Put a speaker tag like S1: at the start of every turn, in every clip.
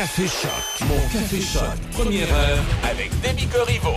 S1: Café Choc. Mon Café Choc. Première heure avec Demi Corriveau.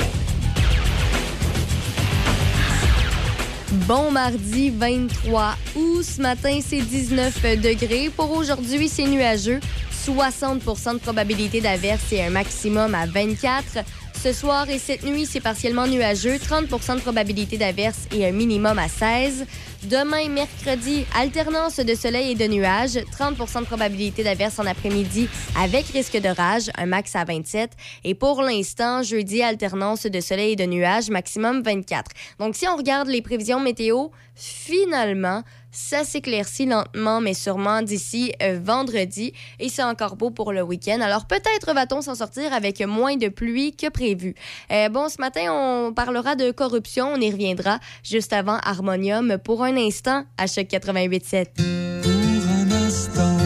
S2: Bon mardi 23 août. Ce matin, c'est 19 degrés. Pour aujourd'hui, c'est nuageux. 60% de probabilité d'averse et un maximum à 24. Ce soir et cette nuit, c'est partiellement nuageux, 30% de probabilité d'averse et un minimum à 16. Demain, mercredi, alternance de soleil et de nuages, 30% de probabilité d'averse en après-midi avec risque d'orage, un max à 27. Et pour l'instant, jeudi, alternance de soleil et de nuages, maximum 24. Donc, si on regarde les prévisions météo, finalement, ça s'éclaircit lentement, mais sûrement d'ici euh, vendredi. Et c'est encore beau pour le week-end. Alors peut-être va-t-on s'en sortir avec moins de pluie que prévu. Euh, bon, ce matin, on parlera de corruption. On y reviendra juste avant Harmonium pour un instant à Choc 88.7.
S3: Pour un instant,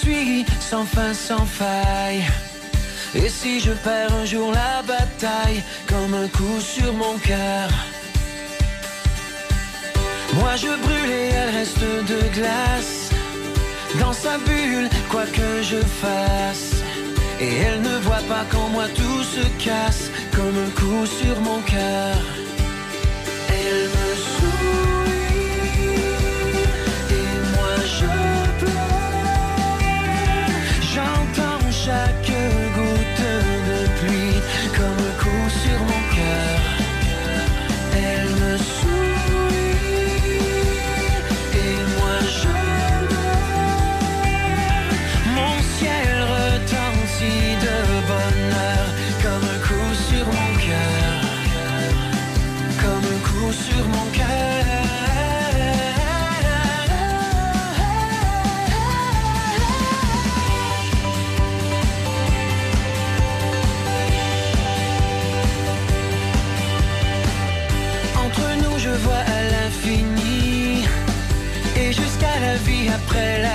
S4: suis sans fin, sans faille. Et si je perds un jour la bataille, comme un coup sur mon cœur, moi je brûle et elle reste de glace. Dans sa bulle, quoi que je fasse. Et elle ne voit pas quand moi tout se casse, comme un coup sur mon cœur. Après la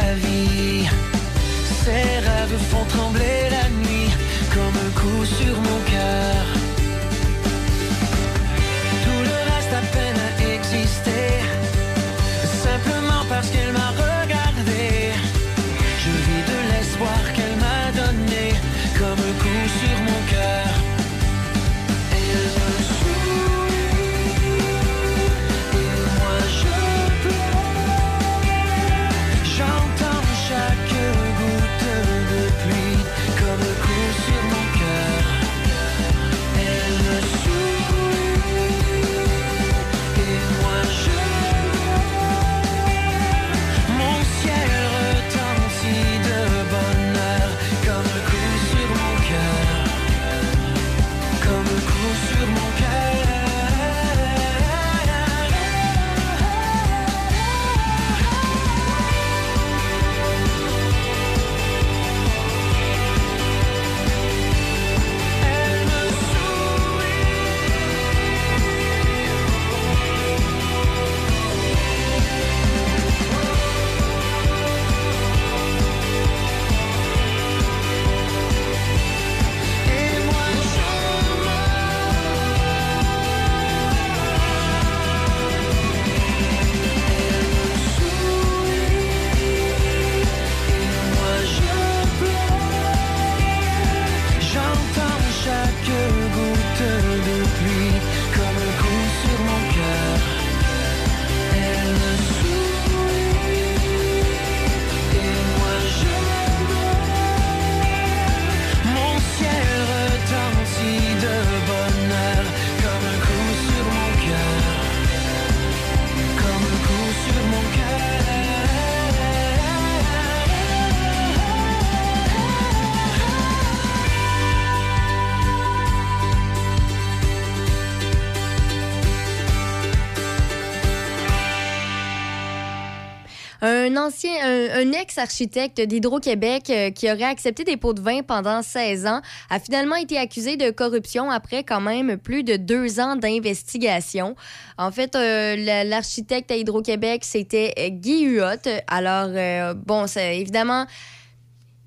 S4: un,
S2: ex-architecte d'Hydro-Québec euh, qui aurait accepté des pots de vin pendant 16 ans a finalement été accusé de corruption après quand même plus de deux ans d'investigation. En fait, euh, la- l'architecte à Hydro-Québec, c'était euh, Guy Huot. Alors, bon, c'est évidemment...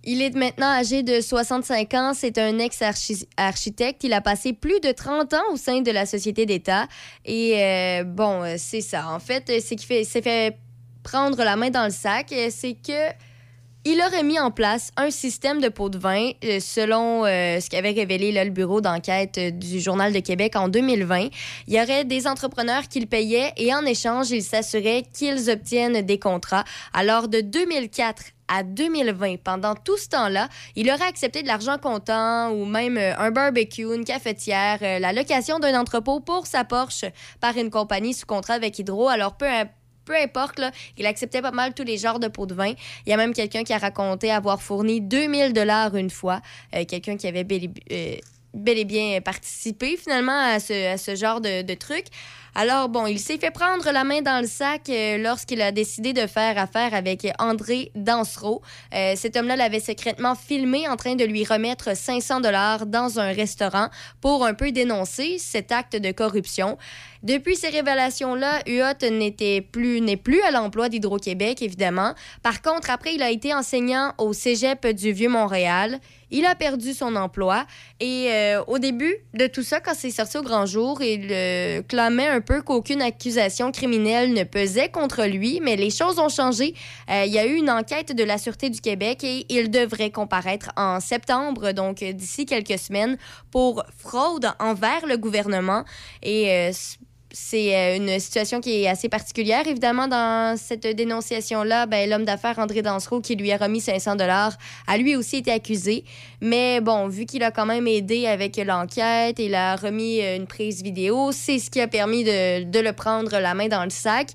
S2: Il est maintenant âgé de 65 ans. C'est un ex-architecte. Il a passé plus de 30 ans au sein de la société d'État. Et bon, c'est ça. En fait, c'est qu'il s'est fait prendre la main dans le sac. euh, C'est que il aurait mis en place un système de pots de vin euh, selon euh, ce qu'avait révélé le bureau d'enquête du Journal de Québec en 2020. Il y aurait des entrepreneurs qui le payaient et en échange, ils s'assuraient qu'ils obtiennent des contrats. Alors, de 2004 à 2020, pendant tout ce temps-là, il aurait accepté de l'argent comptant ou même un barbecue, une cafetière, la location d'un entrepôt pour sa Porsche par une compagnie sous contrat avec Hydro. Alors, peu importe peu importe, là, il acceptait pas mal tous les genres de pots de vin. Il y a même quelqu'un qui a raconté avoir fourni 2000 dollars une fois, euh, quelqu'un qui avait bel et, euh, bel et bien participé finalement à ce, genre de, truc. Alors bon, il s'est fait prendre la main dans le sac euh, lorsqu'il a décidé de faire affaire avec André Dansereau. Cet homme-là l'avait secrètement filmé en train de lui remettre 500 dollars dans un restaurant pour un peu dénoncer cet acte de corruption. Depuis ces révélations-là, UOT n'était plus, n'est plus à l'emploi d'Hydro-Québec, évidemment. Par contre, après, il a été enseignant au Cégep du Vieux-Montréal. Il a perdu son emploi et euh, au début de tout ça, quand c'est sorti au grand jour, il euh, clamait un peu qu'aucune accusation criminelle ne pesait contre lui, mais les choses ont changé. Euh, il y a eu une enquête de la Sûreté du Québec et il devrait comparaître en septembre, donc d'ici quelques semaines, pour fraude envers le gouvernement. Et c'est euh, une situation qui est assez particulière. Évidemment, dans cette dénonciation-là, ben, l'homme d'affaires André Dansereau, qui lui a remis 500 dollars, a lui aussi été accusé. Mais bon, vu qu'il a quand même aidé avec l'enquête, il a remis euh, une prise vidéo, c'est ce qui a permis de, de, le prendre la main dans le sac.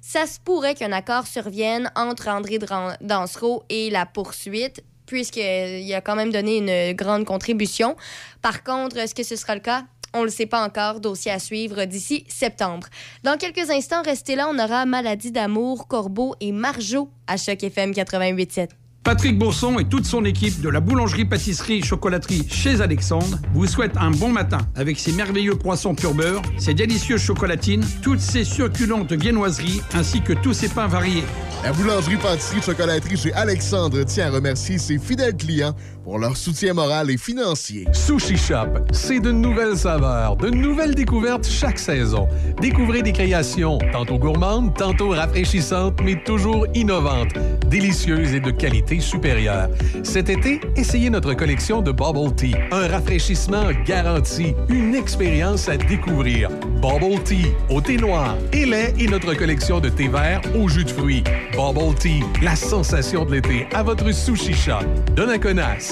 S2: Ça se pourrait qu'un accord survienne entre André Dansereau et la poursuite puisqu'il a quand même donné une grande contribution. Par contre, est-ce que ce sera le cas? On ne le sait pas encore, dossier à suivre d'ici septembre. Dans quelques instants, restez là, on aura Maladie d'amour, Corbeau et Marjo à Choc FM 88.7.
S5: Patrick Bourson et toute son équipe de la boulangerie-pâtisserie-chocolaterie chez Alexandre vous souhaitent un bon matin avec ses merveilleux poissons pur beurre, ses délicieuses chocolatines, toutes ses succulentes viennoiseries ainsi que tous ses pains variés.
S6: La boulangerie-pâtisserie-chocolaterie chez Alexandre tient à remercier ses fidèles clients pour leur soutien moral et financier.
S7: Sushi Shop, c'est de nouvelles saveurs, de nouvelles découvertes chaque saison. Découvrez des créations, tantôt gourmandes, tantôt rafraîchissantes, mais toujours innovantes, délicieuses et de qualité supérieure. Cet été, essayez notre collection de Bubble Tea, un rafraîchissement garanti, une expérience à découvrir. Bubble Tea, au thé noir et lait et notre collection de thé vert au jus de fruits. Bubble Tea, la sensation de l'été à votre Sushi Shop. Donnacona,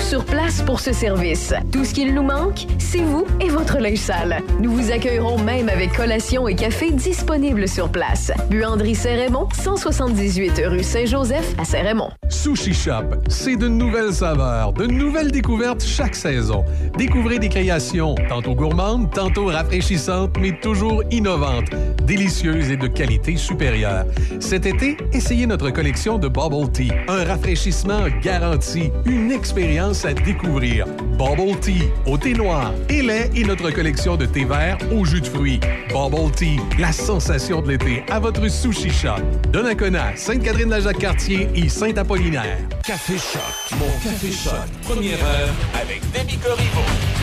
S8: sur place pour ce service. Tout ce qu'il nous manque, c'est vous et votre linge sale. Nous vous accueillerons même avec collation et café disponibles sur place. Buanderie Saint-Raymond, 178 rue Saint-Joseph à Saint-Raymond.
S7: Sushi Shop, c'est de nouvelles saveurs, de nouvelles découvertes chaque saison. Découvrez des créations, tantôt gourmandes, tantôt rafraîchissantes, mais toujours innovantes, délicieuses et de qualité supérieure. Cet été, essayez notre collection de Bubble Tea, un rafraîchissement garanti, une expérience à découvrir. Bubble Tea, au thé noir et lait et notre collection de thé vert au jus de fruits. Bubble Tea, la sensation de l'été à votre sushi shop. Donnacona, Sainte-Catherine-la-Jacques-Cartier et Saint-Apollinaire.
S1: Café Choc, mon Café Choc, première heure avec Demi Corriveau.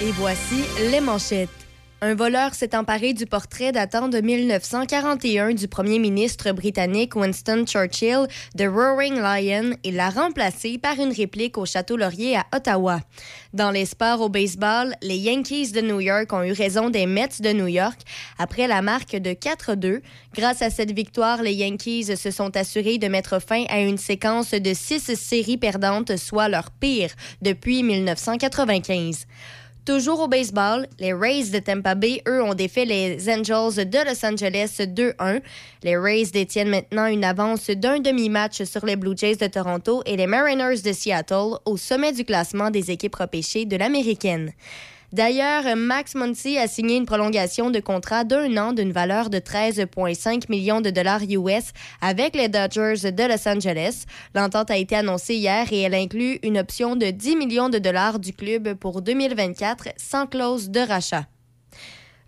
S2: Et voici les manchettes. Un voleur s'est emparé du portrait datant de 1941 du premier ministre britannique Winston Churchill de Roaring Lion et l'a remplacé par une réplique au Château Laurier à Ottawa. Dans les sports au baseball, les Yankees de New York ont eu raison des Mets de New York après la marque de 4-2. Grâce à cette victoire, les Yankees se sont assurés de mettre fin à une séquence de six séries perdantes, soit leur pire depuis 1995. Toujours au baseball, les Rays de Tampa Bay, eux, ont défait les Angels de Los Angeles 2-1. Les Rays détiennent maintenant une avance d'un demi-match sur les Blue Jays de Toronto et les Mariners de Seattle au sommet du classement des équipes repêchées de l'américaine. D'ailleurs, Max Muncy a signé une prolongation de contrat d'un an d'une valeur de 13,5 millions de dollars US avec les Dodgers de Los Angeles. L'entente a été annoncée hier et elle inclut une option de 10 millions de dollars du club pour 2024 sans clause de rachat.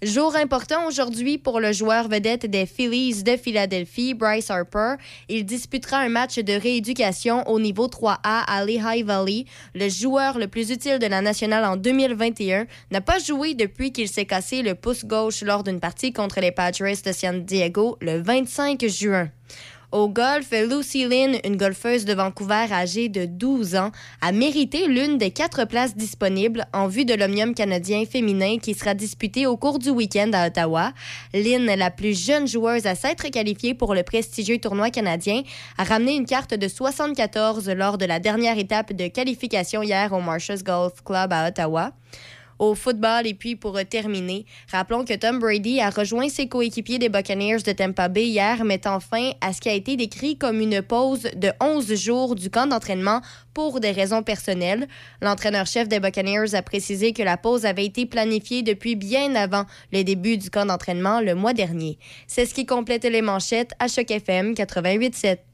S2: Jour important aujourd'hui pour le joueur vedette des Phillies de Philadelphie, Bryce Harper. Il disputera un match de rééducation au niveau 3A à Lehigh Valley. Le joueur le plus utile de la nationale en 2021 n'a pas joué depuis qu'il s'est cassé le pouce gauche lors d'une partie contre les Padres de San Diego le 25 juin. Au golf, Lucy Lynn, une golfeuse de Vancouver âgée de 12 ans, a mérité l'une des quatre places disponibles en vue de l'Omnium canadien féminin qui sera disputé au cours du week-end à Ottawa. Lynn, la plus jeune joueuse à s'être qualifiée pour le prestigieux tournoi canadien, a ramené une carte de 74 lors de la dernière étape de qualification hier au Marshalls Golf Club à Ottawa au football. Et puis, pour terminer, rappelons que Tom Brady a rejoint ses coéquipiers des Buccaneers de Tampa Bay hier, mettant fin à ce qui a été décrit comme une pause de 11 jours du camp d'entraînement pour des raisons personnelles. L'entraîneur-chef des Buccaneers a précisé que la pause avait été planifiée depuis bien avant le début du camp d'entraînement le mois dernier. C'est ce qui complète les manchettes à Choc FM 88.7.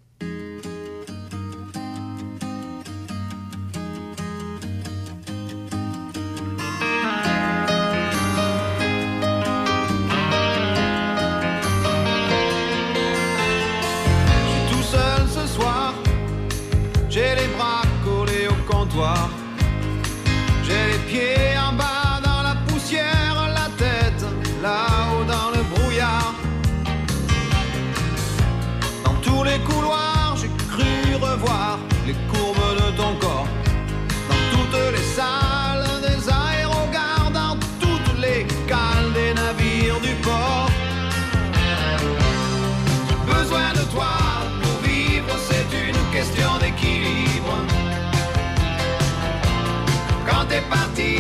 S9: Quand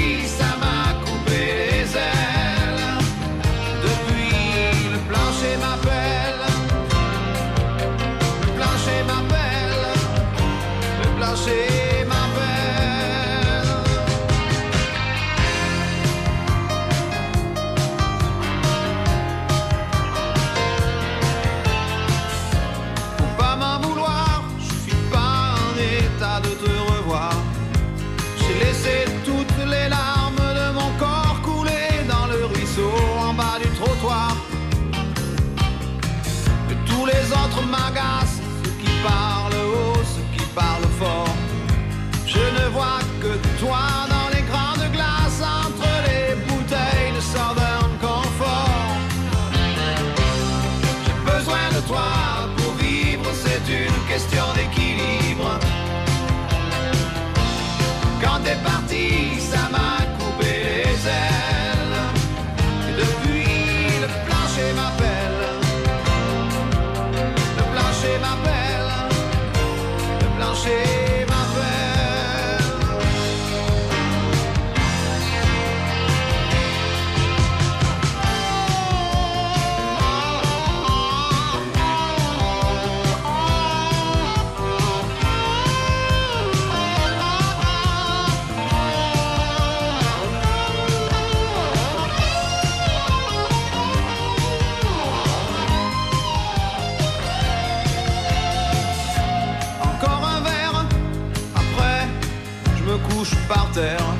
S9: par terre.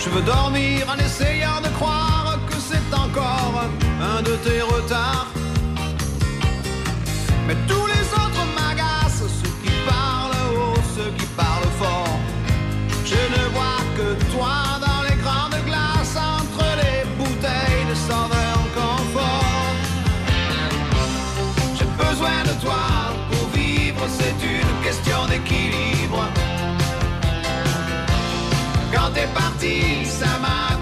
S9: Je veux dormir en essayant de croire que c'est encore un de tes retards. Mais tous les autres m'agacent, ceux qui parlent haut, ceux qui parlent fort. Je ne vois que toi dans l'écran de glace entre les bouteilles de saveur confort. J'ai besoin de toi pour vivre, c'est une question d'équilibre. t'es parti, ça m'a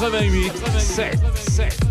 S4: 88 7 7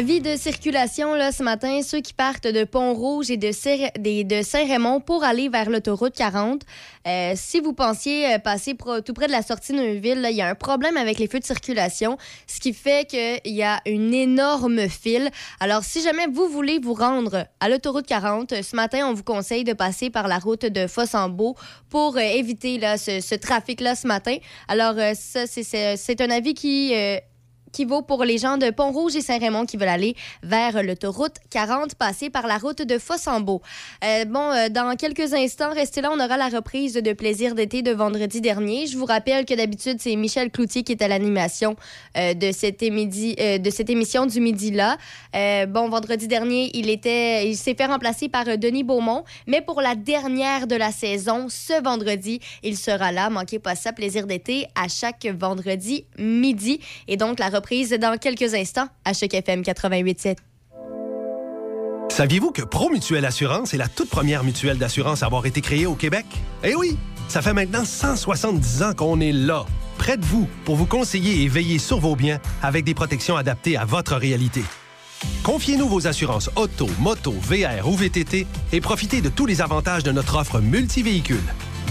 S2: Avis de circulation là, ce matin, ceux qui partent de Pont-Rouge et de, de Saint-Raymond pour aller vers l'autoroute 40. euh, si vous pensiez euh, passer tout près de la sortie d'une ville, il y a un problème avec les feux de circulation, ce qui fait qu'il y a une énorme file. Alors, si jamais vous voulez vous rendre à l'autoroute 40, euh, ce matin, on vous conseille de passer par la route de Fosse-en-Beau pour euh, éviter là, ce, ce trafic-là ce matin. Alors, euh, ça, c'est un avis qui... qui vaut pour les gens de Pont-Rouge et Saint-Raymond qui veulent aller vers l'autoroute 40, passer par la route de Fossambeau. Euh, bon, euh, dans quelques instants, restez là, on aura la reprise de Plaisir d'été de vendredi dernier. Je vous rappelle que d'habitude, c'est Michel Cloutier qui est à l'animation euh, de, cette émission du midi-là. Bon, vendredi dernier, il, il s'est fait remplacer par Denis Beaumont, mais pour la dernière de la saison, ce vendredi, il sera là. Manquez pas ça, Plaisir d'été, à chaque vendredi midi. Et donc, la dans quelques instants à Choc FM 88.7.
S7: Saviez-vous que Promutuelle Assurance est la toute première mutuelle d'assurance à avoir été créée au Québec? Eh oui! Ça fait maintenant 170 ans qu'on est là, près de vous, pour vous conseiller et veiller sur vos biens avec des protections adaptées à votre réalité. Confiez-nous vos assurances auto, moto, VR ou VTT et profitez de tous les avantages de notre offre multivéhicule.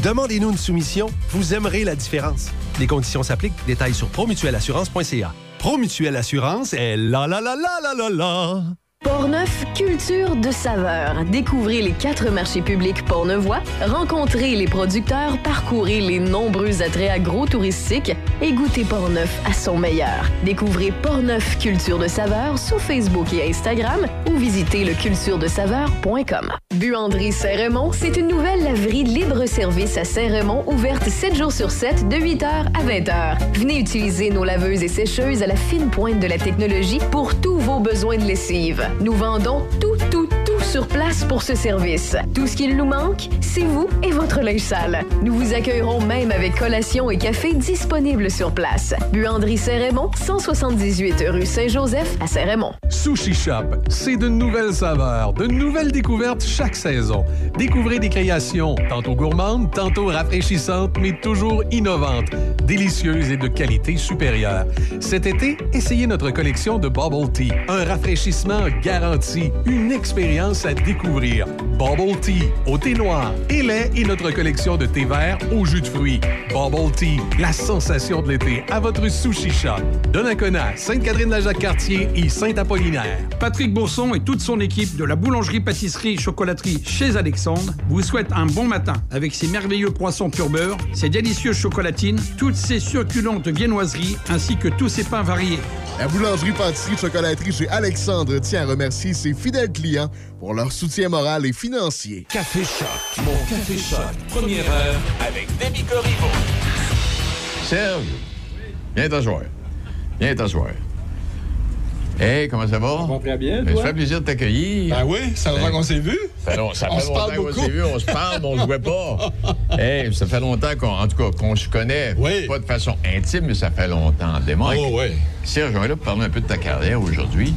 S7: Demandez-nous une soumission, vous aimerez la différence. Les conditions s'appliquent, détails sur promutuelleassurance.ca. Promutuelle Assurance est la la la la la la la.
S8: Portneuf, culture de saveur. Découvrez les quatre marchés publics portneuvois, rencontrez les producteurs, parcourez les nombreux attraits agro-touristiques et goûtez Portneuf à son meilleur. Découvrez Portneuf, culture de saveur sur Facebook et Instagram ou visitez le culturedesaveur.com. Buanderie Saint-Raymond, c'est une nouvelle laverie libre-service à Saint-Raymond ouverte 7 jours sur 7 de 8h à 20h. Venez utiliser nos laveuses et sécheuses à la fine pointe de la technologie pour tous vos besoins de lessive. Nous vendons tout, tout, sur place pour ce service. Tout ce qu'il nous manque, c'est vous et votre linge sale. Nous vous accueillerons même avec collation et café disponibles sur place. Buanderie Saint-Raymond, 178 rue Saint-Joseph à Saint-Raymond.
S7: Sushi Shop, c'est de nouvelles saveurs, de nouvelles découvertes chaque saison. Découvrez des créations tantôt gourmandes, tantôt rafraîchissantes, mais toujours innovantes, délicieuses et de qualité supérieure. Cet été, essayez notre collection de Bubble Tea, un rafraîchissement garanti, une expérience à découvrir. Bubble Tea au thé noir et lait et notre collection de thé vert au jus de fruits. Bubble Tea, la sensation de l'été à votre Sushi Shop. Donnacona, Sainte-Catherine-la-Jacques-Cartier et Saint-Apollinaire.
S5: Patrick Bourson et toute son équipe de la boulangerie-pâtisserie-chocolaterie chez Alexandre vous souhaitent un bon matin avec ses merveilleux croissants pur beurre, ses délicieuses chocolatines, toutes ses succulentes viennoiseries ainsi que tous ses pains variés.
S6: La boulangerie-pâtisserie-chocolaterie chez Alexandre tient à remercier ses fidèles clients pour leur soutien moral et financier.
S1: Café Choc, mon Café Choc. Première heure avec Demi Corriveau.
S10: Serge, viens t'asseoir. Viens t'asseoir. Hey, comment ça va? Ça va
S11: très bien,
S10: Ça
S11: toi?
S10: fait plaisir de t'accueillir.
S11: Ben oui, ça fait longtemps qu'on s'est vu.
S10: Ça fait, long- ça
S11: On
S10: fait
S11: se
S10: longtemps qu'on s'est vu, on se parle, mais on ne jouait pas. hey, ça fait longtemps qu'on, en tout cas, qu'on se connaît. Pas de façon intime, mais ça fait longtemps. Démarre.
S11: Oh, ouais.
S10: Serge, on est là pour parler un peu de ta carrière aujourd'hui.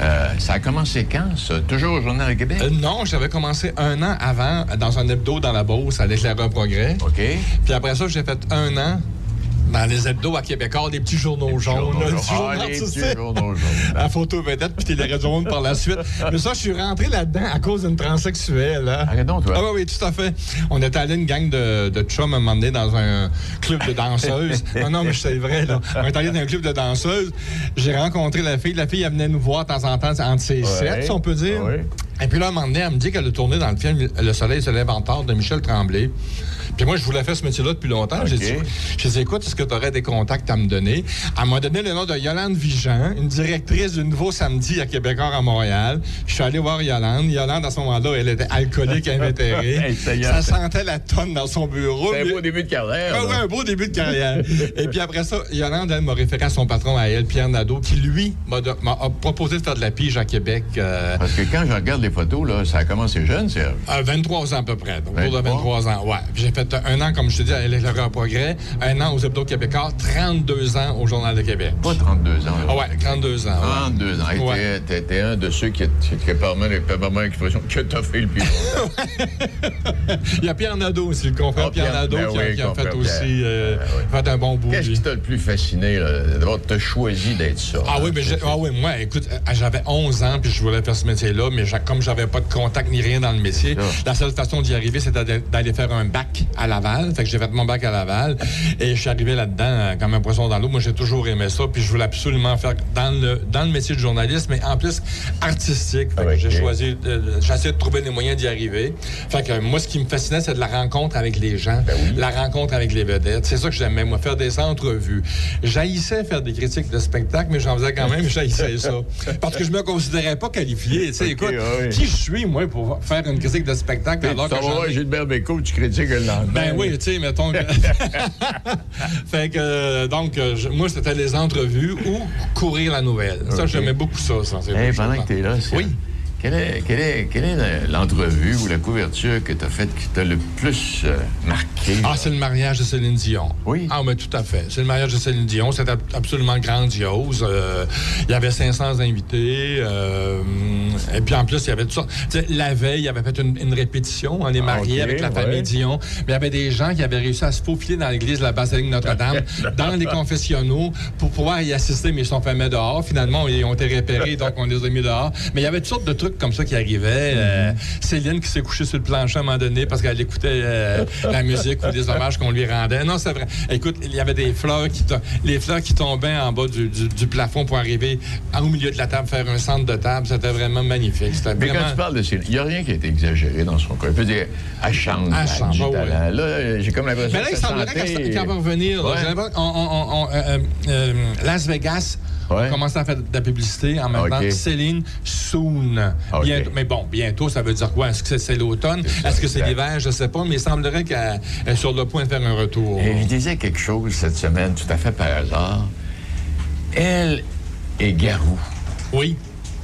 S10: Euh, ça a commencé quand, ça? Toujours au Journal de Québec?
S11: Euh, non, j'avais commencé un an avant dans un hebdo dans la Beauce à l'éclaireur progrès.
S10: OK.
S11: Puis après ça, j'ai fait un an dans les hebdos à Québécois, des petits journaux jaunes.
S10: journaux
S11: là,
S10: jaunes.
S11: des journaux
S10: Ah, les
S11: artistiques.
S10: petits journaux jaunes.
S11: La photo vedette, puis télé jaune par la suite. Mais ça, je suis rentré là-dedans à cause d'une transsexuelle. Hein.
S10: Arrête donc, toi.
S11: Ah oui, oui, tout à fait. On était allé une gang de, de chums à un moment donné dans un club de danseuses. non, non, mais c'est vrai, là. On est allé dans un club de danseuses. J'ai rencontré la fille. La fille, elle venait nous voir de temps en temps entre ses
S10: Ouais.
S11: sept, si on peut dire.
S10: Ouais.
S11: Et puis là, à un moment donné, elle me dit qu'elle a tourné dans le film Le soleil se lève en tard de Michel Tremblay. Puis moi, je voulais faire ce métier-là depuis longtemps. J'ai dit, j'ai dit, écoute, est-ce que tu aurais des contacts à me donner? Elle m'a donné le nom de Yolande Vigent, une directrice du Nouveau Samedi à Québécois à Montréal. Je suis allé voir Yolande. Yolande, à ce moment-là, elle était alcoolique, invétérée.
S10: Hey, ça
S11: sentait la tonne dans son bureau.
S10: C'est un beau début de carrière.
S11: ah ouais, un beau début de carrière. Et puis après ça, Yolande, elle m'a référé à son patron, à elle, Pierre Nadeau, qui, lui, m'a proposé de faire de la pige à Québec. euh,
S10: Parce que quand je regarde les photos, là, ça a commencé jeune, Serge.
S11: à 23 ans à peu près. Donc, autour de
S10: 23.
S11: 23 ans, ouais. J'ai fait un an, comme je te dis, à l'éclaireur progrès, un an aux Hebdo Québécois, 32 ans au Journal de Québec.
S10: Pas 32 ans. là.
S11: Ah ouais, 32 ans. ouais.
S10: 32 ans. Hey,
S11: Ouais.
S10: t'es un de ceux qui, qui, permet permet l'expression que t'as fait le plus longtemps.
S11: Il y a Pierre Nadeau aussi, le confrère
S10: Ah,
S11: Pierre,
S10: Pierre-
S11: Nadeau,
S10: ben
S11: qui, a,
S10: oui,
S11: qui a fait aussi euh,
S10: Ben oui.
S11: fait un bon bout.
S10: Qu'est-ce qui t'a le plus fasciné, d'avoir t'as choisi d'être ça?
S11: Ah
S10: hein?
S11: oui, mais j'ai- ah oui, moi, écoute, euh, j'avais 11 ans puis je voulais faire ce métier-là, mais j'a- comme j'avais pas de contact ni rien dans le métier, la seule façon d'y arriver, c'était d'a- d'aller faire un bac à Laval. Fait que j'ai fait mon bac à Laval et je suis arrivé là-dedans euh, comme un poisson dans l'eau. Moi, j'ai toujours aimé ça, puis je voulais absolument faire dans le dans le métier de journaliste, mais en plus artistique. Fait que j'ai choisi, euh, j'ai essayé de trouver les moyens d'y arriver. Fait que moi, ce qui me fascinait, c'est de la rencontre avec les gens, la rencontre avec les vedettes. C'est ça que j'aimais, moi, faire des entrevues. J'haïssais faire des critiques de spectacle, mais j'en faisais quand même, j'haïssais ça. Parce que je me considérais pas qualifié. Tu sais, écoute, qui je suis, moi, pour faire une critique de spectacle alors que ai-
S10: Gilbert Bécaud, tu critiques le lendemain.
S11: ben oui, tu sais, mettons que... fait que, donc, euh, je- moi, c'était les entrevues ou courir la nouvelle. Ça, j'aimais beaucoup ça. ça
S10: Hey,
S11: deux
S10: pendant que tu es là, Serge,
S11: Oui.
S10: Quelle est, quelle est, quelle est l'entrevue ou la couverture que tu as faite qui t'a le plus euh, marqué?
S11: Ah, c'est le mariage de Céline Dion.
S10: Oui.
S11: Ah, mais tout à fait. C'est le mariage de Céline Dion. C'était ab- absolument grandiose. Euh, il y avait 500 invités. euh, et puis, en plus, il y avait tout ça. Tu sais, la veille, il avait fait une, une répétition. On est mariés
S10: ok,
S11: avec la
S10: ouais.
S11: famille Dion. Mais il y avait des gens qui avaient réussi à se faufiler dans l'église de la basilique Notre-Dame, dans les confessionnaux, pour pouvoir y assister, mais ils sont mettre dehors. Finalement, ils ont été repérés, donc on les a mis dehors. Mais il y avait toutes sortes de trucs comme ça qui arrivaient. Euh, Céline qui s'est couchée sur le plancher à un moment donné parce qu'elle écoutait euh, la musique ou des hommages qu'on lui rendait. Non, c'est vrai. Écoute, il y avait des fleurs qui les fleurs qui tombaient en bas du, du- du plafond pour arriver au milieu de la table, faire un centre de table. C'était vraiment magnifique.
S10: Mais
S11: vraiment...
S10: quand tu parles de Céline, il n'y a rien qui a été exagéré dans son cas. Il peut dire, elle chante,
S11: Elle ouais.
S10: Là, j'ai comme l'impression
S11: Mais là,
S10: que
S11: il semblerait qu'elle va revenir. là.
S10: Ouais.
S11: On- on- euh, euh, Las Vegas
S10: Ouais.
S11: commence à faire de la publicité en même
S10: Ok.
S11: temps. Céline, soon. Bientôt- mais bon, bientôt, ça veut dire quoi? Est-ce que c'est- l'automne? Est-ce que c'est l'hiver? Je ne sais pas, mais il semblerait qu'elle est sur le point de faire un retour.
S10: Elle lui disait quelque chose cette semaine, tout à fait par hasard. Elle et Garou.
S11: Oui.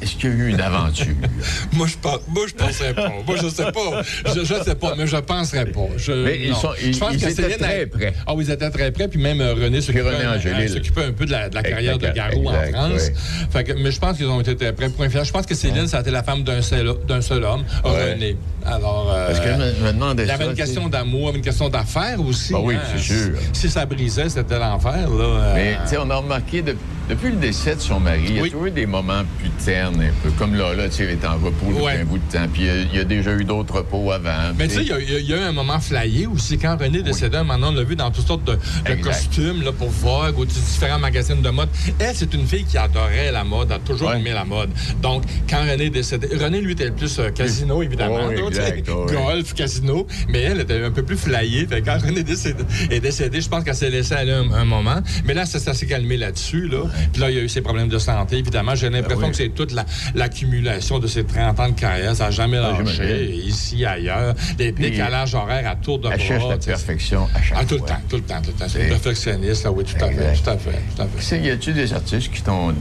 S10: Est-ce qu'il y a eu une aventure?
S11: moi, je pense, moi, je penserais pas. Moi, je sais pas. Je, je sais pas, mais je penserais pas. Je,
S10: Mais ils sont- ils-
S11: je pense
S10: ils
S11: que
S10: étaient
S11: Céline
S10: très près.
S11: Ah oui, ils étaient très près. Puis même euh, René s'occupait un, peu de la, de la carrière de
S10: Exact,
S11: Garou en France.
S10: ouais.
S11: Fait que- mais je pense qu'ils ont été très près pour un final. Je pense que Céline, ça a été la femme d'un seul, d'un seul homme,
S10: Ouais.
S11: René. Alors, euh,
S10: Parce que je me, demandais
S11: il y avait une question d'amour, une question d'affaires aussi.
S10: Ah oui,
S11: hein.
S10: c'est sûr.
S11: Si, si ça brisait, c'était l'enfer. Là, euh,
S10: Mais tu sais, on a remarqué, de- depuis le décès de son mari, il y a toujours eu des moments plus ternes, un peu. Comme là, là tu est en repos depuis un bout de temps. Puis il y a- il y, a déjà eu d'autres repos avant.
S11: Mais tu sais, il y a- y, eu un moment flyé aussi. Quand René est décédé, maintenant, on l'a vu dans toutes sortes de, costumes là, pour Vogue ou différents magazines de mode. Elle, c'est une fille qui adorait la mode, a toujours aimé la mode. Donc, quand René est décédé, René, lui, était plus euh, casino, évidemment.
S10: Oui, oui.
S11: Golf, casino. Mais elle était un peu plus flyée. Fait quand René est décédé, est décédé, je pense qu'elle s'est laissée aller un, un moment. Mais là, ça, ça s'est calmé là-dessus. Là. Puis là, il y a eu ses problèmes de santé, évidemment. J'ai l'impression
S10: Ben oui.
S11: que c'est toute la- l'accumulation de ses 30 ans de carrière. Ça n'a jamais
S10: Ah,
S11: lâché, ici, ailleurs. Les décalages horaires à tour de bras.
S10: La perfection à chaque
S11: Ah, tout le temps, tout le temps, tout le temps. C'est perfectionniste, là, oui, tout à fait, tout à fait, tout à fait.
S10: Y a-tu des artistes qui t'ont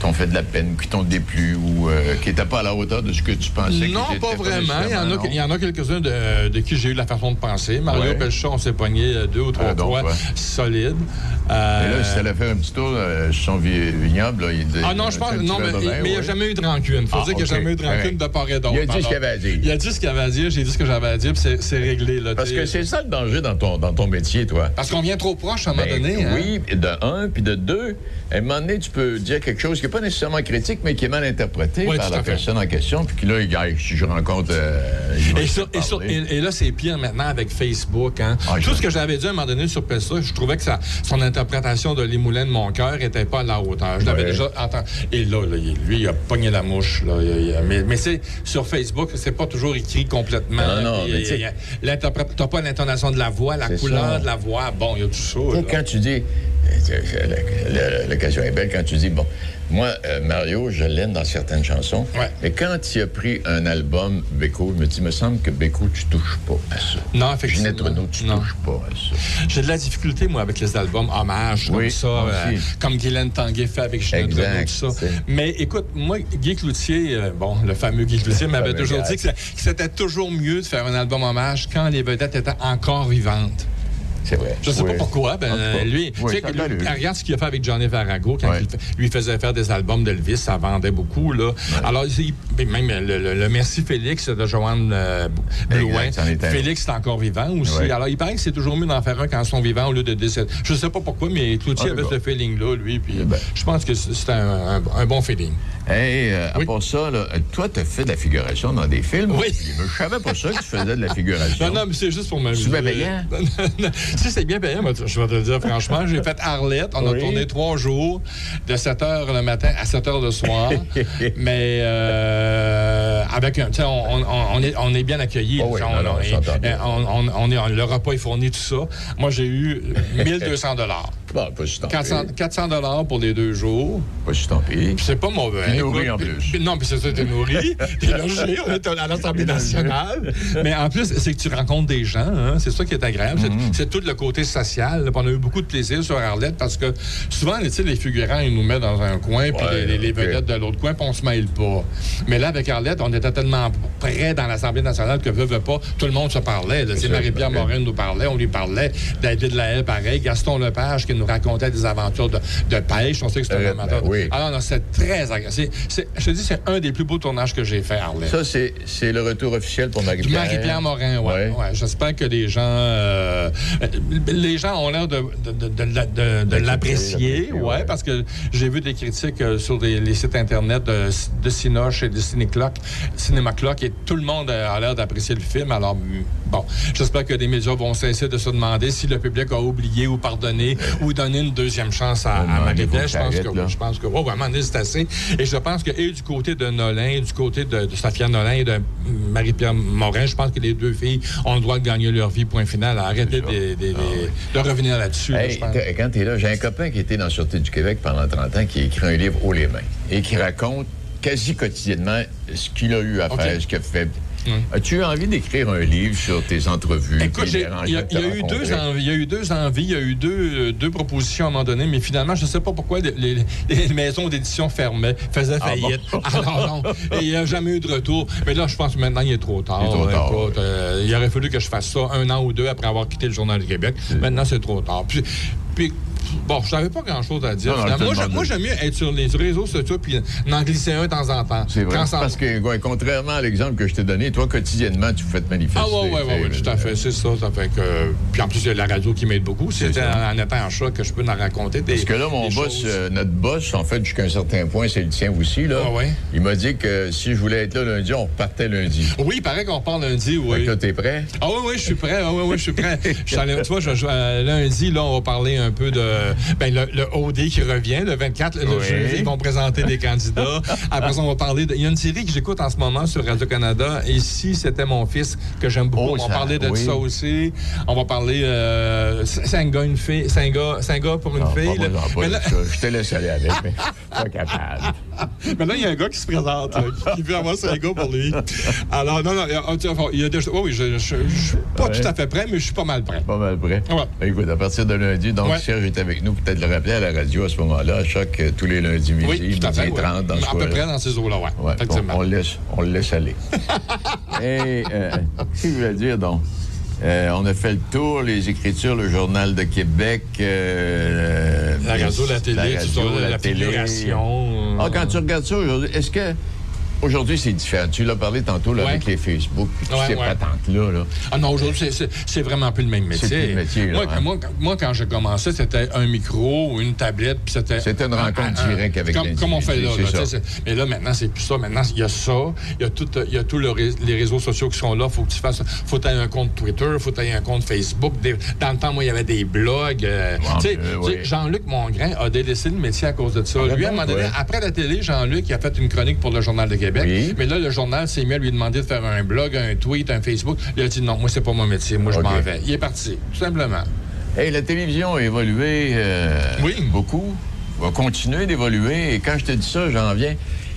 S10: t'ont fait de la peine, qui t'ont déplu ou euh, qui n'étaient pas à la hauteur de ce que tu pensais
S11: Non,
S10: étaient
S11: pas vraiment. Il y en a, il y en a quelques-uns de, de qui j'ai eu la façon de penser. Mario
S10: Ouais.
S11: Pelchon, on s'est pogné euh, deux ou trois
S10: Ah, donc,
S11: fois
S10: ouais.
S11: solide.
S10: Mais
S11: Euh,
S10: là, si t'allais faire un petit tour euh, sur son vi- vignoble, là, il disait...
S11: Ah non, je pense. Non, mais il n'y a jamais eu de rancune. Faut
S10: Ah,
S11: dire qu'il n'y a jamais eu de rancune de part et d'autre.
S10: Il a dit ce qu'il avait à dire.
S11: Il a dit ce qu'il avait à dire, j'ai dit ce que j'avais à dire, puis c'est- réglé. Là,
S10: Parce que c'est ça le danger dans ton, dans ton métier, toi.
S11: Parce qu'on vient trop proche à un moment
S10: Ben,
S11: donné. hein.
S10: Oui, de un, puis de deux, à un moment donné, tu peux dire quelque chose qui n'est pas nécessairement critique, mais qui est mal interprété
S11: Oui,
S10: par la personne en question, puis que là, si je rencontre... euh,
S11: Et, là, c'est pire maintenant avec Facebook. Hein.
S10: Ah,
S11: Tout ce que j'avais dit à un moment donné sur Pessa, je trouvais que ça- son interprétation de Les Moulins de mon cœur était pas à la hauteur. Je l'avais
S10: Ouais.
S11: déjà entendu. Et là, lui, il a pogné la mouche. Là. Il- il- mais mais c'est sur Facebook, c'est pas toujours écrit complètement.
S10: Non, non,
S11: T'as pas l'intonation de la voix, la couleur
S10: ça.
S11: de la voix. Bon, il y a tout ça. Là.
S10: quand tu dis, l'occasion est belle, quand tu dis, bon, moi, euh, Mario, je l'aime dans certaines chansons,
S11: Ouais.
S10: mais quand il a pris un album, Beko, je me dis, il me semble que Beko, tu touches pas à ça.
S11: Non, effectivement.
S10: Ginette Renault, tu
S11: Non.
S10: touches pas à ça.
S11: J'ai de la difficulté, moi, avec les albums hommages, comme
S10: Oui,
S11: ça,
S10: moi
S11: euh, comme Guylaine Tanguay fait avec Ginette Renault, tout ça. Mais écoute, moi, Guy Cloutier, euh, bon, le fameux Guy Cloutier m'avait toujours
S10: gars.
S11: dit ça- que c'était toujours mieux de faire un album hommage quand les vedettes étaient encore vivantes.
S10: C'est vrai.
S11: Je sais
S10: Oui.
S11: pas pourquoi. Ben,
S10: cas,
S11: lui,
S10: oui,
S11: tu sais, lui, regarde ce qu'il a fait avec Johnny Farago quand il lui faisait faire des albums d'Elvis, ça vendait beaucoup. Là. Alors, il- ben, même le, le- le Merci Félix de Joanne euh, Blouin.
S10: Est un.
S11: Félix est encore vivant aussi. Alors, il paraît que c'est toujours mieux d'en faire un quand ils sont vivants au lieu de décéder. Je sais pas pourquoi, mais Cloutier
S10: tout
S11: avait
S10: cas.
S11: ce feeling-là, lui. Puis
S10: Eh ben.
S11: je pense que c'est un, un- un bon feeling.
S10: Hey, euh, à part ça, là, euh, toi, tu as fait de la figuration dans des films?
S11: Oui.
S10: Je savais pas ça que tu faisais de la figuration.
S11: Non, non, mais c'est juste pour m'amuser.
S10: C'est bien payant?
S11: si c'est bien payant, moi, je vais te le dire franchement. J'ai fait Arlette. On a tourné trois jours, de 7 h le matin à 7 h le soir. mais euh, avec un. Tu sais, on, on- on est, on est bien accueillis.
S10: Oh oui,
S11: on,
S10: non, non,
S11: on est- le repas est fourni, tout ça. Moi, j'ai eu 1200
S10: Bon, pas si tant
S11: 400,
S10: pis.
S11: 400 pour les deux jours.
S10: Pas si tant pis.
S11: C'est pas mauvais.
S10: Nourri en plus.
S11: non, puis c'est ça, t'es nourri, t'es logé, on est à l'Assemblée nationale. Mais en plus, c'est que tu rencontres des gens, hein, c'est ça qui est agréable. C'est-
S10: Mm-hmm.
S11: C'est tout le côté social. là. On a eu beaucoup de plaisir sur Arlette parce que souvent, les figurants, ils nous mettent dans un coin, puis
S10: Ouais,
S11: les, les vedettes de l'autre coin, puis on se mêle pas. Mais là, avec Arlette, on était tellement près dans l'Assemblée nationale que veut, veut pas, tout le monde se parlait. là.
S10: Sûr,
S11: Marie-Pierre
S10: ok.
S11: Morin nous parlait, on lui parlait. David Lahaye, pareil. Gaston Lepage qui nous racontait des aventures de, de pêche. On sait que c'est un
S10: Euh,
S11: amateur.
S10: ben oui.
S11: Alors, non, c'est très agréable. C'est- Je te dis, c'est un des plus beaux tournages que j'ai fait, Arlette.
S10: Ça, c'est c'est le retour officiel pour Marie-Pierre.
S11: Marie-Pierre Morin, oui.
S10: Ouais.
S11: Ouais. J'espère que les gens, euh, les gens ont l'air de, de, l'apprécier, ouais,
S10: ouais.
S11: parce que j'ai vu des critiques euh, sur des- les sites internet de, de Cinoche et de Cinéclock, Cinéma Clock, et tout le monde a l'air d'apprécier le film. Alors, bon, j'espère que les médias vont cesser de se demander si le public a oublié ou pardonné ou donné une deuxième chance à,
S10: que
S11: Je pense que oui. Je pense que, oh, vraiment, c'est assez. Et je pense que, et du côté de Nolin, et du côté de, de Safia Nolin et de Marie-Pierre Morin, je pense que les deux filles ont le droit de gagner leur vie, point final. Arrêtez de, de- de- de revenir là-dessus.
S10: Hey, quand tu es là, j'ai un copain qui était dans la Sûreté du Québec pendant 30 ans qui a écrit un livre haut les mains et qui raconte quasi quotidiennement ce qu'il a eu à faire, ce qu'il a fait. As-tu eu envie d'écrire un livre sur tes entrevues?
S11: Écoute, il y, a- y eu deux il y a eu deux envies, il y a eu deux, euh, deux propositions à un moment donné, mais finalement, je ne sais pas pourquoi les, les- les maisons d'édition fermaient, faisaient
S10: Ah
S11: faillite.
S10: bon?
S11: Alors non, et il n'y a jamais eu de retour. Mais là, je pense que maintenant, il est trop tard.
S10: Il est trop tard,
S11: Écoute, euh, il aurait fallu que je fasse ça un an ou deux après avoir quitté le Journal du Québec. Maintenant, c'est trop tard. Puis, puis, bon, je n'avais pas grand-chose à dire.
S10: Non, non,
S11: moi, j'aime mieux être sur les réseaux sociaux puis en glisser un de temps en temps.
S10: C'est vrai. Parce que, ouais, contrairement à l'exemple que je t'ai donné, toi, quotidiennement, tu fais te manifester.
S11: Ah oui, oui, oui, tout à fait, c'est ça. Ça fait que. Puis en plus, il y a la radio qui m'aide beaucoup. C'était en, en étant en choc que je peux en raconter des.
S10: Parce que là, mon boss, euh, notre boss, en fait, jusqu'à un certain point, c'est le tien aussi, là.
S11: Ah ouais?
S10: Il m'a dit que si je voulais être là lundi, on repartait lundi.
S11: Oui, il paraît qu'on part lundi,
S10: Fait
S11: oui.
S10: que là, t'es prêt?
S11: Ah oui, oui, je suis prêt. Ah oui, oui, je suis prêt. Tu vois, je, je- euh, lundi, là, on va parler un peu de ben, le, le OD qui revient, le 24. Le
S10: Oui.
S11: jeudi, ils vont présenter des candidats. Après ça, on va parler de... Il y a une série que j'écoute en ce moment sur Radio-Canada. Et si c'était mon fils, que j'aime beaucoup,
S10: Oh,
S11: on va parler de
S10: oui.
S11: ça aussi. On va parler... Euh, c'est un gars, une fille. Pour une
S10: Non,
S11: fille.
S10: pas pas
S11: Mais là-.
S10: Je te laisse aller avec, mais pas capable.
S11: Mais là, il y a un gars qui se présente, là, qui- veut avoir gars pour lui. Alors, non, non, il y a, déjà- oui, oui, je ne suis pas
S10: Ouais.
S11: tout à fait prêt, mais je suis pas mal prêt.
S10: Pas mal prêt.
S11: Ouais.
S10: Écoute, à partir de lundi, donc
S11: Ouais.
S10: Serge est avec nous. Peut-être le rappeler à la radio à ce moment-là, à choc euh, tous les lundis midi,
S11: Oui, tout à fait.
S10: midi
S11: ouais.
S10: 30 dans ce
S11: à peu près dans ces eaux-là, oui.
S10: Ouais, on, on le laisse, on le laisse aller. Et, euh, qu'est-ce que je voulais dire, donc? Euh, on a fait le tour, les écritures, le Journal de Québec. euh,
S11: La radio, la télé,
S10: radio,
S11: tout ça, la
S10: télé.
S11: figuration.
S10: Ah, quand tu regardes ça aujourd'hui, est-ce que. Aujourd'hui, c'est différent. Tu l'as parlé tantôt là,
S11: Ouais.
S10: avec les Facebook, puis toutes
S11: Ouais,
S10: ces
S11: ouais.
S10: patentes-là. Là.
S11: Ah non, aujourd'hui, c'est- vraiment plus le même métier.
S10: C'est plus le métier, là,
S11: moi,
S10: hein.
S11: moi, quand- moi, quand j'ai commencé, c'était un micro ou une tablette, puis c'était...
S10: C'était une rencontre directe avec
S11: comme, comme on fait là. là, mais là, maintenant, c'est plus ça. Maintenant, il y a ça. Il y a le ré- les réseaux sociaux qui sont là. faut que tu fasses... faut que tu aies un compte Twitter, faut que tu aies un compte Facebook. Des- dans le temps, moi, il y avait des blogs. euh,
S10: oui.
S11: Jean-Luc Mongrain a délaissé le métier à cause de ça.
S10: Ah,
S11: Lui, à un moment donné, après la télé, Jean-Luc, il a fait une chronique pour le Journal de Québec.
S10: Oui.
S11: Mais là, le journal s'est mis à lui demander de faire un blog, un tweet, un Facebook. Il a dit non, moi, c'est pas mon métier. Moi, je m'en vais. Il est parti, tout simplement.
S10: Hey, la télévision a évolué euh,
S11: Oui.
S10: beaucoup, va continuer d'évoluer. Et quand je te dis ça, j'en viens.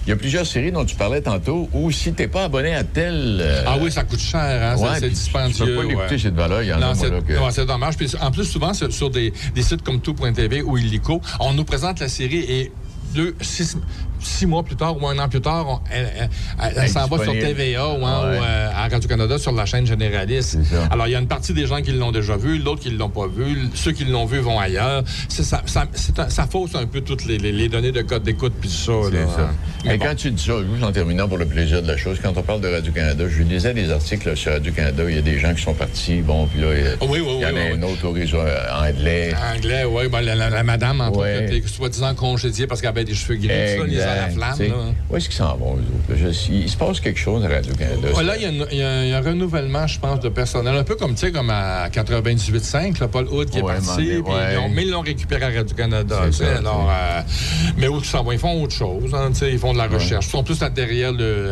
S10: Il y a plusieurs séries dont tu parlais tantôt où si t'es pas abonné à tel. euh,
S11: Ah oui, ça coûte cher, hein?
S10: ouais,
S11: Ça, c'est dispendieux.
S10: Tu peux pas l'écouter,
S11: ouais.
S10: c'est de valeur. Il y en
S11: Non, c'est
S10: que.
S11: dommage. Puis, en plus, souvent, sur, sur des, des sites comme tout.tv ou Illico, on nous présente la série et deux, six, six mois plus tard ou un an plus tard, on- elle, elle- elle- elle s'en va sur. TVA ou, hein,
S10: Ouais.
S11: ou, euh, à Radio-Canada sur la chaîne généraliste. Alors, il y a une partie des gens qui l'ont déjà vu, l'autre qui ne l'ont pas vu, ceux qui l'ont vu vont ailleurs. Ça, ça, c'est un- ça fausse un peu toutes les, les- les données de code d'écoute puis tout ça. Là.
S10: ça.
S11: Mais bon.
S10: quand tu dis ça, juste en terminant pour le plaisir de la chose, quand on parle de Radio-Canada, je lisais des articles là, sur Radio-Canada, il y a des gens qui sont partis, bon, puis là, il
S11: oui, oui,
S10: y en
S11: oui,
S10: a un autre au réseau euh, anglais.
S11: Anglais, oui. Ben, la, la- la madame, entre
S10: Ouais.
S11: soi-disant congédiée parce qu'elle avait des cheveux gris. La flamme. là.
S10: Où est-ce qu'ils s'en vont, eux autres? Je- il se passe quelque chose à Radio-Canada.
S11: Ouais, là, il y, a y un- renouvellement, je pense, de personnel. Un peu comme, tu sais, comme à 98.5, là, Paul Hood qui est
S10: Ouais,
S11: parti.
S10: demandé,
S11: puis
S10: ouais.
S11: ils l'ont- mais ils l'ont récupéré à Radio-Canada. Alors, euh, mais où ils s'en vont? Ils font autre chose. hein, ils font de la recherche. Ils sont plus là derrière le,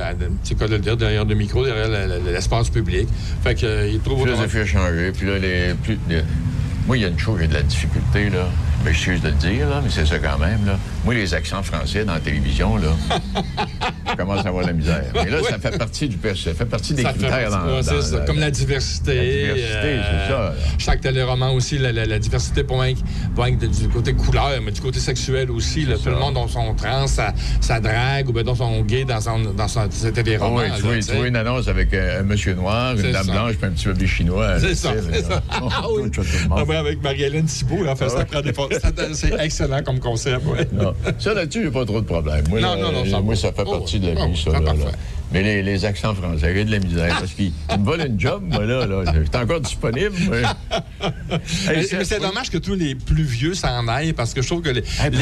S11: quoi de le dire, derrière le micro, derrière le- le- l'espace public. Fait que, euh, trouvent
S10: a changé. Puis là, les, plus, les- moi, il y a une chose, j'ai de la difficulté, là. Ben, je excuse de le dire, là, mais c'est ça quand même, là. Moi, les accents français dans la télévision, là, je commence à avoir la misère. Mais là, ça fait partie du ça fait partie des
S11: Ça
S10: critères
S11: partie-
S10: dans,
S11: ouais,
S10: dans-
S11: ça,
S10: dans-
S11: comme la diversité.
S10: La diversité, c'est ça, là.
S11: Chaque téléroman aussi, la, la- la diversité, pas rien, que- du côté couleur, mais du côté sexuel aussi. là. Tout le monde dans son trans, sa, sa drague ou bien dans son gay dans son, dans son, ses
S10: Ah oui, tu vois,
S11: tu
S10: une annonce avec euh, un monsieur noir, une dame
S11: ça.
S10: blanche, puis un petit bébé chinois.
S11: C'est ça, c'est ça.
S10: Oh,
S11: Ah oui. Ah avec Marie-Hélène Thibault, là, fait ça prend des C'est excellent comme concept, ouais.
S10: Non. Ça, là-dessus, j'ai pas trop de problème. Moi,
S11: Non,
S10: là,
S11: non, non, ça
S10: moi, ça fait
S11: Oh,
S10: partie de la
S11: oh,
S10: vie, ça. là, là. Mais les, les accents français, j'ai de la misère. Parce qu'ils ils me volent une job, moi, là. là. J'étais encore disponible.
S11: Mais,
S10: Hey,
S11: mais c'est dommage que tous les plus vieux s'en aillent parce que je trouve que les,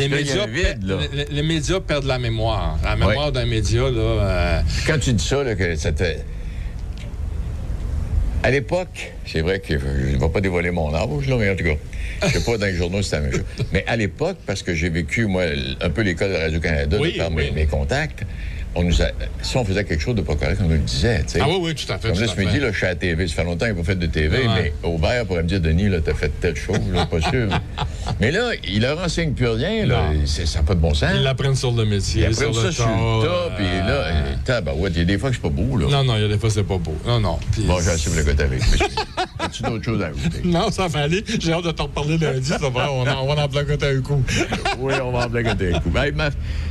S11: médias,
S10: vide,
S11: les, les médias perdent la mémoire. La mémoire
S10: Ouais.
S11: d'un média, là. euh,
S10: Quand tu dis ça, là, que te... À l'époque, c'est vrai que je ne vais pas dévoiler mon âge, mais en tout cas, je sais pas, dans les journaux, c'est la même chose. Mais à l'époque, parce que j'ai vécu, moi, un peu l'école de Radio-Canada
S11: Oui,
S10: de par mes,
S11: oui.
S10: mes contacts, on nous a, si on faisait quelque chose de pas correct, on nous le disait. tu.
S11: Ah oui, oui, tout à fait.
S10: Comme là, ce midi, là, je suis à la TV. Ça fait longtemps que j'ai pas fait de TV,
S11: Ouais.
S10: mais Aubert pourrait me dire, Denis, là, t'as fait telle chose, là, pas sûr. mais là, il leur enseigne plus rien, là. C'est- Ça n'a pas de bon sens.
S11: Ils l'apprennent sur le métier.
S10: Ils apprennent
S11: sur
S10: ça
S11: le
S10: sur le
S11: tas,
S10: puis là, euh, tabarouette, il y a des fois que c'est pas beau, là.
S11: Non, non, il y a des fois, c'est pas beau. Non, non. Puis-
S10: Bon, pour le côté avec. As-tu d'autres choses à ajouter?
S11: Non, ça va aller. J'ai hâte de t'en reparler lundi, ça va. On, en- on va en un coup.
S10: oui, on va en blagoter un coup. Ben, ma-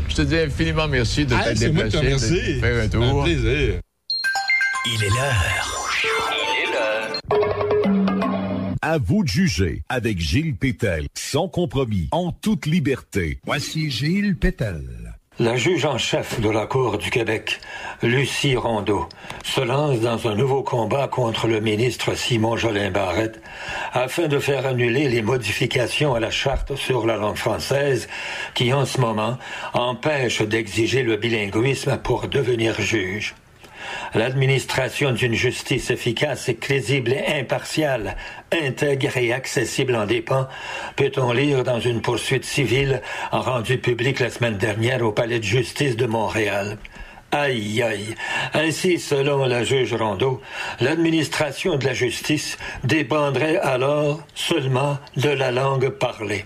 S10: je te dis infiniment merci de
S11: Hey,
S10: t'être
S11: c'est moi qui te
S10: déplacé,
S11: remercie.
S10: de faire un tour.
S11: Un plaisir.
S1: Il est l'heure.
S12: À vous de juger avec Gilles Pétel, sans compromis, en toute liberté. Voici Gilles Pétel.
S13: La juge en chef de la Cour du Québec, Lucie Rondeau, se lance dans un nouveau combat contre le ministre Simon Jolin Barrette afin de faire annuler les modifications à la charte sur la langue française qui, en ce moment, empêchent d'exiger le bilinguisme pour devenir juge. L'administration d'une justice efficace crédible et impartiale, intègre et accessible en dépend, peut-on lire dans une poursuite civile rendue publique la semaine dernière au Palais de justice de Montréal? Aïe, aïe. Ainsi, selon la juge Rondeau, l'administration de la justice dépendrait alors seulement de la langue parlée.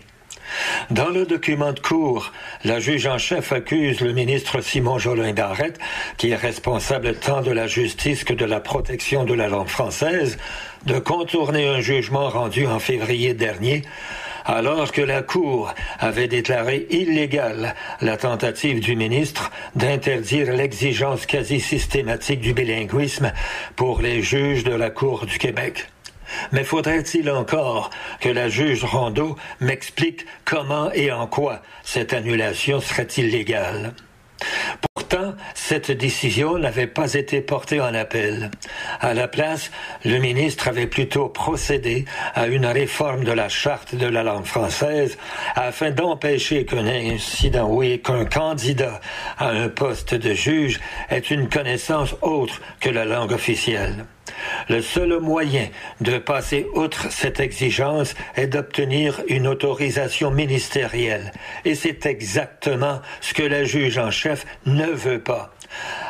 S13: Dans le document de cour, la juge en chef accuse le ministre Simon Jolin d'Arrête, qui est responsable tant de la justice que de la protection de la langue française, de contourner un jugement rendu en février dernier, alors que la Cour avait déclaré illégale la tentative du ministre d'interdire l'exigence quasi systématique du bilinguisme pour les juges de la Cour du Québec. Mais faudrait-il encore que la juge Rondeau m'explique comment et en quoi cette annulation serait illégale? Pourtant, cette décision n'avait pas été portée en appel. À la place, le ministre avait plutôt procédé à une réforme de la charte de la langue française afin d'empêcher qu'un incident, oui, qu'un candidat à un poste de juge ait une connaissance autre que la langue officielle. Le seul moyen de passer outre cette exigence est d'obtenir une autorisation ministérielle. Et c'est exactement ce que la juge en chef ne veut pas.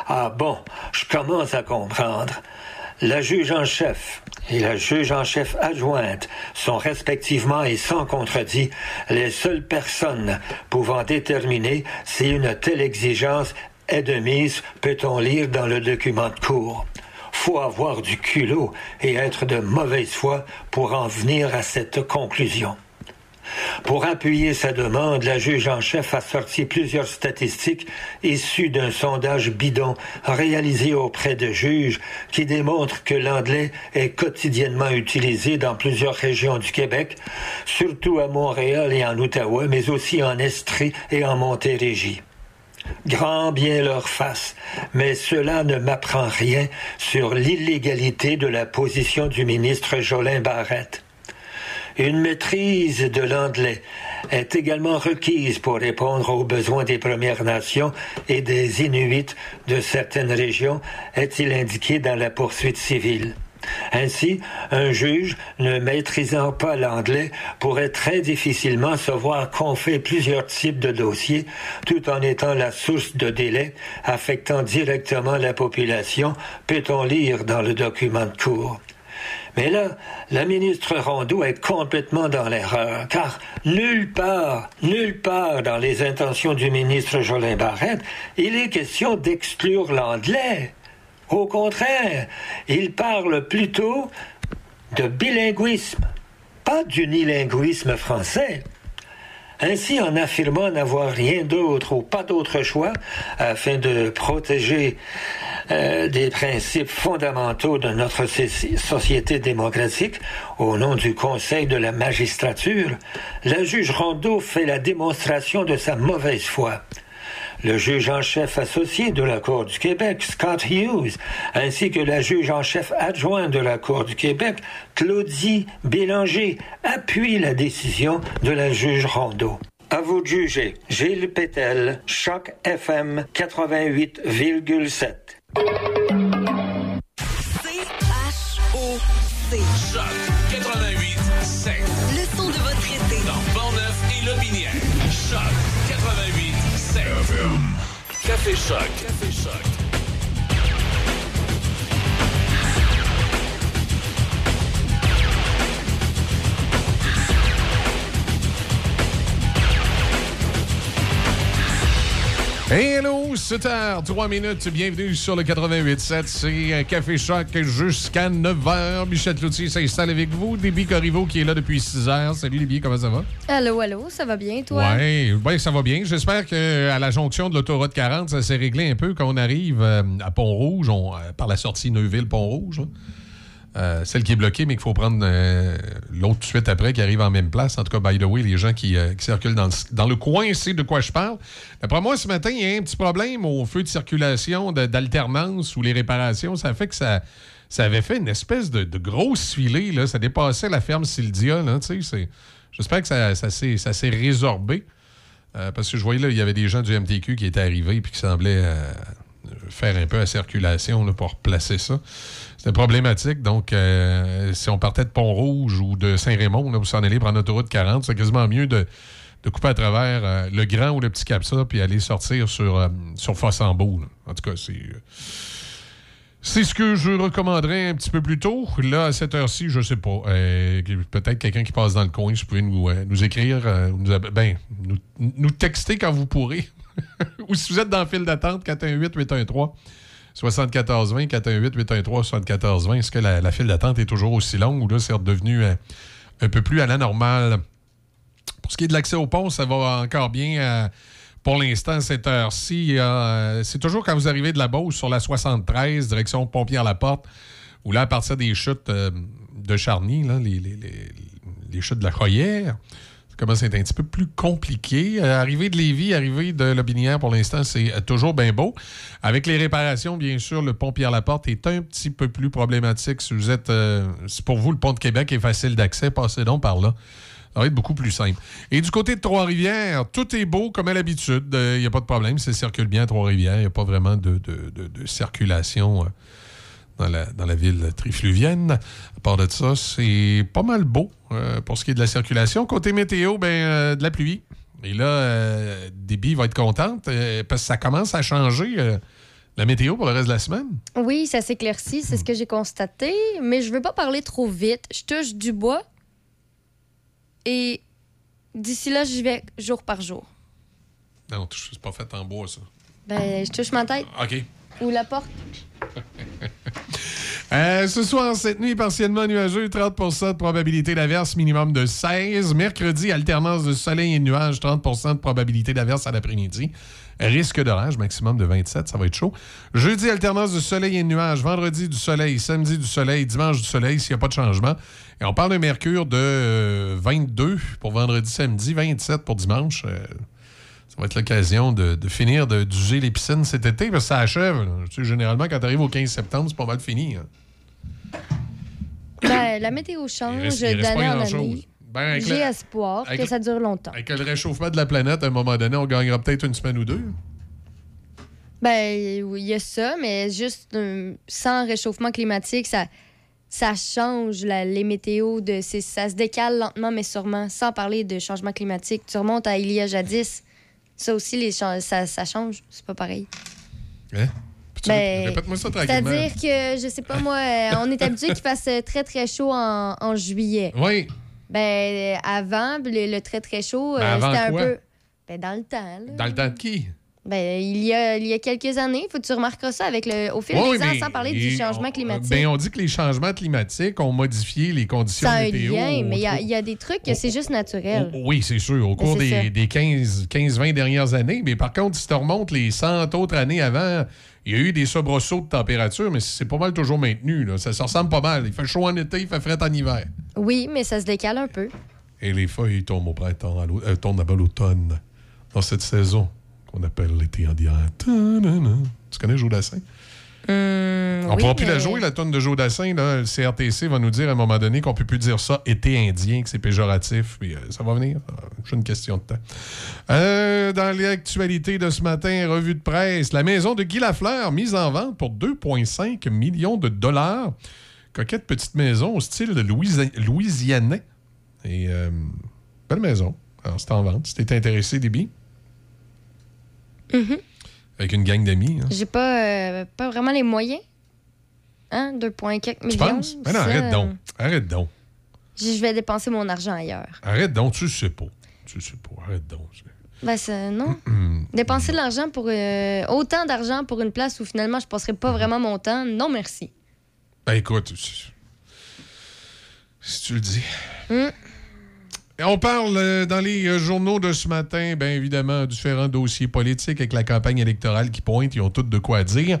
S13: Ah bon, je commence à comprendre. La juge en chef et la juge en chef adjointe sont respectivement et sans contredit les seules personnes pouvant déterminer si une telle exigence est de mise, peut-on lire dans le document de cours faut avoir du culot et être de mauvaise foi pour en venir à cette conclusion. Pour appuyer sa demande, la juge en chef a sorti plusieurs statistiques issues d'un sondage bidon réalisé auprès de juges qui démontrent que l'anglais est quotidiennement utilisé dans plusieurs régions du Québec, surtout à Montréal et en Ottawa, mais aussi en Estrie et en Montérégie. Grand bien leur face, mais cela ne m'apprend rien sur l'illégalité de la position du ministre Jolin Barrette. Une maîtrise de l'anglais est également requise pour répondre aux besoins des Premières Nations et des Inuits de certaines régions, est-il indiqué dans la poursuite civile. Ainsi, un juge ne maîtrisant pas l'anglais pourrait très difficilement se voir confier plusieurs types de dossiers tout en étant la source de délais affectant directement la population, peut-on lire dans le document de cours. Mais là, la ministre Rondeau est complètement dans l'erreur, car nulle part, nulle part dans les intentions du ministre Jolin Barrette, il est question d'exclure l'anglais. Au contraire, il parle plutôt de bilinguisme, pas d'unilinguisme français. Ainsi, en affirmant n'avoir rien d'autre ou pas d'autre choix afin de protéger euh, des principes fondamentaux de notre soci- société démocratique au nom du Conseil de la magistrature, la juge Rondeau fait la démonstration de sa mauvaise foi. Le juge en chef associé de la Cour du Québec, Scott Hughes, ainsi que la juge en chef adjoint de la Cour du Québec, Claudie Bélanger, appuient la décision de la juge Rondeau. À vous de juger. Gilles Pétel, Choc FM 88,7.
S1: C-H-O-C. Choc Dans Portneuf
S7: 7h, 3 minutes. Bienvenue sur le 88.7. C'est un Café Choc jusqu'à 9h. Michel Cloutier s'installe avec vous. Déby Corriveau qui est là depuis 6h. Salut Déby, comment ça va?
S2: Allô, allô, ça va bien, toi?
S7: Oui, ben, ça va bien. J'espère qu'à la jonction de l'autoroute 40, ça s'est réglé un peu quand on arrive euh, à Pont-Rouge, on- euh, par la sortie Neuville-Pont-Rouge. Euh, celle qui est bloquée, mais qu'il faut prendre euh, l'autre suite après qui arrive en même place. En tout cas, by the way, les gens qui, euh, circulent dans le, coin savent de quoi je parle. D'après moi, ce matin, il y a un petit problème au feu de circulation d'alternance ou les réparations. Ça fait que ça, avait fait une espèce de, grosse filée. Là. Ça dépassait la ferme c'est- J'espère que ça, s'est résorbé. Parce que je voyais là, il y avait des gens du MTQ qui étaient arrivés et qui semblaient faire un peu la circulation pour placer ça. C'était problématique. Donc, euh, si on partait de Pont-Rouge ou de Saint-Raymond, vous s'en allez prendre l'autoroute 40, c'est quasiment mieux de, de couper à travers euh, le grand ou le petit Capsa puis aller sortir sur, euh, sur Fossambeau. En tout cas, c'est. euh, c'est ce que je recommanderais un petit peu plus tôt. Là, à cette heure-ci, je sais pas. Peut-être quelqu'un qui passe dans le coin, si vous pouvez nous, nous écrire, euh, nous, ben, nous, nous texter quand vous pourrez. Ou si vous êtes dans le file d'attente, 418-813. 7420, 418-813, 7420. Est-ce que la, file d'attente est toujours aussi longue ou là, c'est redevenu euh, un peu plus à la normale? Pour ce qui est de l'accès au pont, ça va encore bien. euh, pour l'instant, cette heure-ci, euh, c'est toujours quand vous arrivez de la Beauce sur la 73, direction Pompière-la-Porte, où là, à partir des chutes de Charny, les, chutes de la Croyère, commence à être un petit peu plus compliqué. Euh, arriver de Lévis, arriver de Lobinière, pour l'instant, c'est euh, toujours bien beau. Avec les réparations, bien sûr, le pont Pierre-Laporte est un petit peu plus problématique. Si vous êtes, euh, si pour vous, le pont de Québec est facile d'accès, passez donc par là. Ça va être beaucoup plus simple. Et du côté de Trois-Rivières, tout est beau comme à l'habitude. Il n'y a pas de problème. Ça circule bien à Trois-Rivières. Il n'y a pas vraiment de, circulation euh, dans, la, dans la ville trifluvienne. À part de ça, c'est pas mal beau euh, pour ce qui est de la circulation. Côté météo, ben, euh, de la pluie. Et là, euh, Déby va être contente euh, parce que ça commence à changer la météo pour le reste de la semaine.
S2: Oui, ça s'éclaircit, c'est ce que j'ai constaté, mais je veux pas parler trop vite. Je touche du bois et d'ici là, j'y vais jour par jour.
S7: Non, c'est pas fait en bois, ça.
S2: Ben, je touche ma tête
S7: OK.
S2: ou la porte.
S7: Euh, ce soir, cette nuit, partiellement nuageux, 30% de probabilité d'averse, minimum de 16. Mercredi, alternance de soleil et de nuages, 30% de probabilité d'averse à l'après-midi. Risque d'orage, maximum de 27, ça va être chaud. Jeudi, alternance de soleil et nuages. Vendredi, du soleil. Samedi, du soleil. Dimanche, du soleil, s'il n'y a pas de changement. Et on parle de mercure de euh, 22 pour vendredi, samedi, 27 pour dimanche. Euh, ça va être l'occasion de, de finir de- d'user les piscines cet été, parce que ça achève. là. Tu sais, généralement, quand tu arrives au 15 septembre, c'est pas mal fini. hein.
S2: Ben, la météo change d'année en année.
S7: Ben,
S2: J'ai espoir
S7: avec
S2: que ça dure longtemps.
S7: Avec le réchauffement de la planète, à un moment donné, on gagnera peut-être une semaine ou deux.
S2: Ben, oui, il y a ça, mais juste euh, sans réchauffement climatique, ça, ça change la- les météos. De, ça se décale lentement, mais sûrement. Sans parler de changement climatique. Tu remontes à il y a jadis. Ça aussi, les ça, ça change. C'est pas pareil.
S7: Hein?
S2: Ben,
S7: rép- Répète-moi ça tranquillement.
S2: C'est-à-dire que, je sais pas moi, euh, on est habitué qu'il fasse euh, très, très chaud en, en juillet.
S7: Oui.
S2: Ben, avant, le, le très, très chaud,
S7: Ben,
S2: euh, c'était un peu. Ben, dans le temps, là.
S7: Dans le temps de qui?
S2: Ben, il y a, il y a quelques années, faut que tu remarqueras ça avec le, au fil
S7: Oui,
S2: des ans, sans parler du changement climatique.
S7: Ben, on dit que les changements climatiques ont modifié les conditions
S2: ça
S7: météo. au-
S2: mais il y y a des trucs que c'est juste naturel.
S7: Oui, c'est sûr, au
S2: Ben,
S7: cours
S2: ça.
S7: des, des 15 15-20 dernières années. Mais par contre, si tu remontes les 100 autres années avant, il y a eu des soubresauts de température, mais c'est pas mal toujours maintenu. là. Ça se ressemble pas mal. Il fait chaud en été, il fait frais en hiver.
S2: Oui, mais ça se décale un peu.
S7: Et les feuilles tombent au printemps, à euh, tombent à l'automne, dans cette saison qu'on appelle l'été indien. Tu connais Jodassin?
S2: Hum,
S7: On
S2: oui,
S7: pourra plus la jouer, la tonne de Jodassin. Là. Le CRTC va nous dire à un moment donné qu'on peut plus dire ça été indien, que c'est péjoratif. Puis, euh, ça va venir. C'est une question de temps. Euh, dans l'actualité de ce matin, revue de presse, la maison de Guy Lafleur mise en vente pour 2,5 millions de dollars. Coquette petite maison au style de Louisi- louisianais. Et euh, belle maison. Alors, c'est en vente. Si t'es intéressé, Déby.
S2: Mhm.
S7: Avec une gang d'amis. hein.
S2: J'ai pas, euh, pas vraiment les moyens. Hein? 2,4
S7: Tu
S2: millions.
S7: penses? Ben non,
S2: ça,
S7: arrête
S2: euh,
S7: donc. Arrête donc.
S2: Je vais dépenser mon argent ailleurs.
S7: Arrête donc, tu sais pas. Tu sais pas. Arrête donc.
S2: Ben, ça, non. Dépenser de l'argent pour. euh, autant d'argent pour une place où finalement je passerai pas vraiment mon temps, non merci.
S7: Ben écoute, si si tu le dis.
S2: Hmm.
S7: On parle euh, dans les euh, journaux de ce matin, bien évidemment, différents dossiers politiques avec la campagne électorale qui pointe. Ils ont toutes de quoi dire.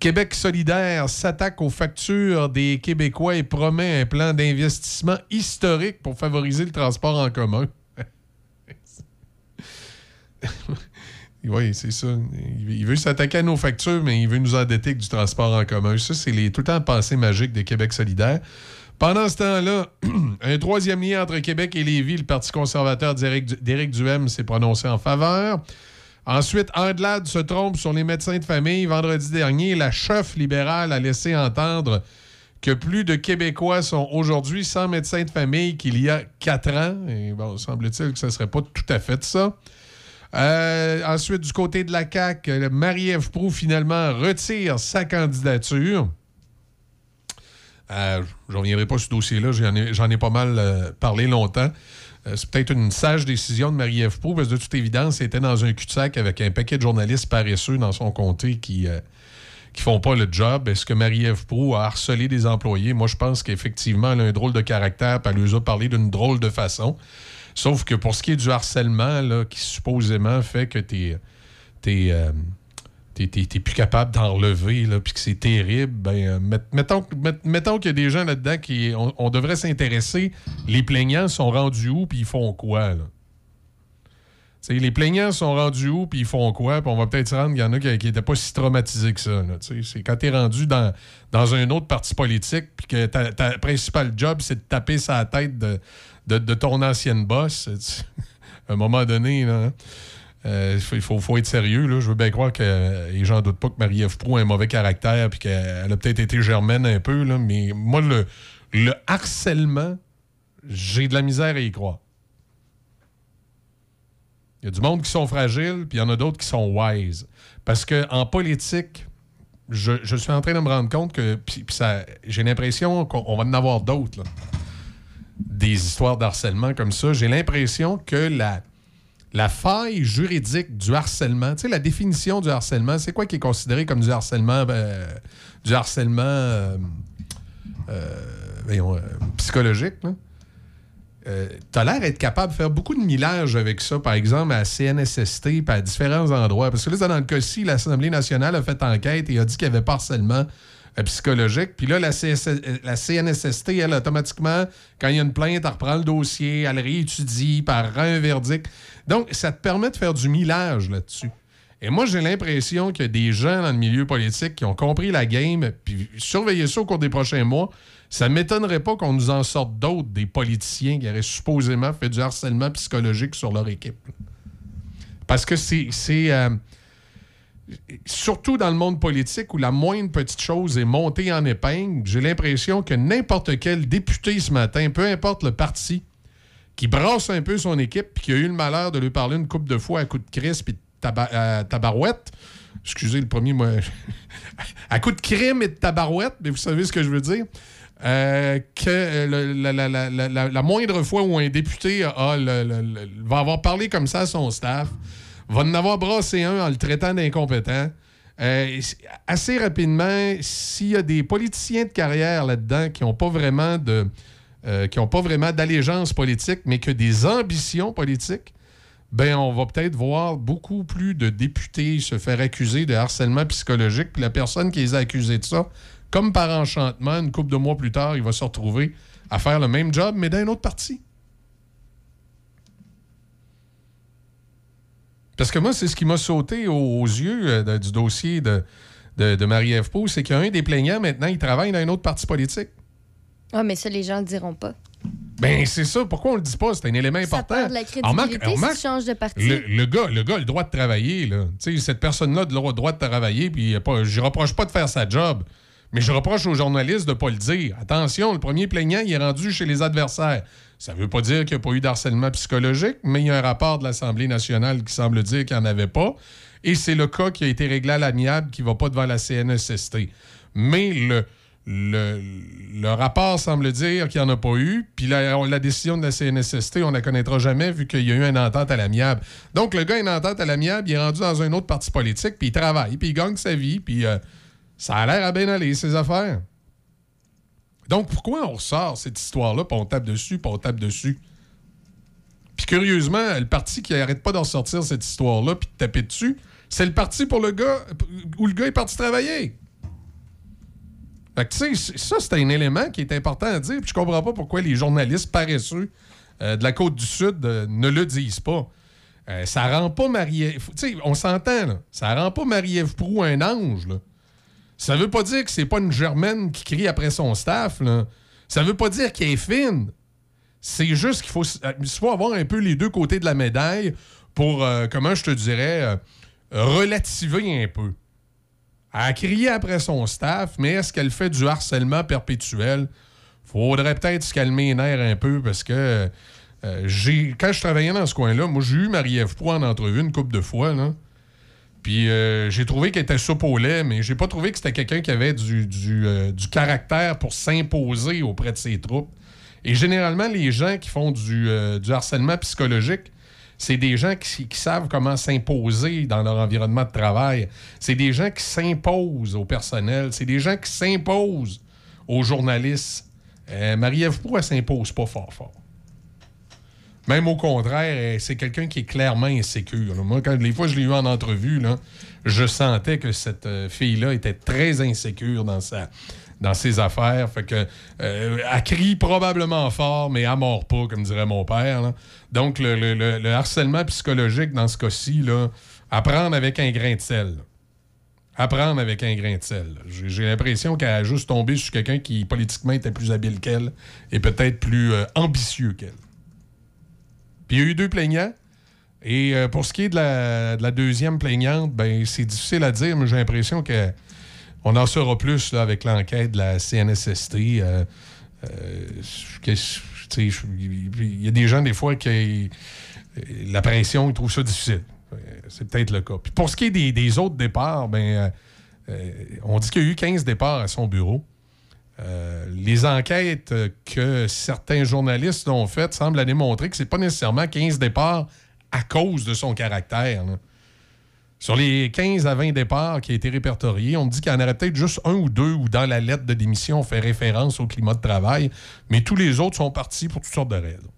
S7: Québec solidaire s'attaque aux factures des Québécois et promet un plan d'investissement historique pour favoriser le transport en commun. Oui, c'est ça. Il veut s'attaquer à nos factures, mais il veut nous endetter avec du transport en commun. Ça, c'est les, tout le temps pensée magique de Québec solidaire. Pendant ce temps-là, un troisième lien entre Québec et Lévis, le Parti conservateur d'Éric Du- d'Éric Duhem s'est prononcé en faveur. Ensuite, Andelade se trompe sur les médecins de famille. Vendredi dernier, la chef libérale a laissé entendre que plus de Québécois sont aujourd'hui sans médecin de famille qu'il y a quatre ans. Et bon, semble-t-il que ce ne serait pas tout à fait ça. Euh, ensuite, du côté de la CAQ, Marie-Ève Proux, finalement, retire sa candidature. Euh, je ne reviendrai pas sur ce dossier-là, j'en ai, ai pas mal euh, parlé longtemps. Euh, c'est peut-être une sage décision de Marie-Ève parce que de toute évidence, elle était dans un cul-de-sac avec un paquet de journalistes paresseux dans son comté qui ne font pas le job. Est-ce que Marie-Ève a harcelé des employés? Moi, je pense qu'effectivement, elle a un drôle de caractère, puis elle nous a parlé d'une drôle de façon. Sauf que pour ce qui est du harcèlement, là, qui supposément fait que t'es, t'es- plus capable d'en relever, là, puis que c'est terrible, ben, euh, met- mettons, met- mettons qu'il y a des gens là-dedans qui. On, devrait s'intéresser. Les plaignants sont rendus où, puis ils font quoi, là? Tu sais, les plaignants sont rendus où, puis ils font quoi, puis on va peut-être se rendre qu'il y en a qui n'étaient pas si traumatisés que ça. C'est quand tu es rendu dans, dans un autre parti politique, puis que ta, ta principal job, c'est de taper sa tête de, de, de ton ancienne boss. à un moment donné, là, hein, euh, il faut- faut, être sérieux. Là. Je veux bien croire que, euh, et j'en doute pas que Marie-Ève Proux a un mauvais caractère, puis qu'elle a peut-être été germaine un peu, là, mais moi, le, le harcèlement, j'ai de la misère à y croire. Il y a du monde qui sont fragiles, puis il y en a d'autres qui sont wise. Parce qu'en politique, je, je suis en train de me rendre compte que puis- ça- j'ai l'impression qu'on on va en avoir d'autres. Des histoires d'harcèlement comme ça. J'ai l'impression que la, la faille juridique du harcèlement, tu sais, la définition du harcèlement, c'est quoi qui est considéré comme du harcèlement, euh, du harcèlement euh, euh, psychologique? là? T'as capable de faire beaucoup de millage avec ça, par exemple, à CNSST puis à différents endroits. Parce que là, dans le cas-ci, l'Assemblée nationale a fait enquête et a dit qu'il n'y avait pas harcèlement psychologique. Puis là, la, CS euh, CNSST, elle, automatiquement, quand il y a une plainte, elle reprend le dossier, elle réétudie, elle rend un verdict. Donc, ça te permet de faire du millage là-dessus. Et moi, j'ai l'impression qu'il y a des gens dans le milieu politique qui ont compris la game, puis surveiller ça au cours des prochains mois. Ça ne m'étonnerait pas qu'on nous en sorte d'autres, des politiciens qui auraient supposément fait du harcèlement psychologique sur leur équipe. Parce que c'est. c'est, euh, surtout dans le monde politique où la moindre petite chose est montée en épingle, j'ai l'impression que n'importe quel député ce matin, peu importe le parti, qui brasse un peu son équipe puis qui a eu le malheur de lui parler une coupe de fois à coup de crisp et de taba- tabarouette. Excusez le premier, moi. à coup de crime et de tabarouette, mais vous savez ce que je veux dire. Euh, que euh, la, moindre fois où un député va avoir parlé comme ça à son staff, va en avoir brassé un en le traitant d'incompétent. Euh, assez rapidement, s'il y a des politiciens de carrière là-dedans qui n'ont pas vraiment de euh, qui pas vraiment d'allégeance politique, mais que des ambitions politiques, ben on va peut-être voir beaucoup plus de députés se faire accuser de harcèlement psychologique, puis la personne qui les a accusés de ça, comme par enchantement, une couple de mois plus tard, il va se retrouver à faire le même job, mais d'un autre parti. Parce que moi, c'est ce qui m'a sauté aux, yeux euh, de- du dossier de, de, de Marie-Ève c'est qu'un des plaignants, maintenant, il travaille dans un autre parti politique.
S2: Ah, mais ça, les gens le diront pas.
S7: Ben, c'est ça. Pourquoi on le dit pas? C'est un élément
S2: Ça
S7: important.
S2: perd de la crédibilité si
S7: remarque,
S2: tu changes de parti.
S7: le, le gars, le gars a le droit de travailler. Là. Cette personne-là a le droit de travailler, puis je reproche pas de faire sa job. Mais je reproche aux journalistes de ne pas le dire. Attention, le premier plaignant, il est rendu chez les adversaires. Ça ne veut pas dire qu'il n'y a pas eu d'harcèlement psychologique, mais il y a un rapport de l'Assemblée nationale qui semble dire qu'il n'y en avait pas. Et c'est le cas qui a été réglé à l'amiable qui ne va pas devant la CNSST. Mais le, le, le rapport semble dire qu'il n'y en a pas eu. Puis la, la décision de la CNSST, on ne la connaîtra jamais vu qu'il y a eu une entente à l'amiable. Donc le gars a une entente à l'amiable, il est rendu dans un autre parti politique, puis il travaille, puis il gagne sa vie, puis euh, ça a l'air à bien aller, ses affaires. Donc pourquoi on ressort cette histoire-là, puis on tape dessus, puis on tape dessus? Puis curieusement, le parti qui arrête pas d'en sortir cette histoire-là, puis de taper dessus, c'est le parti pour le gars où le gars est parti travailler. Fait que, tu sais, ça, c'est un élément qui est important à dire. Puis je comprends pas pourquoi les journalistes paresseux euh, de la côte du Sud euh, ne le disent pas. Euh, ça rend pas Marie-Ève. On s'entend, là. Ça rend pas Marie-Ève Proux un ange. Ça veut pas dire que c'est pas une Germaine qui crie après son staff, là. Ça veut pas dire qu'elle est fine. C'est juste qu'il faut, il faut avoir un peu les deux côtés de la médaille pour, comment je te dirais, relativer un peu. A crié après son staff, mais est-ce qu'elle fait du harcèlement perpétuel? Faudrait peut-être se calmer les nerfs un peu parce que euh, j'ai quand je travaillais dans ce coin-là, moi j'ai eu Marie-Ève Proux en entrevue une couple de fois. Là. Puis euh, j'ai trouvé qu'elle était soupe au lait, mais j'ai pas trouvé que c'était quelqu'un qui avait du, du, euh, caractère pour s'imposer auprès de ses troupes. Et généralement, les gens qui font du, du harcèlement psychologique, c'est des gens qui, savent comment s'imposer dans leur environnement de travail. C'est des gens qui s'imposent au personnel. C'est des gens qui s'imposent aux journalistes. Euh, Marie-Ève Proux, elle s'impose pas fort fort. Même au contraire, euh, c'est quelqu'un qui est clairement insécure. Moi, les fois je l'ai eu en entrevue, là, je sentais que cette euh, fille-là était très insécure dans ses affaires. Fait que euh, elle crie probablement fort, mais elle mord pas, comme dirait mon père. Donc, le, le- le- le harcèlement psychologique dans ce cas-ci, là, à prendre avec un grain de sel. À avec un grain de sel. j'ai l'impression qu'elle a juste tombé sur quelqu'un qui, politiquement, était plus habile qu'elle et peut-être plus euh, ambitieux qu'elle. Puis il y a eu deux plaignants. Et euh, pour ce qui est de la, de la deuxième plaignante, ben c'est difficile à dire, mais j'ai l'impression que on en saura plus là, avec l'enquête de la CNSST. euh, euh, Il y a des gens, des fois, qui. La pression, ils trouvent ça difficile. C'est peut-être le cas. Puis pour ce qui est des, des autres départs, ben, on dit qu'il y a eu 15 départs à son bureau. Euh, les enquêtes que certains journalistes ont faites semblent aller montrer que c'est pas nécessairement 15 départs à cause de son caractère. là. Sur les 15 à 20 départs qui ont été répertoriés, on me dit qu'il y en aurait peut-être juste un ou deux où dans la lettre de démission on fait référence au climat de travail, mais tous les autres sont partis pour toutes sortes de raisons.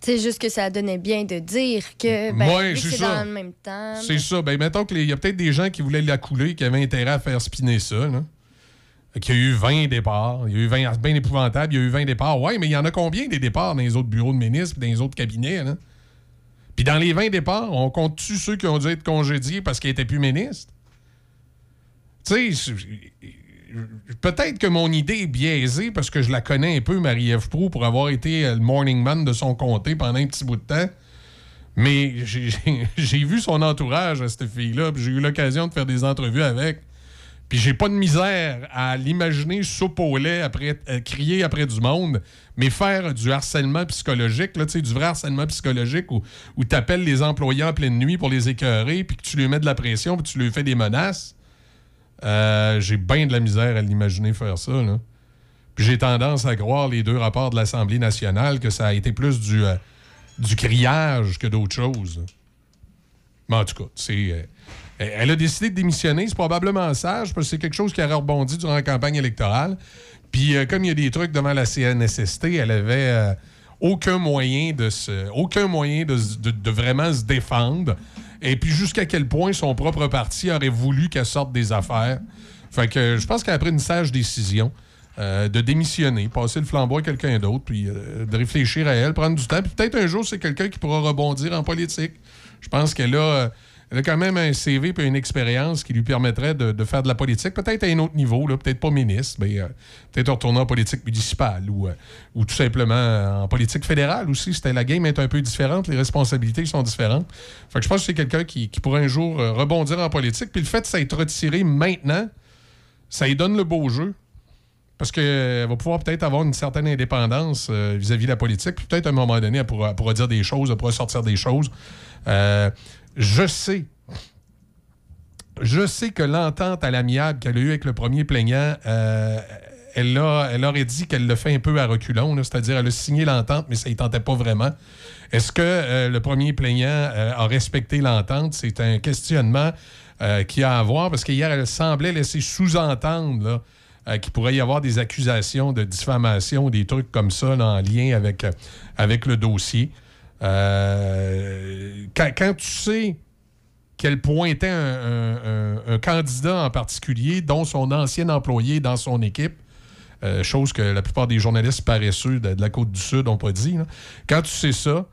S2: C'est juste que ça donnait bien de dire que ben,
S7: Ouais,
S2: que
S7: c'est
S2: dans le même temps.
S7: C'est ça. Ben, mettons qu'il y a peut-être des gens qui voulaient la couler, qui avaient intérêt à faire spinner ça. Là. Qu'il y a eu 20 départs. Il y a eu 20, c'est bien épouvantable. Il y a eu 20 départs. Ouais, mais il y en a combien des départs dans les autres bureaux de ministres dans les autres cabinets? Puis dans les 20 départs, on compte-tu ceux qui ont dû être congédiés parce qu'ils n'étaient plus ministres? Tu sais, peut-être que mon idée est biaisée parce que je la connais un peu, Marie-Ève Proux, pour avoir été euh, le morning man de son comté pendant un petit bout de temps. Mais j'ai- vu son entourage à cette fille-là, j'ai eu l'occasion de faire des entrevues avec. Puis j'ai pas de misère à l'imaginer soupe au lait après euh, crier après du monde, mais faire du harcèlement psychologique, là, du vrai harcèlement psychologique où, où tu appelles les employés en pleine nuit pour les écœurer, puis que tu lui mets de la pression, puis tu lui fais des menaces. Euh, j'ai bien de la misère à l'imaginer faire ça. Là. Puis j'ai tendance à croire les deux rapports de l'Assemblée nationale que ça a été plus du, euh, du criage que d'autres choses. Mais en tout cas, c'est. Elle a décidé de démissionner. C'est probablement sage parce que c'est quelque chose qui a rebondi durant la campagne électorale. Puis, euh, comme il y a des trucs devant la CNSST, elle avait euh, aucun moyen de se, aucun moyen de, vraiment se défendre. Et puis, jusqu'à quel point son propre parti aurait voulu qu'elle sorte des affaires. Fait que je pense qu'elle a pris une sage décision euh, de démissionner, passer le flambeau à quelqu'un d'autre, puis euh, de réfléchir à elle, prendre du temps. Puis peut-être un jour, c'est quelqu'un qui pourra rebondir en politique. Je pense qu'elle a, elle a quand même un CV et une expérience qui lui permettrait de, faire de la politique, peut-être à un autre niveau, peut-être pas ministre, mais euh, peut-être retourner en politique municipale ou, euh, ou tout simplement en politique fédérale aussi. C'était la game est un peu différente, les responsabilités sont différentes. Fait que je pense que c'est quelqu'un qui, pourrait un jour euh, rebondir en politique. Puis le fait de s'être retiré maintenant, ça lui donne le beau jeu. Parce qu'elle va pouvoir peut-être avoir une certaine indépendance euh, vis-à-vis de la politique. Puis peut-être à un moment donné, elle pourra, pourra dire des choses, elle pourra sortir des choses. Euh, je sais. Je sais que l'entente à l'amiable qu'elle a eue avec le premier plaignant, euh, elle, a, elle aurait dit qu'elle le fait un peu à reculons, c'est-à-dire elle a signé l'entente, mais ça ne tentait pas vraiment. Est-ce que euh, le premier plaignant euh, a respecté l'entente? C'est un questionnement y a à avoir, parce qu'hier, elle semblait laisser sous-entendre qu'il pourrait y avoir des accusations de diffamation, des trucs comme ça en lien avec, avec le dossier. Euh, quand, tu sais qu'elle pointait un, un- candidat en particulier, dont son ancien employé dans son équipe, euh, chose que la plupart des journalistes paresseux de, la côte du Sud n'ont pas dit. Quand tu sais ça,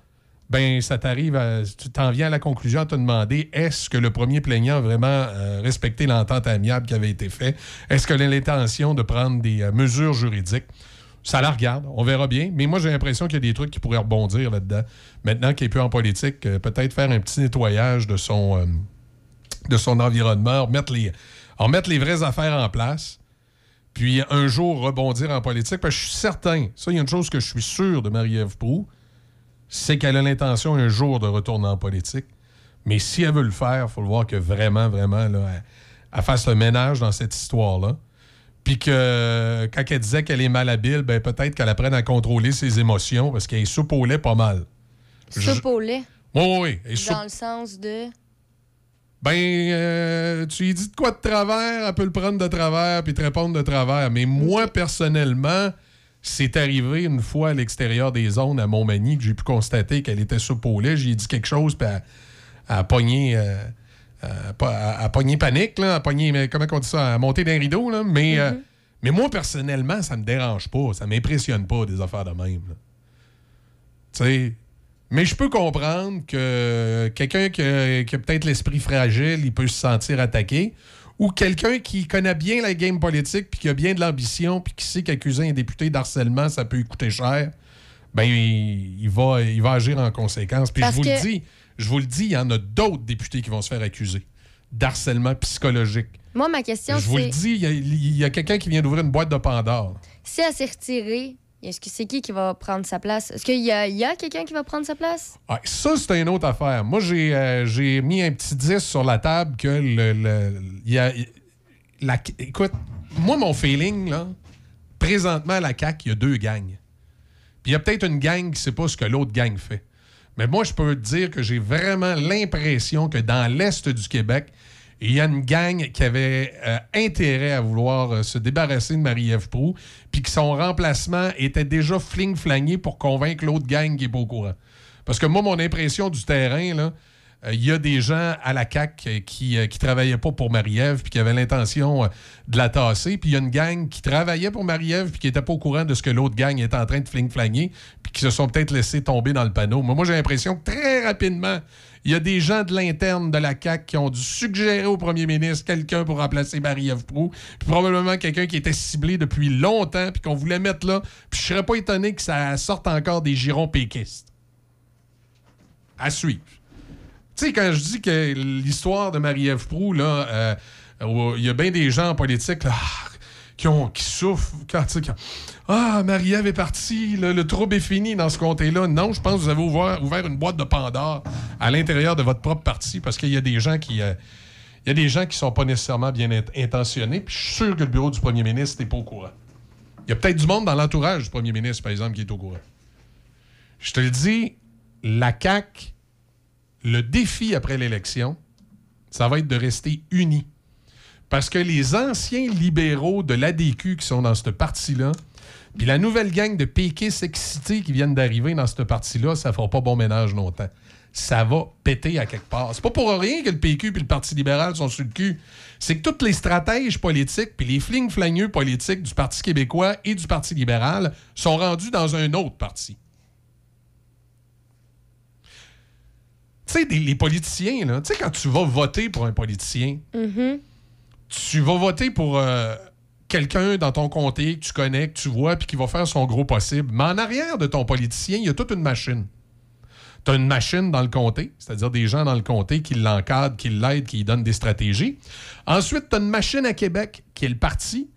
S7: ben ça t'arrive. Tu t'en viens à la conclusion à te demander est-ce que le premier plaignant a vraiment euh, respecté l'entente amiable qui avait été faite? Est-ce a l'intention de prendre des mesures juridiques? Ça la regarde, on verra bien. Mais moi, j'ai l'impression qu'il y a des trucs qui pourraient rebondir là-dedans. Maintenant qu'il est plus en politique, euh, peut-être faire un petit nettoyage de son, euh, environnement, remettre les, les vraies affaires en place, puis un jour rebondir en politique. Parce que je suis certain, ça, il y a une chose que je suis sûr de Marie-Ève Proux, c'est qu'elle a l'intention un jour de retourner en politique. Mais si elle veut le faire, il faut le voir que vraiment, vraiment, elle, elle fasse le ménage dans cette histoire-là. Puis que quand elle disait qu'elle est malhabile, ben peut-être qu'elle apprenne à contrôler ses émotions parce qu'elle est soupe au lait pas mal.
S2: Soupe au lait,
S7: Oui, oui, oui. Elle est soupe-
S2: dans le sens de...
S7: Ben, euh, tu lui dis de quoi de travers, elle peut le prendre de travers puis te répondre de travers. Mais moi, personnellement, c'est arrivé une fois à l'extérieur des zones à Montmagny que j'ai pu constater qu'elle était soupe au lait. J'ai dit quelque chose, puis elle, elle a pogné... euh, euh, a pogné panique, là, pogné, mais comment on dit ça, a monté d'un rideau, là, mais, euh, mais moi, personnellement, ça me dérange pas, ça m'impressionne pas, des affaires de même. Tu sais, mais je peux comprendre que quelqu'un qui a, peut-être l'esprit fragile, il peut se sentir attaqué. Ou quelqu'un qui connaît bien la game politique, puis qui a bien de l'ambition, puis qui sait qu'accuser un député d'harcèlement, ça peut lui coûter cher, ben il, il va, il va agir en conséquence. Puis je vous
S2: que-
S7: le dis, je vous le dis, il y en a d'autres députés qui vont se faire accuser d'harcèlement psychologique.
S2: Moi, ma question,
S7: Je vous le
S2: c'est...
S7: dis, il y a, quelqu'un qui vient d'ouvrir une boîte de Pandore.
S2: Si elle s'est retirée, est-ce que c'est qui qui va prendre sa place? Est-ce qu'il y a, quelqu'un qui va prendre sa place?
S7: Ah, ça, c'est une autre affaire. Moi, j'ai euh, j'ai mis un petit 10 sur la table que le. y a, la- écoute, moi, mon feeling, là, présentement, à la CAQ, il y a deux gangs. Puis il y a peut-être une gang qui ne sait pas ce que l'autre gang fait. Mais moi, je peux te dire que j'ai vraiment l'impression que dans l'Est du Québec, il y a une gang qui avait euh, intérêt à vouloir euh, se débarrasser de Marie-Ève Proux, puis que son remplacement était déjà fling-flangé pour convaincre l'autre gang qui n'est pas au courant. Parce que moi, mon impression du terrain, là, il y a des gens à la CAQ euh, qui ne travaillaient pas pour Marie-Ève puis qui avaient l'intention euh, de la tasser. Puis il y a une gang qui travaillait pour Marie-Ève puis qui n'était pas au courant de ce que l'autre gang était en train de fling-flanger puis qui se sont peut-être laissés tomber dans le panneau. Mais moi, j'ai l'impression que très rapidement, il y a des gens de l'interne de la CAQ qui ont dû suggérer au premier ministre quelqu'un pour remplacer Marie-Ève Proux. Puis probablement quelqu'un qui était ciblé depuis longtemps puis qu'on voulait mettre là. Puis je serais pas étonné que ça sorte encore des girons péquistes. À suivre. Tu sais, quand je dis que l'histoire de Marie-Ève Proux, là, euh, il y a bien des gens en politique là, ah, qui, ont, qui souffrent. Quand, ah, Marie-Ève est partie, le, le trouble est fini dans ce comté-là. Non, je pense que vous avez ouvert, ouvert une boîte de Pandore à l'intérieur de votre propre parti parce qu'il y a des gens qui. euh, il y a des gens qui sont pas nécessairement bien int- intentionnés, puis je suis sûr que le bureau du premier ministre n'est pas au courant. Il y a peut-être du monde dans l'entourage du premier ministre, par exemple, qui est au courant. Je te le dis, la CAQ, le défi après l'élection, ça va être de rester unis. Parce que les anciens libéraux de l'ADQ qui sont dans cette partie-là, puis la nouvelle gang de péquistes excités qui viennent d'arriver dans cette partie-là, ça fera pas bon ménage longtemps. Ça va péter à quelque part. C'est pas pour rien que le PQ puis le Parti libéral sont sur le cul. C'est que tous les stratèges politiques puis les fling-flagneux politiques du Parti québécois et du Parti libéral sont rendus dans un autre parti. Tu sais, les politiciens, là, tu sais, quand tu vas voter pour un politicien,
S2: Mhm.
S7: tu vas voter pour euh, quelqu'un dans ton comté que tu connais, que tu vois, puis qui va faire son gros possible. Mais en arrière de ton politicien, il y a toute une machine. Tu as une machine dans le comté, c'est-à-dire des gens dans le comté qui l'encadrent, qui l'aident, qui lui donnent des stratégies. Ensuite, tu as une machine à Québec, qui est le parti,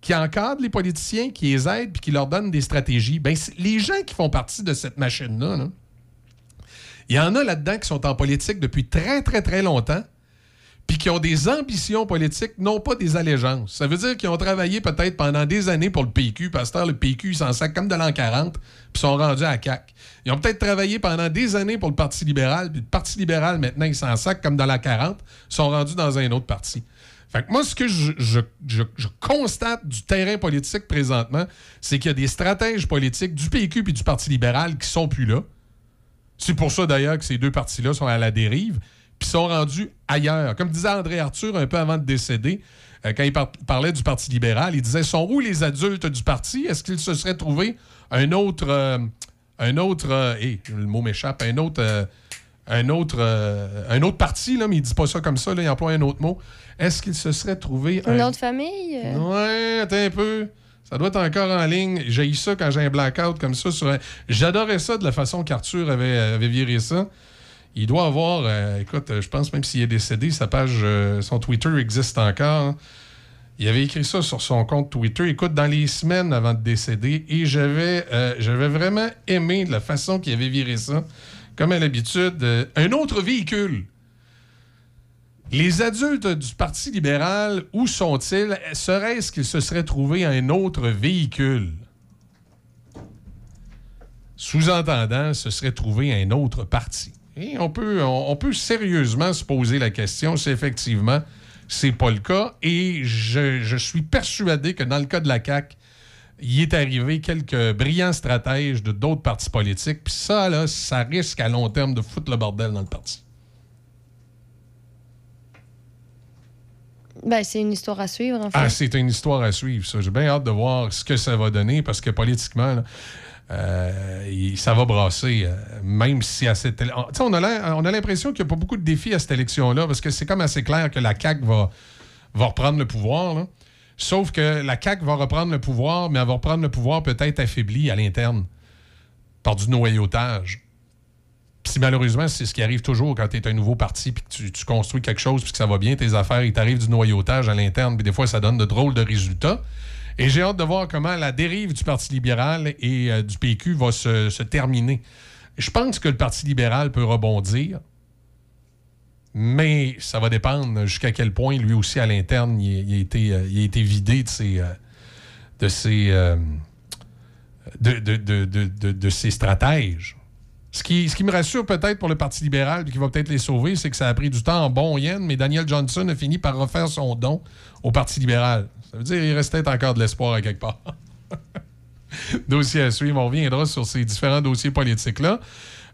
S7: qui encadre les politiciens, qui les aide, puis qui leur donne des stratégies. Ben, les gens qui font partie de cette machine-là, là, il y en a là-dedans qui sont en politique depuis très, très, très longtemps, puis qui ont des ambitions politiques, non pas des allégeances. Ça veut dire qu'ils ont travaillé peut-être pendant des années pour le PQ, parce que le PQ, ils s'en sacent comme de l'an 40, puis sont rendus à CAC. Ils ont peut-être travaillé pendant des années pour le Parti libéral, puis le Parti libéral, maintenant, ils s'en sacent comme dans la 40, sont rendus dans un autre parti. Fait que moi, ce que je- je constate du terrain politique présentement, c'est qu'il y a des stratèges politiques du PQ puis du Parti libéral qui sont plus là. C'est pour ça d'ailleurs que ces deux partis-là sont à la dérive, puis sont rendus ailleurs. Comme disait André Arthur un peu avant de décéder, euh, quand il par- parlait du Parti libéral, il disait Sont où les adultes du parti? Est-ce qu'il se serait trouvé un autre. euh, un autre. euh, hé, le mot m'échappe. Un autre. un autre, un autre parti, là, mais il dit pas ça comme ça, là, il emploie un autre mot. Est-ce qu'il se serait trouvé
S2: Une
S7: un,
S2: autre famille?
S7: Ouais, attends un peu. Ça doit être encore en ligne. J'ai eu ça quand j'ai un blackout comme ça. un- J'adorais ça de la façon qu'Arthur avait, avait viré ça. Il doit avoir, euh, écoute, euh, je pense même s'il est décédé, sa page, euh, son Twitter existe encore. Il avait écrit ça sur son compte Twitter, écoute, dans les semaines avant de décéder, et j'avais euh, j'avais vraiment aimé de la façon qu'il avait viré ça. Comme à l'habitude, euh, un autre véhicule. Les adultes du Parti libéral, où sont-ils? Serait-ce qu'ils se seraient trouvés un autre véhicule? Sous-entendant, se serait trouvé un autre parti. Et on peut, on, peut sérieusement se poser la question si effectivement c'est pas le cas. Et je, je suis persuadé que dans le cas de la CAQ, il est arrivé quelques brillants stratèges de d'autres partis politiques. Puis ça, là, ça risque à long terme de foutre le bordel dans le parti.
S2: Ben, c'est une histoire à suivre, en fait.
S7: Ah, c'est une histoire à suivre, ça. J'ai bien hâte de voir ce que ça va donner parce que politiquement, euh, ça va brasser. euh, même si à on a l'impression qu'il n'y a pas beaucoup de défis à cette élection-là parce que c'est comme assez clair que la CAQ va, reprendre le pouvoir. Sauf que la CAQ va reprendre le pouvoir, mais elle va reprendre le pouvoir peut-être affaibli à l'interne par du noyautage. Puis malheureusement, c'est ce qui arrive toujours quand tu es un nouveau parti puis que tu, construis quelque chose puis que ça va bien, tes affaires, il t'arrive du noyautage à l'interne, puis des fois, ça donne de drôles de résultats. Et j'ai hâte de voir comment la dérive du Parti libéral et euh, du PQ va se, terminer. Je pense que le Parti libéral peut rebondir, mais ça va dépendre jusqu'à quel point, lui aussi, à l'interne, il, il a été, euh, a été vidé de ses, euh, de ses stratèges. Ce qui, me rassure peut-être pour le Parti libéral, puis qui va peut-être les sauver, c'est que ça a pris du temps en bon yen, mais Daniel Johnson a fini par refaire son don au Parti libéral. Ça veut dire qu'il restait encore de l'espoir à quelque part. dossier à suivre. On reviendra sur ces différents dossiers politiques-là.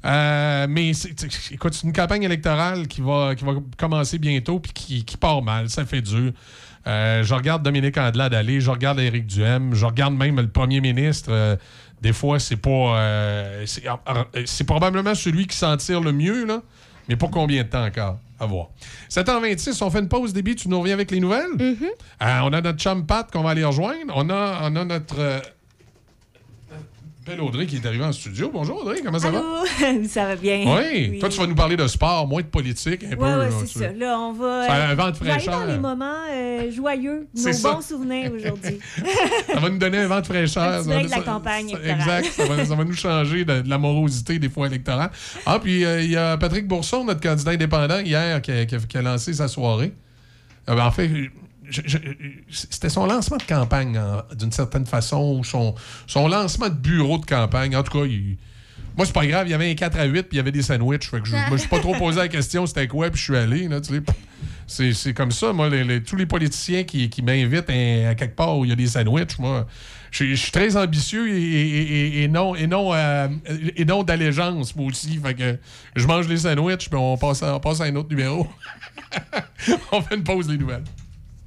S7: Euh, mais c'est, écoute, c'est une campagne électorale qui va, commencer bientôt puis qui, qui part mal. Ça fait dur. Euh, je regarde Dominique Andelade aller, je regarde Éric Duhem, je regarde même le premier ministre. Euh, des fois, c'est pas. euh, c'est, euh, c'est probablement celui qui s'en tire le mieux, là. Mais pour combien de temps encore? À voir. 7h26, on fait une pause début, tu nous reviens avec les nouvelles? Euh, on a notre chum Pat qu'on va aller rejoindre. On a, on a notre. Euh, Audrey qui est arrivée en studio. Bonjour Audrey, comment ça va?
S14: Allô? ça va bien.
S7: Oui. Toi, tu vas nous parler de sport, moins de politique, un peu.
S14: Ouais, ouais,
S7: là,
S14: c'est ça. Là, on va.
S7: Ça a un
S14: euh,
S7: vent de
S14: aller
S7: fraîcheur.
S14: dans les moments euh, joyeux, nos
S7: ça.
S14: bons souvenirs aujourd'hui.
S7: Ça va nous donner un vent de fraîcheur.
S14: Un
S7: va-
S14: de la campagne électorale.
S7: Exact. Ça va, ça va nous changer de, de la morosité des fois électorale. Ah, puis euh, il y a Patrick Bourson, notre candidat indépendant, hier, qui a, qui a- qui a lancé sa soirée. Euh, ben, en fait, c'était son lancement de campagne, d'une certaine façon, ou son, son lancement de bureau de campagne. En tout cas, il- moi, c'est pas grave, il y avait un 4 à 8 puis il y avait des sandwichs. Fait que je me suis pas trop posé la question c'était quoi, puis je suis allé. Là, tu sais. c'est, c'est comme ça, moi, les- les- tous les politiciens qui, qui m'invitent à, à quelque part où il y a des sandwichs, moi, je, je suis très ambitieux et, et- et- et non, et non, euh, et non d'allégeance, moi aussi. Fait que je mange les sandwichs, puis on passe à, on passe à un autre numéro. on fait une pause, les nouvelles.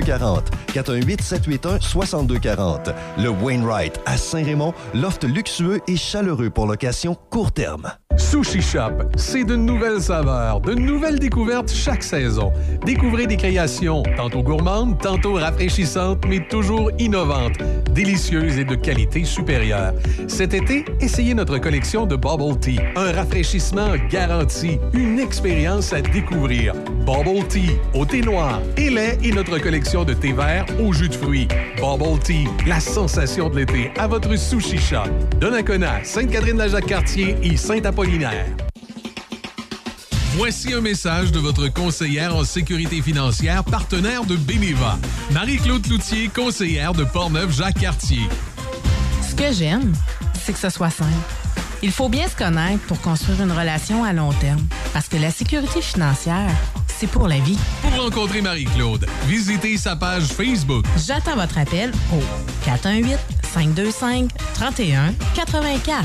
S15: 418 781 6240. Le Wainwright à Saint-Raymond, loft luxueux et chaleureux pour location court terme.
S7: Sushi Shop, c'est de nouvelles saveurs, de nouvelles découvertes chaque saison. Découvrez des créations tantôt gourmandes, tantôt rafraîchissantes, mais toujours innovantes, délicieuses et de qualité supérieure. Cet été, essayez notre collection de Bubble Tea, un rafraîchissement garanti, une expérience à découvrir. Bubble Tea, au thé noir et lait et notre collection de thé vert au jus de fruits. Bubble Tea, la sensation de l'été à votre Sushi Shop. Donnacona, Sainte-Catherine-la-Jacques-Cartier et Saint-Apollinaire. Voici un message de votre conseillère en sécurité financière, partenaire de Beneva. Marie-Claude Cloutier, conseillère de Portneuf-Jacques-Cartier.
S16: Ce que j'aime, c'est que ce soit simple. Il faut bien se connaître pour construire une relation à long terme. Parce que la sécurité financière, c'est pour la vie.
S7: Pour rencontrer Marie-Claude, visitez sa page Facebook.
S16: J'attends votre appel au 418 525 31 84.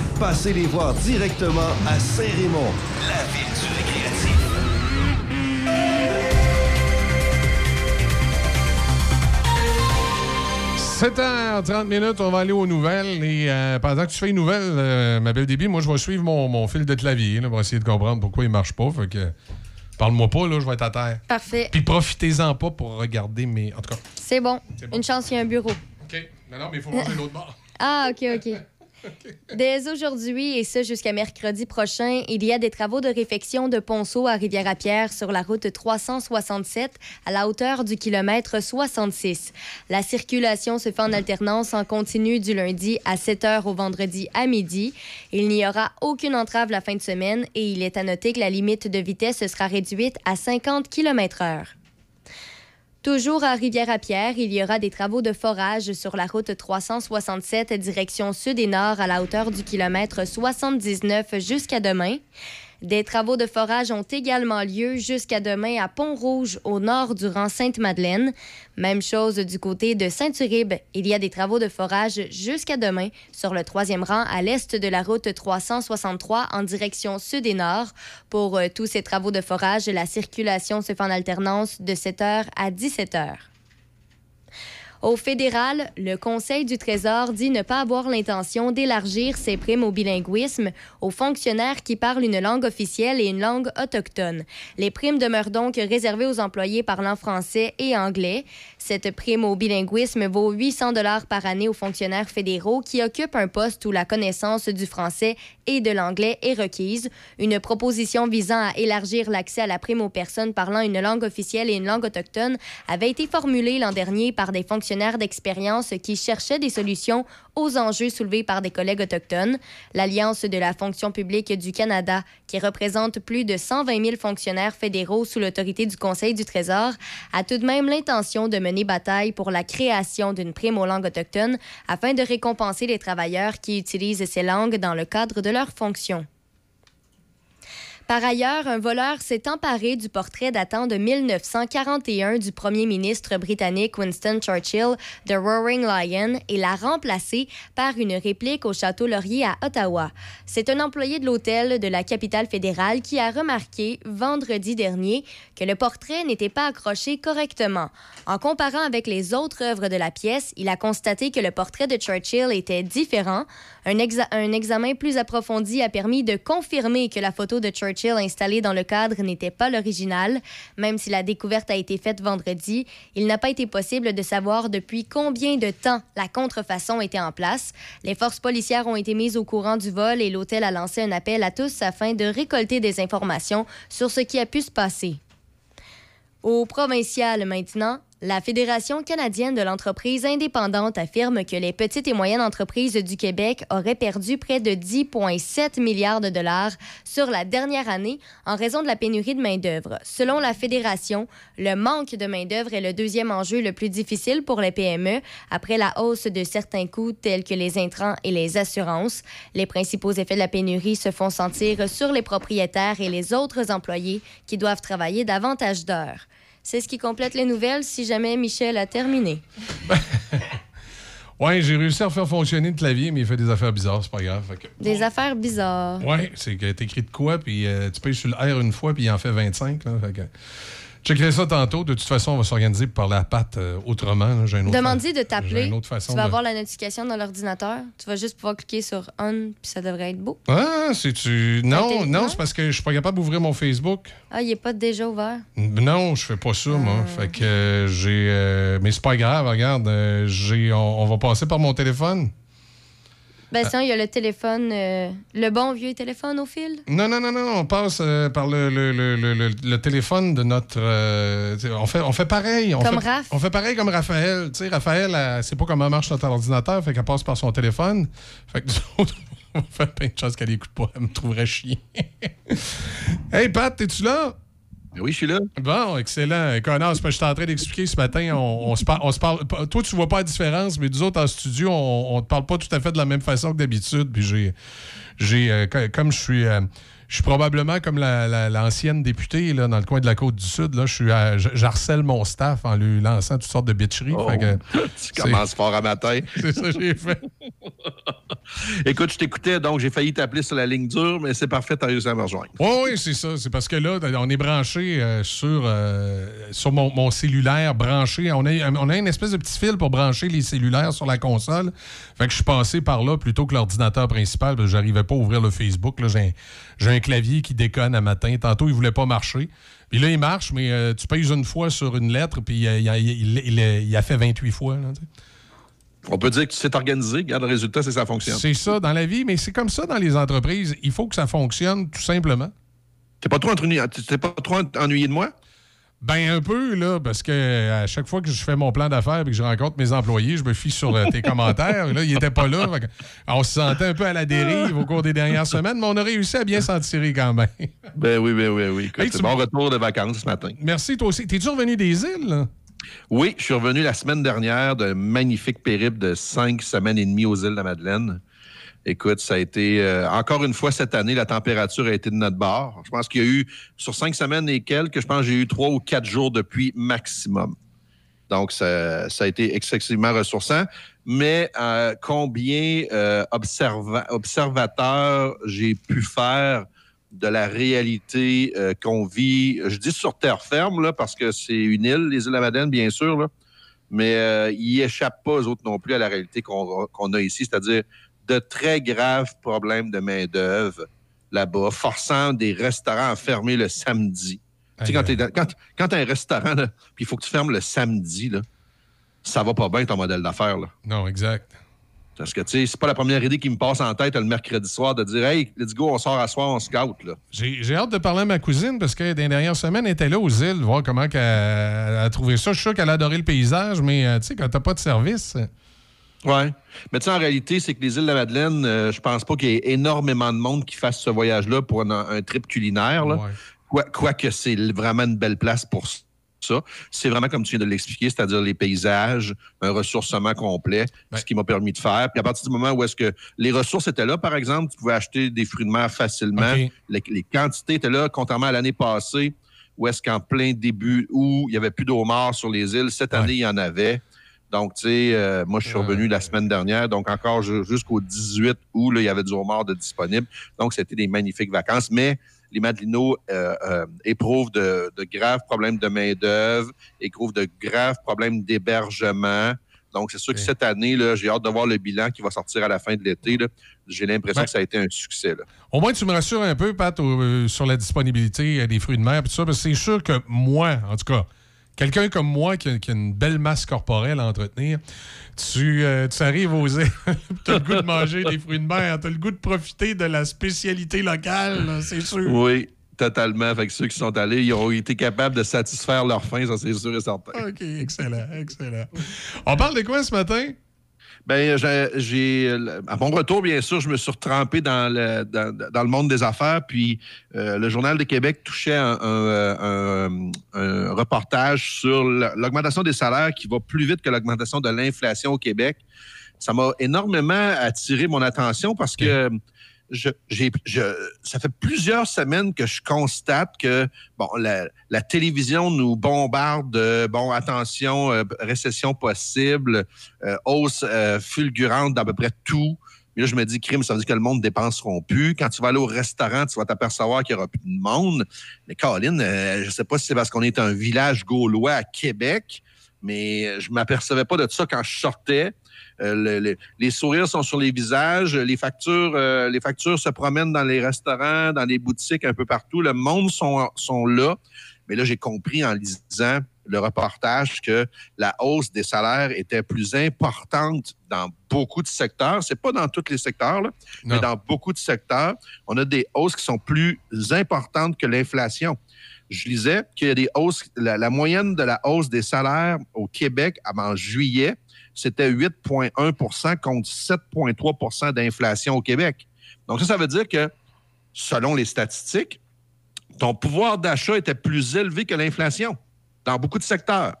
S15: Passez les voir directement à Saint-Raymond, la ville du récréatif.
S7: 7h30 minutes, on va aller aux nouvelles. Et euh, pendant que tu fais les nouvelles, euh, ma belle débit, moi, je vais suivre mon, mon fil de clavier là, pour essayer de comprendre pourquoi il marche pas. Fait que, parle-moi pas, là, je vais être à terre.
S2: Parfait.
S7: Puis profitez-en pas pour regarder mes. En tout cas.
S2: C'est bon. Une chance, il y a un bureau.
S7: OK. Non, non, mais il faut manger l'autre bord.
S2: Ah, OK, OK. Dès aujourd'hui et ce jusqu'à mercredi prochain, il y a des travaux de réfection de ponceau à Rivière-à-Pierre sur la route 367 à la hauteur du kilomètre 66. La circulation se fait en alternance en continu du lundi à 7 h au vendredi à midi. Il n'y aura aucune entrave la fin de semaine et il est à noter que la limite de vitesse sera réduite à 50 km/h. Toujours à Rivière-à-Pierre, il y aura des travaux de forage sur la route 367 direction sud et nord à la hauteur du kilomètre 79 jusqu'à demain. Des travaux de forage ont également lieu jusqu'à demain à Pont-Rouge, au nord du rang Sainte-Madeleine. Même chose du côté de Saint-Uribe. Il y a des travaux de forage jusqu'à demain sur le troisième rang à l'est de la route 363 en direction sud et nord. Pour euh, tous ces travaux de forage, la circulation se fait en alternance de 7h à 17h. Au fédéral, le Conseil du Trésor dit ne pas avoir l'intention d'élargir ses primes au bilinguisme aux fonctionnaires qui parlent une langue officielle et une langue autochtone. Les primes demeurent donc réservées aux employés parlant français et anglais. Cette prime au bilinguisme vaut 800 dollars par année aux fonctionnaires fédéraux qui occupent un poste où la connaissance du français et de l'anglais est requise. Une proposition visant à élargir l'accès à la prime aux personnes parlant une langue officielle et une langue autochtone avait été formulée l'an dernier par des fonctionnaires d'expérience qui cherchaient des solutions aux enjeux soulevés par des collègues autochtones. L'Alliance de la fonction publique du Canada, qui représente plus de 120 000 fonctionnaires fédéraux sous l'autorité du Conseil du Trésor, a tout de même l'intention de mener bataille pour la création d'une prime aux langues autochtones afin de récompenser les travailleurs qui utilisent ces langues dans le cadre de leurs fonctions. Par ailleurs, un voleur s'est emparé du portrait datant de 1941 du premier ministre britannique Winston Churchill, The Roaring Lion, et l'a remplacé par une réplique au Château Laurier à Ottawa. C'est un employé de l'hôtel de la capitale fédérale qui a remarqué vendredi dernier que le portrait n'était pas accroché correctement. En comparant avec les autres œuvres de la pièce, il a constaté que le portrait de Churchill était différent. Un, exa- un examen plus approfondi a permis de confirmer que la photo de Churchill Installé dans le cadre n'était pas l'original. Même si la découverte a été faite vendredi, il n'a pas été possible de savoir depuis combien de temps la contrefaçon était en place. Les forces policières ont été mises au courant du vol et l'hôtel a lancé un appel à tous afin de récolter des informations sur ce qui a pu se passer. Au provincial maintenant, la Fédération canadienne de l'entreprise indépendante affirme que les petites et moyennes entreprises du Québec auraient perdu près de 10,7 milliards de dollars sur la dernière année en raison de la pénurie de main-d'œuvre. Selon la Fédération, le manque de main-d'œuvre est le deuxième enjeu le plus difficile pour les PME après la hausse de certains coûts tels que les intrants et les assurances. Les principaux effets de la pénurie se font sentir sur les propriétaires et les autres employés qui doivent travailler davantage d'heures. C'est ce qui complète les nouvelles si jamais Michel a terminé.
S7: Ouais, j'ai réussi à faire fonctionner le clavier, mais il fait des affaires bizarres, c'est pas grave. Fait que-
S2: Des affaires bizarres.
S7: Ouais, c'est que t'écris de quoi, puis euh, tu payes sur le R une fois, puis il en fait 25. Là, fait que... Checkerai ça tantôt. De toute façon, on va s'organiser pour parler à Pat euh, autrement. J'ai
S2: Demande-y de t'appeler. Tu vas
S7: de-
S2: avoir la notification dans l'ordinateur. Tu vas juste pouvoir cliquer sur On, puis ça devrait être beau.
S7: Ah, c'est-tu. Non,
S2: Intelligent.
S7: non, c'est parce que je suis pas capable d'ouvrir mon Facebook.
S2: Ah, il n'est pas déjà ouvert.
S7: Non, je fais pas ça,
S2: Ah.
S7: moi. Fait que euh, j'ai. euh, mais c'est pas grave, regarde. euh, j'ai, on, on va passer par mon téléphone.
S2: Ben, sinon, il y a le téléphone, euh, le bon vieux téléphone au fil.
S7: Non, non, non, non, on passe euh, par le, le, le, le- téléphone de notre. euh, on, fait, on fait pareil. On
S2: Comme
S7: fait,
S2: Raph.
S7: On fait pareil comme Raphaël. Tu sais, Raphaël, elle sait pas comment marche notre ordinateur, fait qu'elle passe par son téléphone. Fait que nous autres, on fait plein de choses qu'elle écoute pas. Elle me trouverait chien. hey, Pat, es-tu là?
S17: Oui, je suis là.
S7: Bon, excellent. Connard, que j'étais en train d'expliquer ce matin. On, on se par- on se parle. Toi, tu vois pas la différence, mais nous autres, en studio, on, on te parle pas tout à fait de la même façon que d'habitude. Puis j'ai. j'ai euh, co- comme je suis. euh, je suis probablement comme la- la- l'ancienne députée là, dans le coin de la côte du Sud. Là, je suis à- je- j'harcèle mon staff en lui lançant toutes sortes de bitcheries.
S17: Oh,
S7: Fait que-
S17: tu commences fort à matin.
S7: C'est ça que j'ai fait.
S17: Écoute, je t'écoutais, donc j'ai failli t'appeler sur la ligne dure, mais c'est parfait, t'as réussi à me rejoindre.
S7: Oui, oui, c'est ça. C'est parce que là, on est branché euh, sur, euh, sur mon, mon cellulaire, branché. On a, on a une espèce de petit fil pour brancher les cellulaires sur la console. Fait que je suis passé par là plutôt que l'ordinateur principal, parce que j'arrivais pas à ouvrir le Facebook. J'ai un, clavier qui déconne à matin. Tantôt, il voulait pas marcher. Puis là, il marche, mais euh, tu payes une fois sur une lettre, puis il, a- il- a fait 28 fois.
S17: On peut dire que tu sais t'organiser. Regarde, le résultat, c'est ça fonctionne.
S7: C'est ça dans la vie, mais c'est comme ça dans les entreprises. Il faut que ça fonctionne tout simplement.
S17: T'es pas trop ennuyé, t'es pas trop ennuyé de moi?
S7: Ben un peu, là, parce que euh, à chaque fois que je fais mon plan d'affaires et que je rencontre mes employés, je me fie sur euh, tes commentaires. Là, il était pas là. On se sentait un peu à la dérive au cours des dernières semaines, mais on a réussi à bien s'en tirer quand même.
S17: Ben oui, ben oui, oui. Écoute,
S7: Hey,
S17: c'est
S7: tu-
S17: bon retour de vacances ce matin.
S7: Merci, toi aussi. T'es-tu revenu des îles? là?
S17: Oui, je suis revenu la semaine dernière d'un magnifique périple de cinq semaines et demie aux îles de la Madeleine. Écoute, ça a été euh, encore une fois cette année, la température a été de notre bord. Je pense qu'il y a eu sur cinq semaines et quelques, je pense que j'ai eu trois ou quatre jours de pluie maximum. Donc, ça, a été excessivement ressourçant. Mais euh, combien euh, observa- observateurs j'ai pu faire de la réalité euh, qu'on vit, je dis sur terre ferme, là, parce que c'est une île, les îles Madeleine, bien sûr, là, mais euh, ils échappent pas, eux autres non plus, à la réalité qu'on a ici, c'est-à-dire de très graves problèmes de main-d'œuvre là-bas, forçant des restaurants à fermer le samedi. Tu sais, quand tu quand, quand as un restaurant, puis il faut que tu fermes le samedi, là, ça va pas bien ton modèle d'affaires. là.
S7: Non, exact.
S17: Parce que, tu sais, c'est pas la première idée qui me passe en tête le mercredi soir de dire Hey, let's go, on sort à soir, on scout. Là.
S7: J'ai hâte de parler à ma cousine parce que dans les dernières semaines, elle était là aux îles, voir comment qu'elle a trouvé ça. Je suis sûr qu'elle a adoré le paysage, mais euh, tu sais, quand t'as pas de service. euh,
S17: Ouais. Mais tu sais, en réalité, c'est que les îles de la Madeleine, euh, je pense pas qu'il y ait énormément de monde qui fasse ce voyage-là pour un, un trip culinaire. Là. Quoi- Quoique c'est vraiment une belle place pour s- ça. C'est vraiment comme tu viens de l'expliquer, c'est-à-dire les paysages, un ressourcement complet, ce qui m'a permis de faire. Puis à partir du moment où est-ce que les ressources étaient là, par exemple, tu pouvais acheter des fruits de mer facilement. Les, les quantités étaient là, contrairement à l'année passée, où est-ce qu'en plein début où il y avait plus d'eau mort sur les îles, cette année, il y en avait. Donc, tu sais, euh, moi, je suis revenu la semaine dernière, donc encore ju- jusqu'au 18 août, là, il y avait du homard de disponible. Donc, c'était des magnifiques vacances. Mais les Madelinots euh, euh, éprouvent de, de graves problèmes de main-d'œuvre, éprouvent de graves problèmes d'hébergement. Donc, c'est sûr que cette année, j'ai hâte de voir le bilan qui va sortir à la fin de l'été. J'ai l'impression
S7: Ben-
S17: que ça a été un succès. là.
S7: Au moins, tu me rassures un peu, Pat, au- euh, sur la disponibilité euh, des fruits de mer, tout ça, c'est sûr que moi, en tout cas, quelqu'un comme moi qui a, qui a une belle masse corporelle à entretenir, tu, euh, tu arrives aux îles, tu as le goût de manger des fruits de mer, tu as le goût de profiter de la spécialité locale, c'est sûr.
S17: Oui, totalement. Fait que ceux qui sont allés, ils ont été capables de satisfaire leur faim, ça c'est sûr et certain.
S7: OK, excellent, excellent. On parle de quoi ce matin?
S17: Ben, j'ai- à mon retour, bien sûr, je me suis retrempé dans le, dans, le monde des affaires. Puis, euh, le Journal de Québec touchait un, un reportage sur l'augmentation des salaires qui va plus vite que l'augmentation de l'inflation au Québec. Ça m'a énormément attiré mon attention parce que je, je- ça fait plusieurs semaines que je constate que bon, la, la télévision nous bombarde de bon, attention, euh, récession possible, euh, hausse euh, fulgurante d'à peu près tout. Mais là, je me dis, crime, ça veut dire que le monde ne dépenseront plus. Quand tu vas aller au restaurant, tu vas t'apercevoir qu'il n'y aura plus de monde. Mais Caroline, euh, je ne sais pas si c'est parce qu'on est un village gaulois à Québec, mais je ne m'apercevais pas de ça quand je sortais. Euh, le- le- les sourires sont sur les visages, les factures, euh, les factures se promènent dans les restaurants, dans les boutiques, un peu partout. Le monde sont, sont là. Mais là, j'ai compris en lisant le reportage que la hausse des salaires était plus importante dans beaucoup de secteurs. C'est pas dans tous les secteurs, là, mais dans beaucoup de secteurs, on a des hausses qui sont plus importantes que l'inflation. Je lisais qu'il y a des hausses, la, la moyenne de la hausse des salaires au Québec en juillet, c'était 8,1% contre 7,3% d'inflation au Québec. Donc ça, ça veut dire que, selon les statistiques, ton pouvoir d'achat était plus élevé que l'inflation dans beaucoup de secteurs.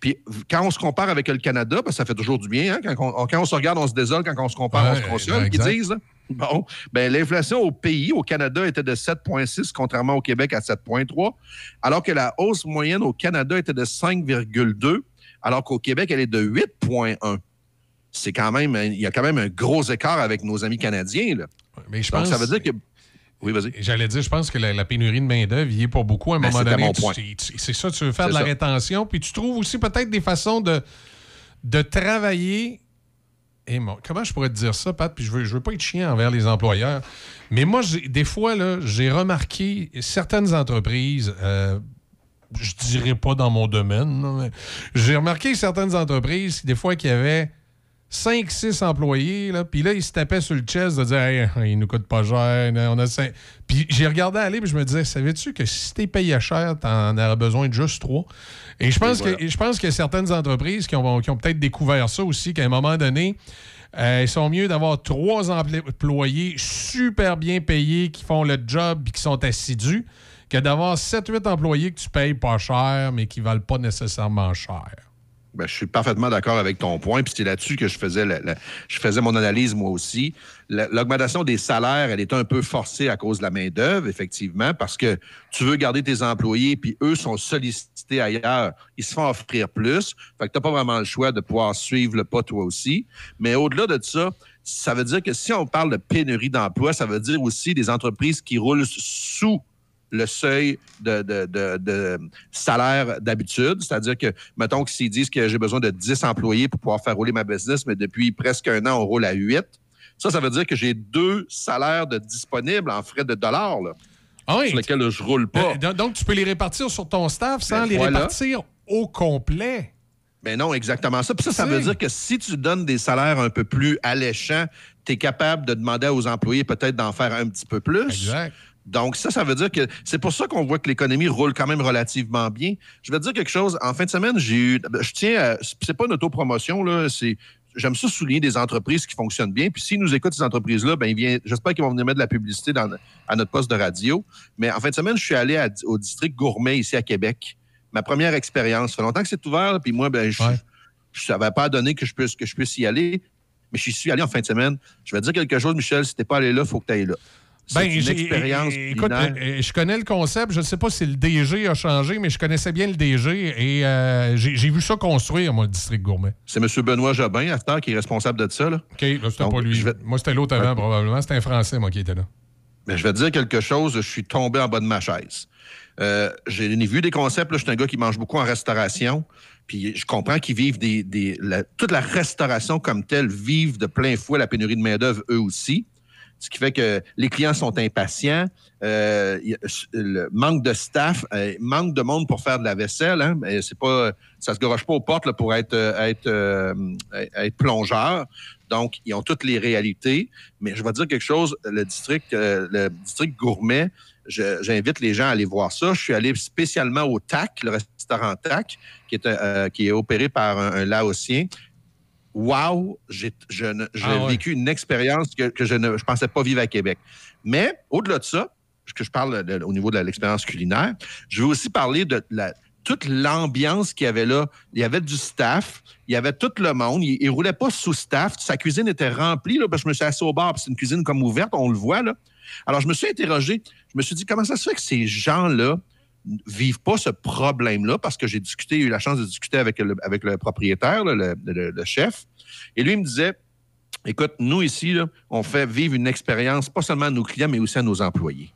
S17: Puis quand on se compare avec le Canada, ben, ça fait toujours du bien. hein, Quand, on, quand on se regarde, on se désole. Quand on se compare, on
S7: Ouais,
S17: se console,
S7: exact.
S17: qu'ils disent. Bon, ben, l'inflation au pays, au Canada, était de 7,6, contrairement au Québec à 7,3, alors que la hausse moyenne au Canada était de 5,2, alors qu'au Québec, elle est de 8,1. C'est quand même, il y a quand même un gros écart avec nos amis canadiens. Là.
S7: Mais je
S17: Donc,
S7: pense-
S17: ça veut dire que. Oui, vas-y.
S7: J'allais dire, je pense que la, la pénurie de main-d'œuvre y est pour beaucoup. À un
S17: Ben,
S7: moment donné, c'est ça, tu veux faire de la
S17: ça.
S7: rétention, puis tu trouves aussi peut-être des façons de, de travailler. Et mon- comment je pourrais te dire ça, Pat? Puis je veux, je veux pas être chiant envers les employeurs. Mais moi, j'ai- des fois, là, j'ai remarqué certaines entreprises. euh, je dirais pas dans mon domaine, mais j'ai remarqué certaines entreprises, des fois, qui avaient 5-6 employés, là, puis là, ils se tapaient sur le chest de dire hey, il nous coûte pas cher, on a. Puis j'ai regardé aller, puis je me disais savais-tu que si t'es payé cher, t'en aurais besoin de juste trois? Et je pense,
S17: voilà.
S7: que, je pense a certaines entreprises qui ont, qui ont peut-être découvert ça aussi, qu'à un moment donné, euh, ils sont mieux d'avoir trois empl- employés super bien payés qui font le job et qui sont assidus que d'avoir 7-8 employés que tu payes pas cher, mais qui valent pas nécessairement cher.
S17: Ben, je suis parfaitement d'accord avec ton point. Puis c'est là-dessus que je faisais, je faisais mon analyse moi aussi. La- L'augmentation des salaires, elle est un peu forcée à cause de la main-d'œuvre, effectivement, parce que tu veux garder tes employés, puis eux sont sollicités ailleurs. Ils se font offrir plus. Fait que tu n'as pas vraiment le choix de pouvoir suivre le pas toi aussi. Mais au-delà de ça, ça veut dire que si on parle de pénurie d'emploi, ça veut dire aussi des entreprises qui roulent sous le seuil de, de- de- de salaire d'habitude. C'est-à-dire que, mettons que s'ils disent que j'ai besoin de 10 employés pour pouvoir faire rouler ma business, mais depuis presque un an, on roule à 8. Ça, ça veut dire que j'ai deux salaires de disponibles en frais de dollars, là, sur lesquels je roule pas.
S7: Euh, donc, tu peux les répartir sur ton staff sans
S17: Ben,
S7: les
S17: voilà.
S7: répartir au complet.
S17: Ben non, exactement ça. Puis ça, ça veut dire que si tu donnes des salaires un peu plus alléchants, tu es capable de demander aux employés peut-être d'en faire un petit peu plus.
S7: Exact.
S17: Donc, ça, ça veut dire que c'est pour ça qu'on voit que l'économie roule quand même relativement bien. Je vais te dire quelque chose. En fin de semaine, j'ai eu. Je tiens à. C'est pas une autopromotion, là. C'est. J'aime ça souligner des entreprises qui fonctionnent bien. Puis s'ils nous écoutent, ces entreprises-là, ben, j'espère qu'ils vont venir mettre de la publicité dans, à notre poste de radio. Mais en fin de semaine, je suis allé à- au district gourmet ici à Québec. Ma première expérience. Ça fait longtemps que c'est ouvert. là, Puis moi, ben, je, je savais pas donné que je puisse, que je puisse y aller. Mais j'y suis allé en fin de semaine. Je vais te dire quelque chose, Michel. Si t'es pas allé là, il faut que tu ailles là. C'est une expérience
S7: écoute,
S17: culinaire.
S7: euh, je connais le concept. Je ne sais pas si le DG a changé, mais je connaissais bien le DG et euh, j'ai vu ça construire, moi, le district gourmet.
S17: C'est M. Benoît Jobin, acteur, qui est responsable de ça. Là.
S7: OK, là, c'était pas lui.
S17: vais-
S7: Moi, c'était l'autre avant, probablement. C'était un Français, moi, qui était là.
S17: Mais je vais te dire quelque chose, je suis tombé en bas de ma chaise. Euh, J'ai vu des concepts, je suis un gars qui mange beaucoup en restauration, puis je comprends qu'ils vivent des... des la- toute la restauration comme telle vivent de plein fouet la pénurie de main-d'œuvre eux aussi. Ce qui fait que les clients sont impatients, euh, le manque de staff, euh, manque de monde pour faire de la vaisselle. Hein, mais c'est pas, ça se garoche pas aux portes pour être, euh, euh, être plongeur. Donc, ils ont toutes les réalités. Mais je vais dire quelque chose, le district, le district gourmet, j'invite les gens à aller voir ça. Je suis allé spécialement au TAC, le restaurant TAC, qui est, qui est opéré par un, un Laotien. Wow, j'ai ne-
S7: Ah ouais.
S17: vécu une expérience que, que je ne je pensais pas vivre à Québec. Mais au-delà de ça, que je parle de- au niveau de l'expérience culinaire, je veux aussi parler de la, toute l'ambiance qu'il y avait là. Il y avait du staff, il y avait tout le monde. Il, il roulait pas sous staff. Sa cuisine était remplie. Là, parce que je me suis assis au bar, puis c'est une cuisine comme ouverte, on le voit. Là. Alors, je me suis interrogé. Je me suis dit, comment ça se fait que ces gens-là vivent pas ce problème-là? Parce que j'ai discuté, eu la chance de discuter avec le, propriétaire, le, chef. Et lui, il me disait, écoute, nous ici, on fait vivre une expérience, pas seulement à nos clients, mais aussi à nos employés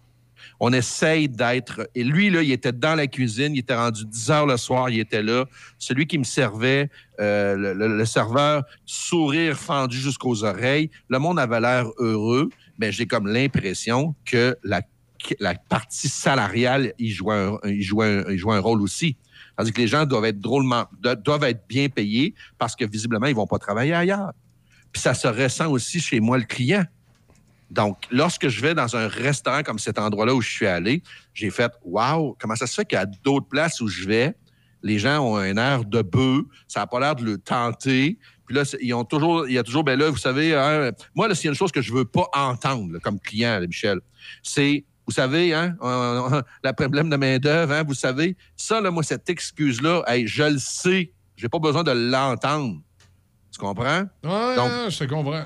S17: on essaye d'être. Et lui, il était dans la cuisine, il était rendu 10 heures le soir, il était là. Celui qui me servait, euh, le serveur, sourire fendu jusqu'aux oreilles. Le monde avait l'air heureux, mais j'ai comme l'impression que la, la partie salariale, il jouait un, il jouait un- il jouait un rôle aussi. Tandis que les gens doivent être drôlement, do- doivent être bien payés parce que visiblement, ils vont pas travailler ailleurs. Puis ça se ressent aussi chez moi, le client. Donc, lorsque je vais dans un restaurant comme cet endroit-là où je suis allé, j'ai fait Waouh, comment ça se fait qu'à d'autres places où je vais, les gens ont un air de bœuf, ça n'a pas l'air de le tenter. Puis là, ils ont toujours, il y a toujours, ben là, vous savez, hein, moi, là, s'il y a une chose que je veux pas entendre comme client, Michel, c'est, vous savez, hein, le problème de main-d'œuvre, hein, vous savez, ça, là, moi, cette excuse-là, hey, je le sais, j'ai pas besoin de l'entendre. Tu comprends?
S7: Ouais,
S17: Donc,
S7: je te comprends.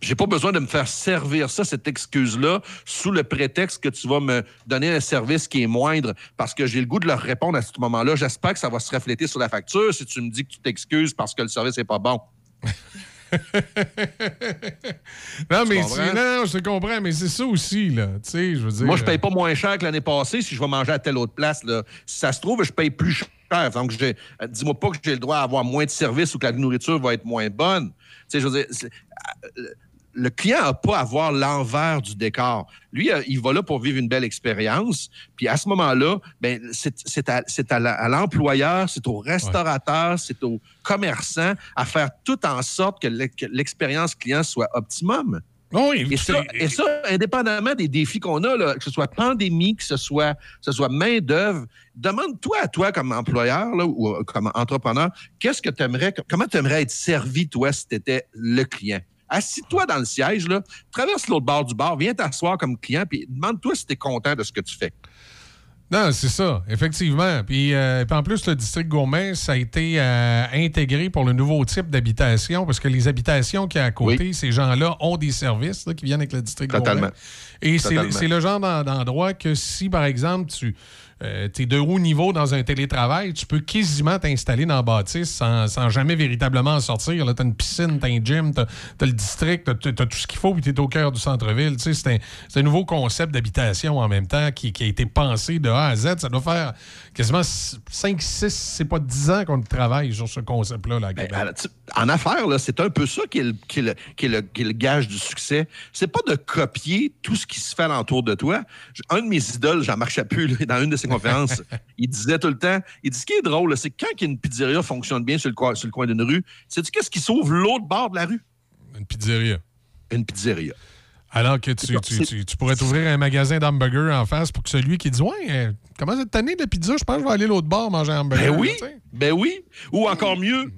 S17: j'ai pas besoin de me faire servir ça, cette excuse-là, sous le prétexte que tu vas me donner un service qui est moindre parce que j'ai le goût de leur répondre à ce moment-là. J'espère que ça va se refléter sur la facture si tu me dis que tu t'excuses parce que le service n'est pas bon.
S7: Non, mais c'est- non, je te comprends, mais c'est ça aussi, là. Tu sais, je veux dire.
S17: Moi, je paye pas moins cher que l'année passée si je vais manger à telle autre place. Là. Si ça se trouve, je paye plus cher. Donc, euh, dis-moi pas que j'ai le droit à avoir moins de services ou que la nourriture va être moins bonne. Tu sais, je veux dire, euh, le client n'a pas à voir l'envers du décor. Lui, euh, il va là pour vivre une belle expérience. Puis à ce moment-là, ben, c'est à, l'employeur, c'est au restaurateur, c'est au commerçant à faire tout en sorte que l'ex- que l'expérience client soit optimum.
S7: Oui,
S17: et, ça, et ça, indépendamment des défis qu'on a, là, que ce soit pandémie, que ce soit, que ce soit main-d'œuvre, demande-toi à toi comme employeur là, ou euh, comme entrepreneur, qu'est-ce que tu aimerais, comment tu aimerais être servi, toi, si tu étais le client? Assis-toi dans le siège, là, traverse l'autre bord du bar, viens t'asseoir comme client, puis demande-toi si tu es content de ce que tu fais.
S7: Non, c'est ça, effectivement. Puis, euh, puis en plus, le district gourmet, ça a été euh, intégré pour le nouveau type d'habitation, parce que les habitations qui y a à côté, ces gens-là ont des services là, qui viennent avec le district
S17: Totalement.
S7: gourmet. Et c'est le genre d'en- d'endroit que si, par exemple, tu es de haut niveau dans un télétravail, tu peux quasiment t'installer dans la bâtisse sans, jamais véritablement en sortir. Tu as une piscine, tu as un gym, tu as, le district, tu as, tout ce qu'il faut, puis tu es au cœur du centre-ville. Tu sais, C'est un, c'est un nouveau concept d'habitation en même temps qui, qui a été pensé de A à Z. Ça doit faire quasiment 5, 6, c'est pas 10 ans qu'on travaille sur ce concept-là. Là.
S17: Alors, tu- en affaires, là, c'est un peu ça qui est, le, qui est le- qui est le- qui est le gage du succès. C'est pas de copier tout ce qui se fait alentour de toi. Un de mes idoles, Jean-Marc Chaput, là, dans une de ses conférences, il disait tout le temps, il dit ce qui est drôle, c'est que quand une pizzeria fonctionne bien sur le, coin- sur le coin d'une rue, sais-tu qu'est-ce qui s'ouvre l'autre bord de la rue?
S7: Une pizzeria.
S17: Une pizzeria.
S7: Alors que tu,
S17: C'est
S7: tu,
S17: ça,
S7: tu- tu pourrais t'ouvrir un magasin d'hamburgers en face pour que celui qui dit Ouais, euh, comment cette année de pizza, je pense que je vais aller l'autre bord manger un hamburger.
S17: Ben oui, ben oui. Ou encore mieux,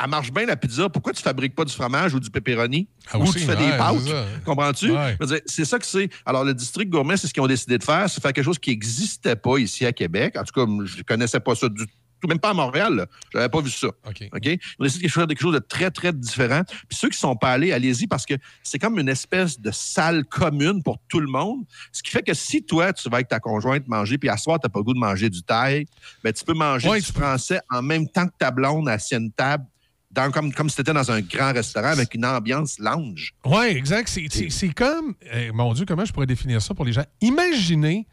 S17: elle marche bien la pizza, pourquoi tu fabriques pas du fromage ou du pepperoni?
S7: Ah,
S17: ou
S7: aussi,
S17: tu fais
S7: ouais,
S17: des pâtes? Comprends-tu?
S7: Ouais.
S17: C'est ça que c'est. Alors, le district gourmet, c'est ce qu'ils ont décidé de faire, c'est faire quelque chose qui n'existait pas ici à Québec. En tout cas, je ne connaissais pas ça du tout, même pas à Montréal. Je n'avais pas vu ça.
S7: OK.
S17: OK? Ils ont décidé de faire quelque chose de très, très différent. Puis ceux qui ne sont pas allés, allez-y parce que c'est comme une espèce de salle commune pour tout le monde. Ce qui fait que si toi, tu vas avec ta conjointe manger, puis à soir, tu n'as pas le goût de manger du thaï, ben, tu peux manger
S7: Ouais,
S17: du français en même temps que ta blonde à une table dans, comme, comme si tu étais dans un grand restaurant avec une ambiance lounge.
S7: Oui, exact. C'est comme, eh, mon Dieu, comment je pourrais définir ça pour les gens? Imaginez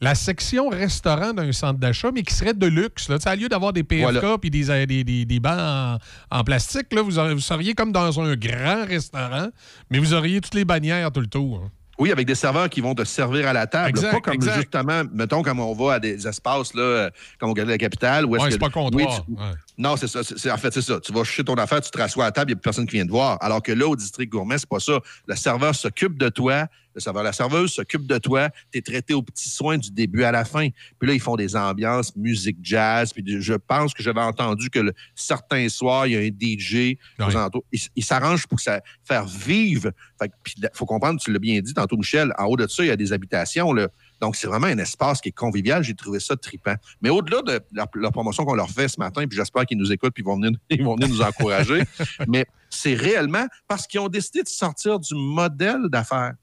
S7: la section restaurant d'un centre d'achat, mais qui serait de luxe. Là. Au lieu d'avoir des PFK
S17: Voilà.
S7: puis des, euh, des, des- des bancs en, en plastique, là, vous, aurez- vous seriez comme dans un grand restaurant, mais vous auriez toutes les bannières tout le tour. hein.
S17: Oui, avec des serveurs qui vont te servir à la table.
S7: Exact,
S17: pas comme
S7: exact.
S17: justement, mettons, comme on va à des espaces, là, euh, comme au Galerie de la Capitale. Où est-ce
S7: Ouais,
S17: que-
S7: c'est pas.
S17: Oui, tu-
S7: Ouais.
S17: Non, c'est ça. c'est- en fait, c'est ça. Tu vas chercher ton affaire, tu te rassois à la table, il n'y a plus personne qui vient te voir. Alors que là, au district gourmet, c'est pas ça. Le serveur s'occupe de toi. Le serveur, la serveuse s'occupe de toi. Tu es traité aux petits soins du début à la fin. Puis là, ils font des ambiances, musique jazz. Puis je pense que j'avais entendu que le- certains soirs, il y a un DJ alentours. Il, il s'arrange pour que ça faire vivre. Fait que, puis, faut comprendre, tu l'as bien dit tantôt, Michel, en haut de ça, il y a des habitations. Là. Donc, c'est vraiment un espace qui est convivial. J'ai trouvé ça trippant. Mais au-delà de la, la promotion qu'on leur fait ce matin, puis j'espère qu'ils nous écoutent puis ils vont venir, ils vont venir nous encourager, mais c'est réellement parce qu'ils ont décidé de sortir du modèle d'affaires.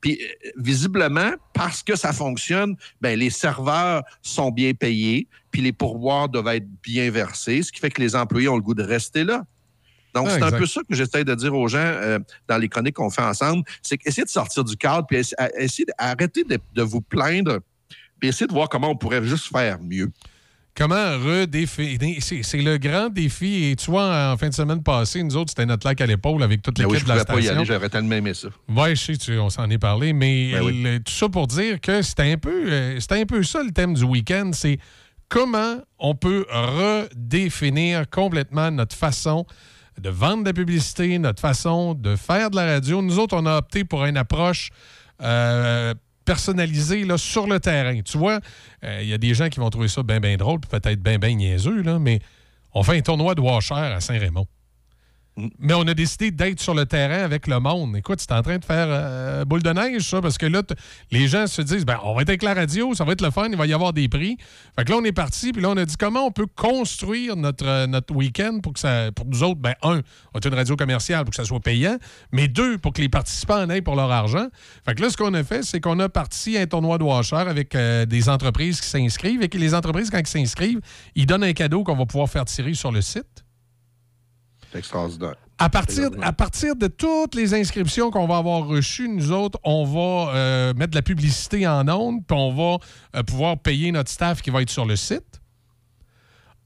S17: Puis, euh, visiblement, parce que ça fonctionne, ben, les serveurs sont bien payés, puis les pourboires doivent être bien versés, ce qui fait que les employés ont le goût de rester là. Donc,
S7: Ah,
S17: c'est un peu ça que j'essaie de dire aux gens euh, dans les chroniques qu'on fait ensemble, c'est qu'essayer de sortir du cadre, puis essa- à- essayer d'arrêter de, de vous plaindre, puis essayer de voir comment on pourrait juste faire mieux.
S7: Comment redéfinir? C'est le grand défi. Et tu vois, en fin de semaine passée, nous autres, c'était notre lac à l'épaule avec toute
S17: Ben
S7: l'équipe
S17: oui, je
S7: de la
S17: pouvais pas y
S7: station.
S17: aller, j'aurais tellement aimé ça.
S7: Oui, je sais, tu- on s'en est parlé, mais
S17: Ben oui.
S7: le- tout ça pour dire que c'était un peu, euh, c'était un peu ça le thème du week-end, c'est comment on peut redéfinir complètement notre façon de vendre de la publicité, notre façon de faire de la radio. Nous autres, on a opté pour une approche euh, personnalisée sur le terrain. Tu vois, euh, il y a des gens qui vont trouver ça bien, bien drôle, peut-être bien, bien niaiseux, là, mais on fait un tournoi de washer à Saint-Raymond. Mais on a décidé d'être sur le terrain avec le monde. Écoute, c'est en train de faire euh, boule de neige, ça, parce que là, les gens se disent, ben, on va être avec la radio, ça va être le fun, il va y avoir des prix. Fait que là, on est parti, puis là, on a dit comment on peut construire notre, euh, notre week-end pour que ça, pour nous autres, ben, un, on est une radio commerciale pour que ça soit payant, mais deux, pour que les participants en aient pour leur argent. Fait que là, ce qu'on a fait, c'est qu'on a parti un tournoi de washer avec euh, des entreprises qui s'inscrivent et que les entreprises, quand ils s'inscrivent, ils donnent un cadeau qu'on va pouvoir faire tirer sur le site. À partir, à partir de toutes les inscriptions qu'on va avoir reçues, nous autres, on va euh, mettre de la publicité en ondes, puis on va euh, pouvoir payer notre staff qui va être sur le site.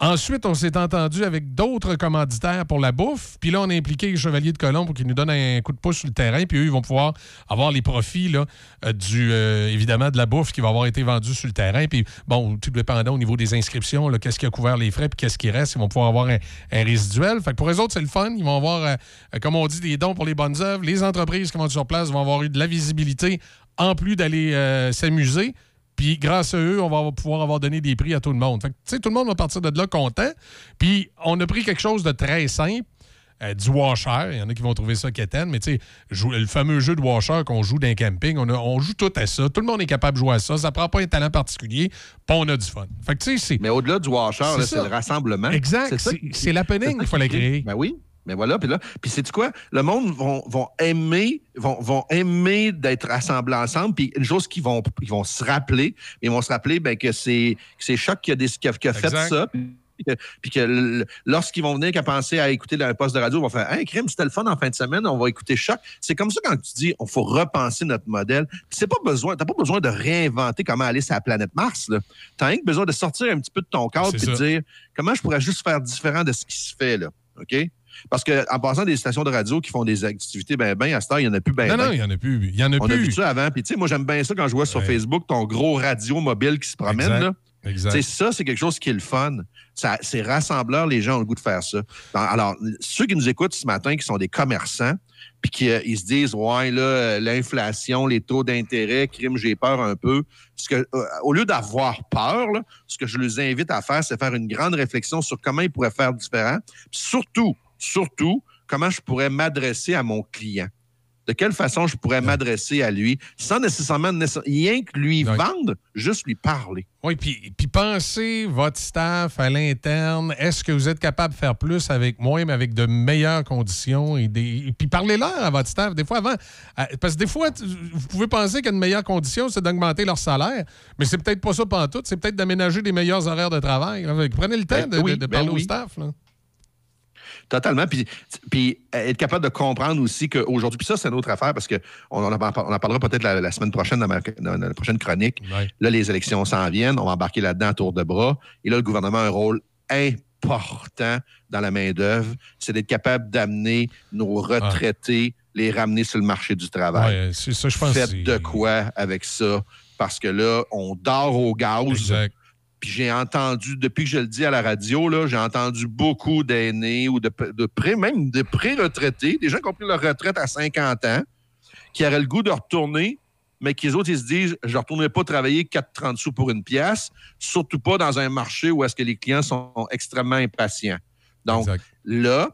S7: Ensuite, on s'est entendu avec d'autres commanditaires pour la bouffe. Puis là, on a impliqué les Chevaliers de Colomb pour qu'ils nous donnent un coup de pouce sur le terrain. Puis eux, ils vont pouvoir avoir les profits, euh, du, euh, évidemment, de la bouffe qui va avoir été vendue sur le terrain. Puis, bon, tout dépendant au niveau des inscriptions, qu'est-ce qui a couvert les frais, puis qu'est-ce qui reste, ils vont pouvoir avoir un, résiduel. Fait que pour eux autres, c'est le fun. Ils vont avoir, euh, comme on dit, des dons pour les bonnes œuvres. Les entreprises qui vont être sur place vont avoir eu de la visibilité en plus d'aller s'amuser. Puis grâce à eux, on va pouvoir avoir donné des prix à tout le monde. Fait que, tu sais, tout le monde va partir de là content. Puis on a pris quelque chose de très simple. euh, du washer, il y en a qui vont trouver ça quétaine, mais tu sais, le fameux jeu de washer qu'on joue dans un camping, on, a- on joue tout à ça. Tout le monde est capable de jouer à ça. Ça prend pas un talent particulier, puis on a du fun. Fait que tu sais, c'est.
S17: Mais au-delà du washer,
S7: C'est
S17: le rassemblement.
S7: Exact. C'est- l'happening qu'il fallait créer.
S17: Ben oui. Mais voilà, puis là, puis c'est quoi? Le monde vont, vont aimer, vont, vont aimer d'être rassemblés ensemble. Puis une chose qu'ils vont, ils vont se rappeler, ils vont se rappeler ben, que c'est que c'est Choc qui a, des- qui a- qui a fait ça. Puis que, que lorsqu'ils vont venir qu'à penser à écouter un poste de radio, ils vont faire Hey, crime, c'était le fun en fin de semaine, on va écouter Choc. C'est comme ça quand tu dis on faut repenser notre modèle. Puis c'est pas besoin, t'as pas besoin de réinventer comment aller sur la planète Mars. Là. T'as rien que besoin de sortir un petit peu de ton cadre
S7: ça.
S17: dire comment je pourrais juste faire différent de ce qui se fait là. OK? Parce que en passant des stations de radio qui font des activités ben ben, à cette heure, il n'y en a plus ben
S7: non,
S17: ben.
S7: non, il y en a plus. Il y en a
S17: On a vu ça avant. Puis, tu sais, moi, j'aime bien ça quand je vois sur. Facebook ton gros radio mobile qui se promène.
S7: Exact.
S17: Là. Ça, c'est quelque chose qui est le fun. C'est rassembleur, les gens ont le goût de faire ça. Alors, ceux qui nous écoutent ce matin, qui sont des commerçants, puis qui euh, ils se disent, ouais, là, l'inflation, les taux d'intérêt, crime, j'ai peur un peu. Ce que, euh, au lieu d'avoir peur, là, ce que je les invite à faire, c'est faire une grande réflexion sur comment ils pourraient faire différent. Surtout, surtout, comment je pourrais m'adresser à mon client? De quelle façon je pourrais m'adresser à lui sans nécessairement nécess- rien que lui vendre, juste lui parler?
S7: Oui, puis, puis pensez votre staff à l'interne. Est-ce que vous êtes capable de faire plus avec moins, mais avec de meilleures conditions? Et, des... et puis parlez-leur à votre staff. Des fois, avant. Parce que des fois, vous pouvez penser qu'une meilleure condition, c'est d'augmenter leur salaire. Mais c'est peut-être pas ça tout. C'est peut-être d'aménager des meilleurs horaires de travail. Prenez le temps
S17: Ben
S7: de,
S17: oui,
S7: de- de
S17: ben
S7: parler au staff. là.
S17: Totalement. Puis, puis être capable de comprendre aussi qu'aujourd'hui, puis ça, c'est une autre affaire parce qu'on on en, parlera peut-être la, la semaine prochaine dans, ma- dans la prochaine chronique. Là, les élections s'en viennent. On va embarquer là-dedans à tour de bras. Et là, le gouvernement a un rôle important dans la main-d'œuvre. C'est d'être capable d'amener nos retraités, les ramener sur le marché du travail.
S7: Ouais, c'est ça, je pense.
S17: Faites de quoi avec ça? Parce que là, on dort au gaz. Puis j'ai entendu, depuis que je le dis à la radio, là, j'ai entendu beaucoup d'aînés ou de, de pré, même de pré-retraités, des gens qui ont pris leur retraite à 50 ans, qui auraient le goût de retourner, mais qui les autres, ils se disent, je ne retournerai pas travailler 4,30 sous pour une pièce, surtout pas dans un marché où est-ce que les clients sont extrêmement impatients. Donc là,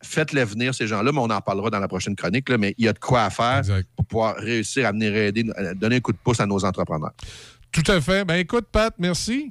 S17: faites-les venir, ces gens-là, mais on en parlera dans la prochaine chronique, là, mais il y a de quoi à faire pour pouvoir réussir à venir aider, à donner un coup de pouce à nos entrepreneurs.
S7: Tout à fait. Ben écoute, Pat, merci.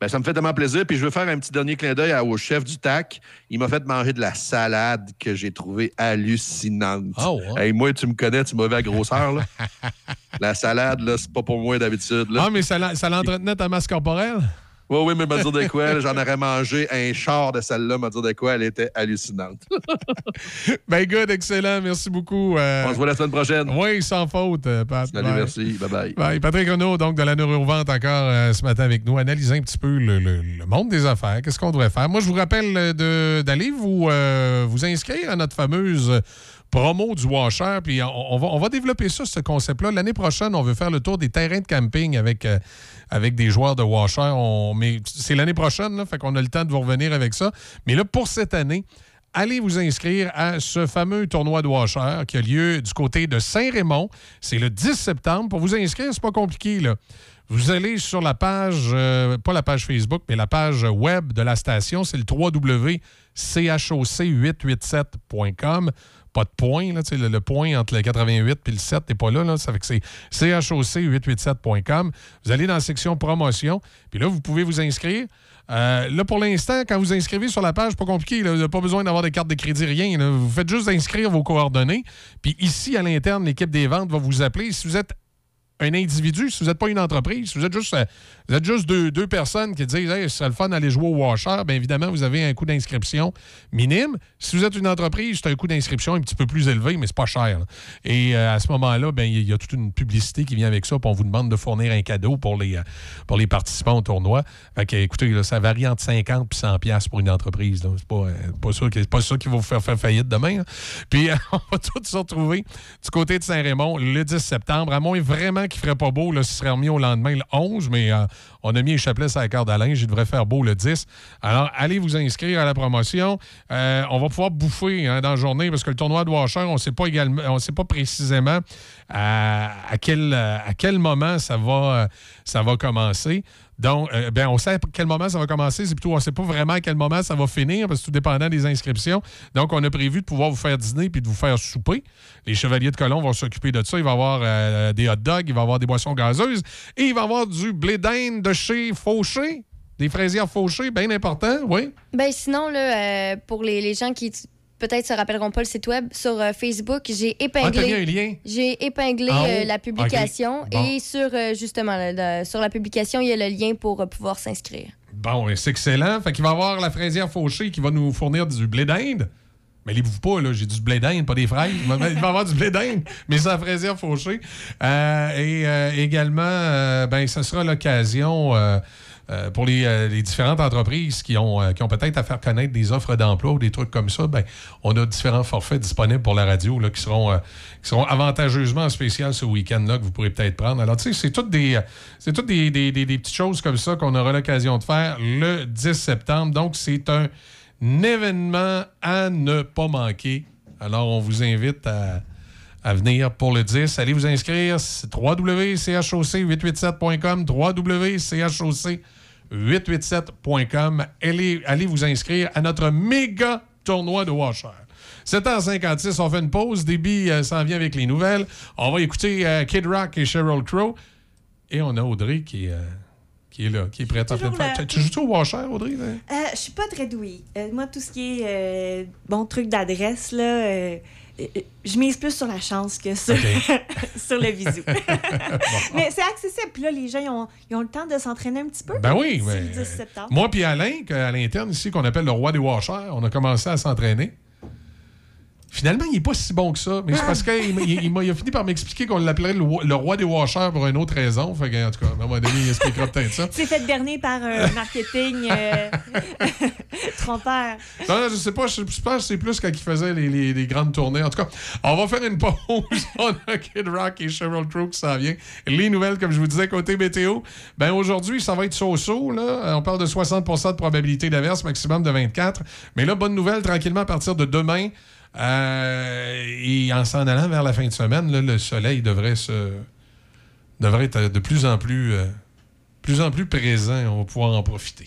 S17: Ben, ça me fait tellement plaisir. Puis je veux faire un petit dernier clin d'œil au chef du TAC. Il m'a fait manger de la salade que j'ai trouvée hallucinante. Hey, moi, tu me connais, tu m'as vu à grosseur. Là. la salade, là, c'est pas pour moi d'habitude.
S7: Ah, mais ça, ça l'entretenait ta masse corporelle?
S17: Oui, oui, mais me dire de quoi, j'en aurais mangé un char de celle-là, me dire de quoi, elle était hallucinante.
S7: Ben good, excellent. Merci beaucoup. euh,
S17: On se voit la semaine prochaine.
S7: Oui, sans faute, euh, Pat.
S17: Salut,
S7: Bye.
S17: merci. Bye-bye.
S7: Bye. Patrick Renaud, donc de la Neurovente, encore euh, ce matin avec nous, analyser un petit peu le, le- le monde des affaires. Qu'est-ce qu'on devrait faire? Moi, je vous rappelle d'aller vous, euh, vous inscrire à notre fameuse promo du Washer. Puis on, on va, on va développer ça, ce concept-là. L'année prochaine, on veut faire le tour des terrains de camping avec, euh, avec des joueurs de Washer. Mais c'est l'année prochaine, là, fait qu'on a le temps de vous revenir avec ça. Mais là, pour cette année, allez vous inscrire à ce fameux tournoi de Washer qui a lieu du côté de Saint-Raymond. C'est le 10 septembre. Pour vous inscrire, c'est pas compliqué, là. Vous allez sur la page, euh, pas la page Facebook, mais la page web de la station, c'est le www.choc887.com. Pas de point, là, le, le point entre le 88 et le 7 n'est pas là, là. Ça fait que c'est choc887.com. Vous allez dans la section promotion, puis là, vous pouvez vous inscrire. Euh, là, pour l'instant, quand vous inscrivez sur la page, pas compliqué. là. Vous n'avez pas besoin d'avoir des cartes de crédit, rien. Vous faites juste inscrire vos coordonnées. Puis ici, à l'interne, l'équipe des ventes va vous appeler. Si vous êtes un individu, si vous n'êtes pas une entreprise, si vous êtes juste, euh, vous êtes juste deux, deux personnes qui disent Hey, ce serait le fun d'aller jouer au washer, bien évidemment, vous avez un coût d'inscription minime. Si vous êtes une entreprise, c'est un coût d'inscription un petit peu plus élevé, mais c'est pas cher. Et euh, à ce moment-là, ben, il y a toute une publicité qui vient avec ça, puis on vous demande de fournir un cadeau pour les, euh, pour les participants au tournoi. Écoutez, ça varie entre 50 et 100 pièces pour une entreprise. C'est pas, euh, pas, sûr que- pas ça qui va vous faire faire faillite demain. hein. Puis on va tous se retrouver du côté de Saint-Raymond le 10 septembre, à moins vraiment qu'il ferait pas beau, là, ce serait remis au lendemain le 11, mais on a mis un chapelet sur la corde à linge, il devrait faire beau le 10. Alors, allez vous inscrire à la promotion. Euh, on va pouvoir bouffer hein, dans la journée parce que le tournoi de Washer, on on sait pas précisément à, à quel, à quel moment ça va, euh, ça va commencer. Donc, euh, ben, on sait à quel moment ça va commencer. C'est plutôt, on ne sait pas vraiment à quel moment ça va finir, parce que tout dépendant des inscriptions. Donc, on a prévu de pouvoir vous faire dîner puis de vous faire souper. Les Chevaliers de Colomb vont s'occuper de ça. Il va y avoir euh, des hot dogs, il va y avoir des boissons gazeuses et il va y avoir du blé d'Inde de chez Fauché. Des fraisières Fauché, bien important, oui.
S2: Ben sinon, là, euh, pour les, les gens qui peut-être se rappelleront pas le site web, sur euh, Facebook, j'ai
S7: Ah, t'as
S2: épinglé.
S7: lien?
S2: J'ai épinglé
S7: En haut?
S2: euh, la publication.
S7: Bon.
S2: et sur euh, justement sur la publication, il y a le lien pour euh, pouvoir s'inscrire.
S7: Bon, c'est excellent. Fait qu'il va y avoir la fraisière Fauché qui va nous fournir du blé d'Inde. Mais livre-vous pas, là, j'ai du blé d'Inde, pas des fraises. Il va y avoir du blé d'Inde, mais c'est la fraisière Fauché. Euh, et également, ben, ce sera l'occasion euh, pour les, euh, les différentes entreprises qui ont, euh, ont peut-être à faire connaître des offres d'emploi ou des trucs comme ça. Ben, on a différents forfaits disponibles pour la radio là, qui, seront, qui seront avantageusement spéciaux ce week-end-là que vous pourrez peut-être prendre. Alors, tu sais, c'est toutes des, c'est toutes des- des- des petites choses comme ça qu'on aura l'occasion de faire le 10 septembre. Donc, c'est un événement à ne pas manquer. Alors, on vous invite à, à venir pour le 10. Allez vous inscrire. C'est www.choc887.com. www.choc887.com. Allez, allez vous inscrire à notre méga tournoi de Washer. 7h56, on fait une pause. Déby euh, s'en vient avec les nouvelles. On va écouter euh, Kid Rock et Sheryl Crow. Et on a Audrey qui, est, euh, qui est là, qui est prête
S14: Toujours là.
S7: fête. Tu joues au Washer, Audrey? là?
S14: Euh, je suis pas très douée. Moi, tout ce qui est bon truc d'adresse, là, je mise plus sur la chance que sur, sur le visu. Mais c'est accessible. Puis là, les gens, ils ont, ils ont le temps de s'entraîner un petit peu.
S7: Ben oui,
S14: d'ici
S7: mais,
S14: le 10 septembre.
S7: Moi puis Alain, à l'interne ici, qu'on appelle le roi des washers, on a commencé à s'entraîner. Finalement, il n'est pas si bon que ça. Mais c'est parce qu'il m'a- il, il m'a- il a fini par m'expliquer qu'on l'appelait le, roi des washers pour une autre raison. Fait que, en tout cas, à un moment donné, il expliquera peut-être ça.
S14: C'est fait berner par un marketing euh, trompeur.
S7: Non, non, je sais pas, je, je pense que c'est plus quand il faisait les, les- les grandes tournées. En tout cas, on va faire une pause. on a Kid Rock et Sheryl Crow qui s'en vient. Les nouvelles, comme je vous disais, côté météo. Ben aujourd'hui, ça va être so-so. Là. Euh, On parle de 60% de probabilité d'averse, maximum de 24. Mais là, bonne nouvelle, tranquillement, à partir de demain, euh, et en s'en allant vers la fin de semaine, le soleil devrait se devrait être de plus en plus, euh, plus en plus présent. On va pouvoir en profiter.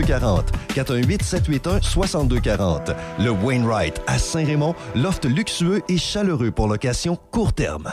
S15: 6240. 418 781 6240. Le Wainwright à Saint-Raymond, loft luxueux et chaleureux pour location court terme.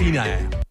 S15: Saint-Raymond, la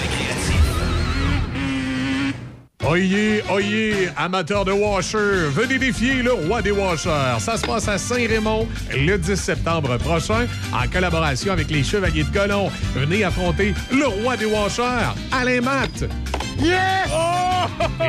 S7: Oyez, oyez, amateurs de washer, venez défier le roi des washers. Ça se passe à Saint-Raymond le 10 septembre prochain en collaboration avec les Chevaliers de Colomb. Venez affronter le roi des washers, Alain Matt. Yes!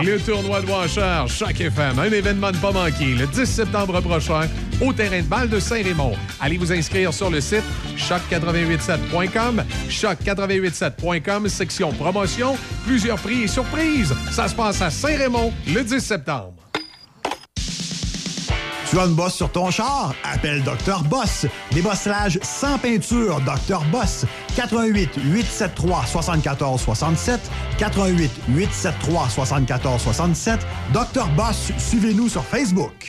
S7: Le tournoi de Washer, Choc FM, un événement ne pas manquer le 10 septembre prochain au terrain de balle de Saint-Raymond. Allez vous inscrire sur le site choc887.com, choc887.com, section promotion, plusieurs prix et surprises. Ça se passe à Saint-Raymond le 10 septembre.
S18: Tu as une bosse sur ton char? Appelle Dr. Boss. Débossage sans peinture, Dr. Boss. 88 873 74 67 88 873 74 67 Dr. Boss, suivez-nous sur Facebook.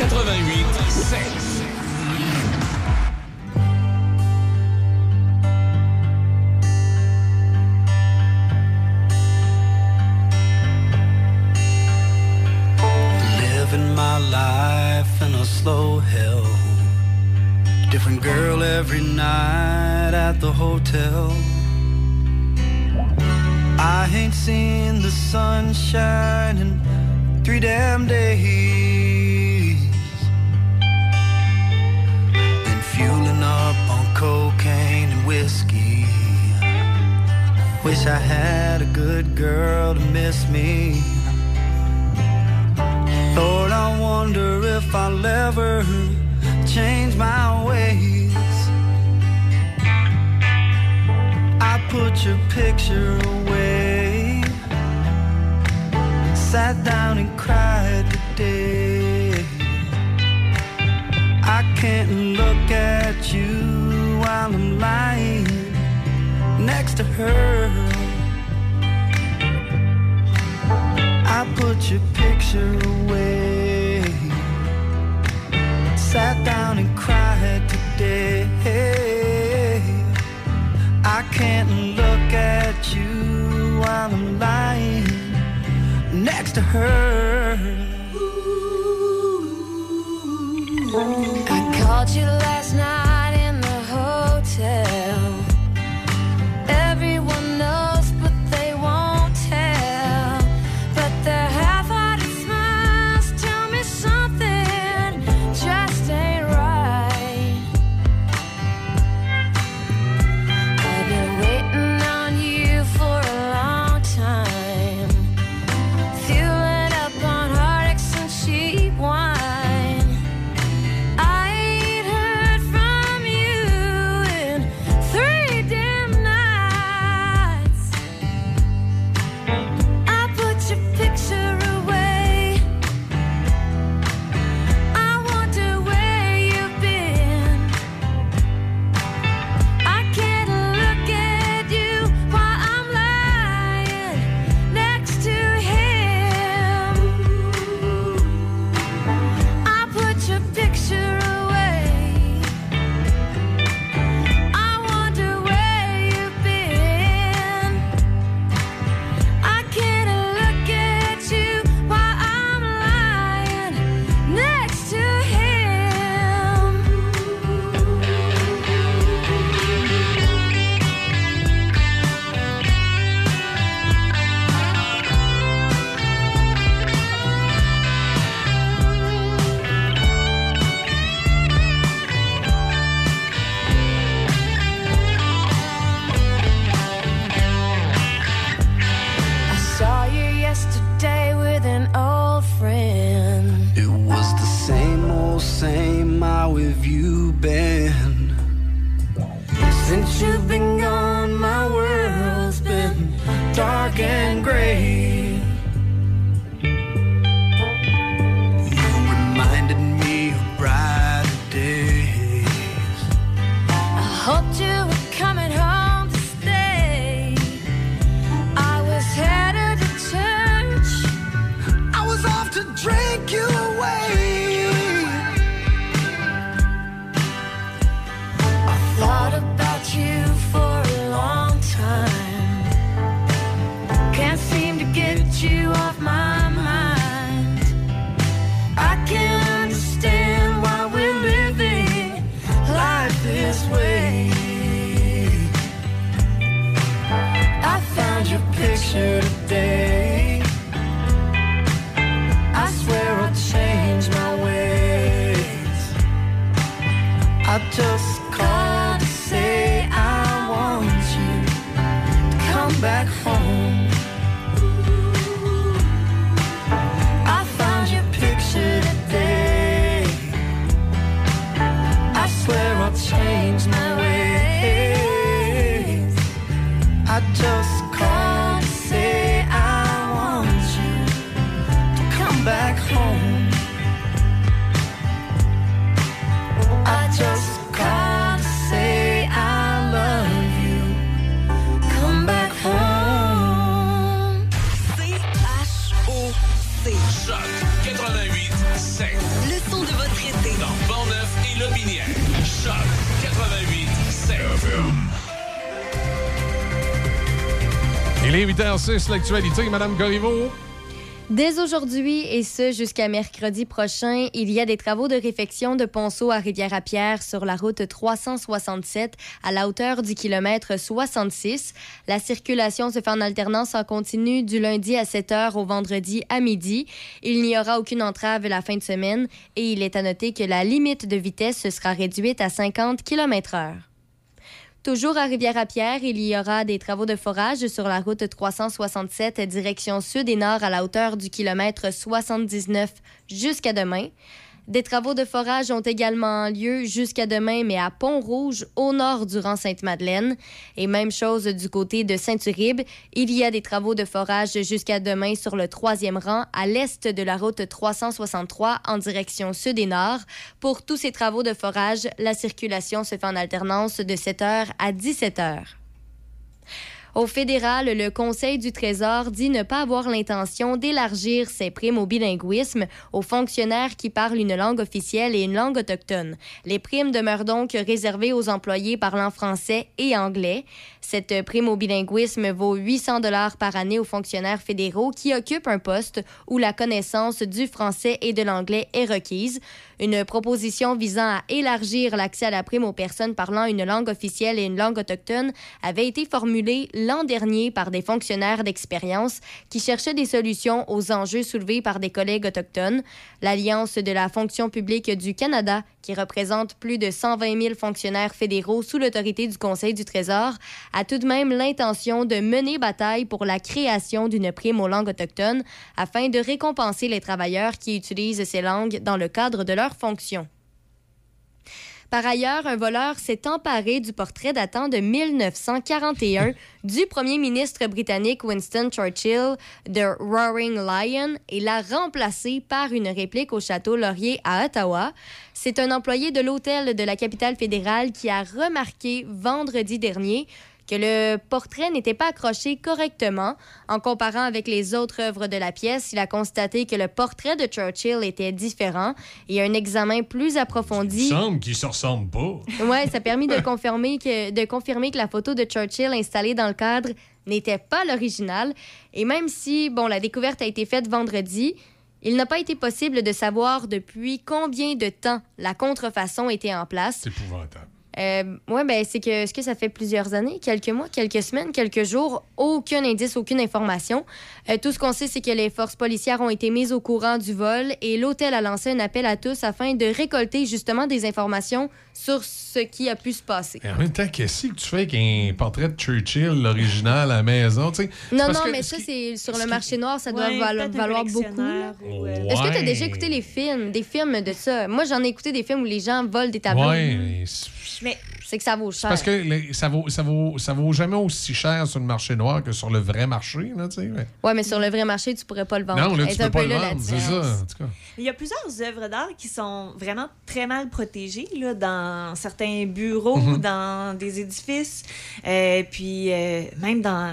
S1: 88 7.
S19: Living my life in a slow hell. Different girl every night at the hotel. I ain't seen the sunshine in three damn days. Cocaine and whiskey. Wish I had a good girl to miss me. Lord, I wonder if I'll ever change my ways. I put your picture away.
S4: sat down and cried today. I can't look at you while I'm lying next to her. I put your picture away. Sat down and cried today. I can't look at you while I'm lying next to her.
S20: I called you last night
S21: 6, l'actualité. Madame Corriveau.
S2: Dès aujourd'hui et ce jusqu'à mercredi prochain, il y a des travaux de réfection de ponceau à Rivière-à-Pierre sur la route 367 à la hauteur du kilomètre 66. La circulation se fait en alternance en continu du lundi à 7 h au vendredi à midi. Il n'y aura aucune entrave la fin de semaine et il est à noter que la limite de vitesse sera réduite à 50 km heure. Toujours à Rivière-à-Pierre, il y aura des travaux de forage sur la route 367 direction sud et nord à la hauteur du kilomètre 79 jusqu'à demain. Des travaux de forage ont également lieu jusqu'à demain, mais à Pont-Rouge, au nord du rang Sainte-Madeleine. Et même chose du côté de Saint-Uribe. Il y a des travaux de forage jusqu'à demain sur le troisième rang, à l'est de la route 363, en direction sud et nord. Pour tous ces travaux de forage, la circulation se fait en alternance de 7h à 17h. Au fédéral, le Conseil du Trésor dit ne pas avoir l'intention d'élargir ses primes au bilinguisme aux fonctionnaires qui parlent une langue officielle et une langue autochtone. Les primes demeurent donc réservées aux employés parlant français et anglais. Cette prime au bilinguisme vaut 800 dollars par année aux fonctionnaires fédéraux qui occupent un poste où la connaissance du français et de l'anglais est requise. Une proposition visant à élargir l'accès à la prime aux personnes parlant une langue officielle et une langue autochtone avait été formulée l'an dernier par des fonctionnaires d'expérience qui cherchaient des solutions aux enjeux soulevés par des collègues autochtones. L'Alliance de la fonction publique du Canada, qui représente plus de 120 000 fonctionnaires fédéraux sous l'autorité du Conseil du Trésor, tout de même l'intention de mener bataille pour la création d'une prime aux langues autochtones afin de récompenser les travailleurs qui utilisent ces langues dans le cadre de leurs fonctions. Par ailleurs, un voleur s'est emparé du portrait datant de 1941 du premier ministre britannique Winston Churchill de Roaring Lion et l'a remplacé par une réplique au château Laurier à Ottawa. C'est un employé de l'hôtel de la capitale fédérale qui a remarqué vendredi dernier que le portrait n'était pas accroché correctement. En comparant avec les autres œuvres de la pièce, il a constaté que le portrait de Churchill était différent et un examen plus approfondi.
S7: Il semble qu'ils se ressemblent pas.
S2: Ouais, ça a permis de confirmer que, de confirmer que la photo de Churchill installée dans le cadre n'était pas l'original. Et même si, bon, la découverte a été faite vendredi, il n'a pas été possible de savoir depuis combien de temps la contrefaçon était en place.
S7: C'est épouvantable.
S2: Euh, oui, ben, c'est que, est-ce que ça fait plusieurs années, quelques mois, quelques semaines, quelques jours, aucun indice, aucune information. Euh, tout ce qu'on sait, c'est que les forces policières ont été mises au courant du vol et l'hôtel a lancé un appel à tous afin de récolter justement des informations sur ce qui a pu se passer.
S7: Et en même temps, qu'est-ce que tu fais avec un portrait de Churchill, l'original, à la maison? tu sais? C'est
S2: Non,
S7: parce
S2: non,
S7: que
S2: mais
S7: ce
S2: ça, c'est sur le marché noir, ça doit
S14: Ouais,
S2: valoir beaucoup.
S14: ou, euh,
S2: Est-ce que tu as déjà écouté les films, des films de ça? Moi, j'en ai écouté des films où les gens volent des tableaux.
S7: Ouais, mais c'est-
S2: que ça vaut cher.
S7: parce que les- ça, vaut, ça, vaut, ça vaut jamais aussi cher sur le marché noir que sur le vrai marché. Là, tu sais, mais-
S2: Ouais, mais sur le vrai marché, tu pourrais pas le vendre.
S7: Non, là,
S2: C'est
S7: tu peux pas le vendre, c'est ça. En tout cas.
S14: Il y a plusieurs œuvres d'art qui sont vraiment très mal protégées là, dans certains bureaux,
S7: Mhm.
S14: dans des édifices, euh, puis euh, même dans,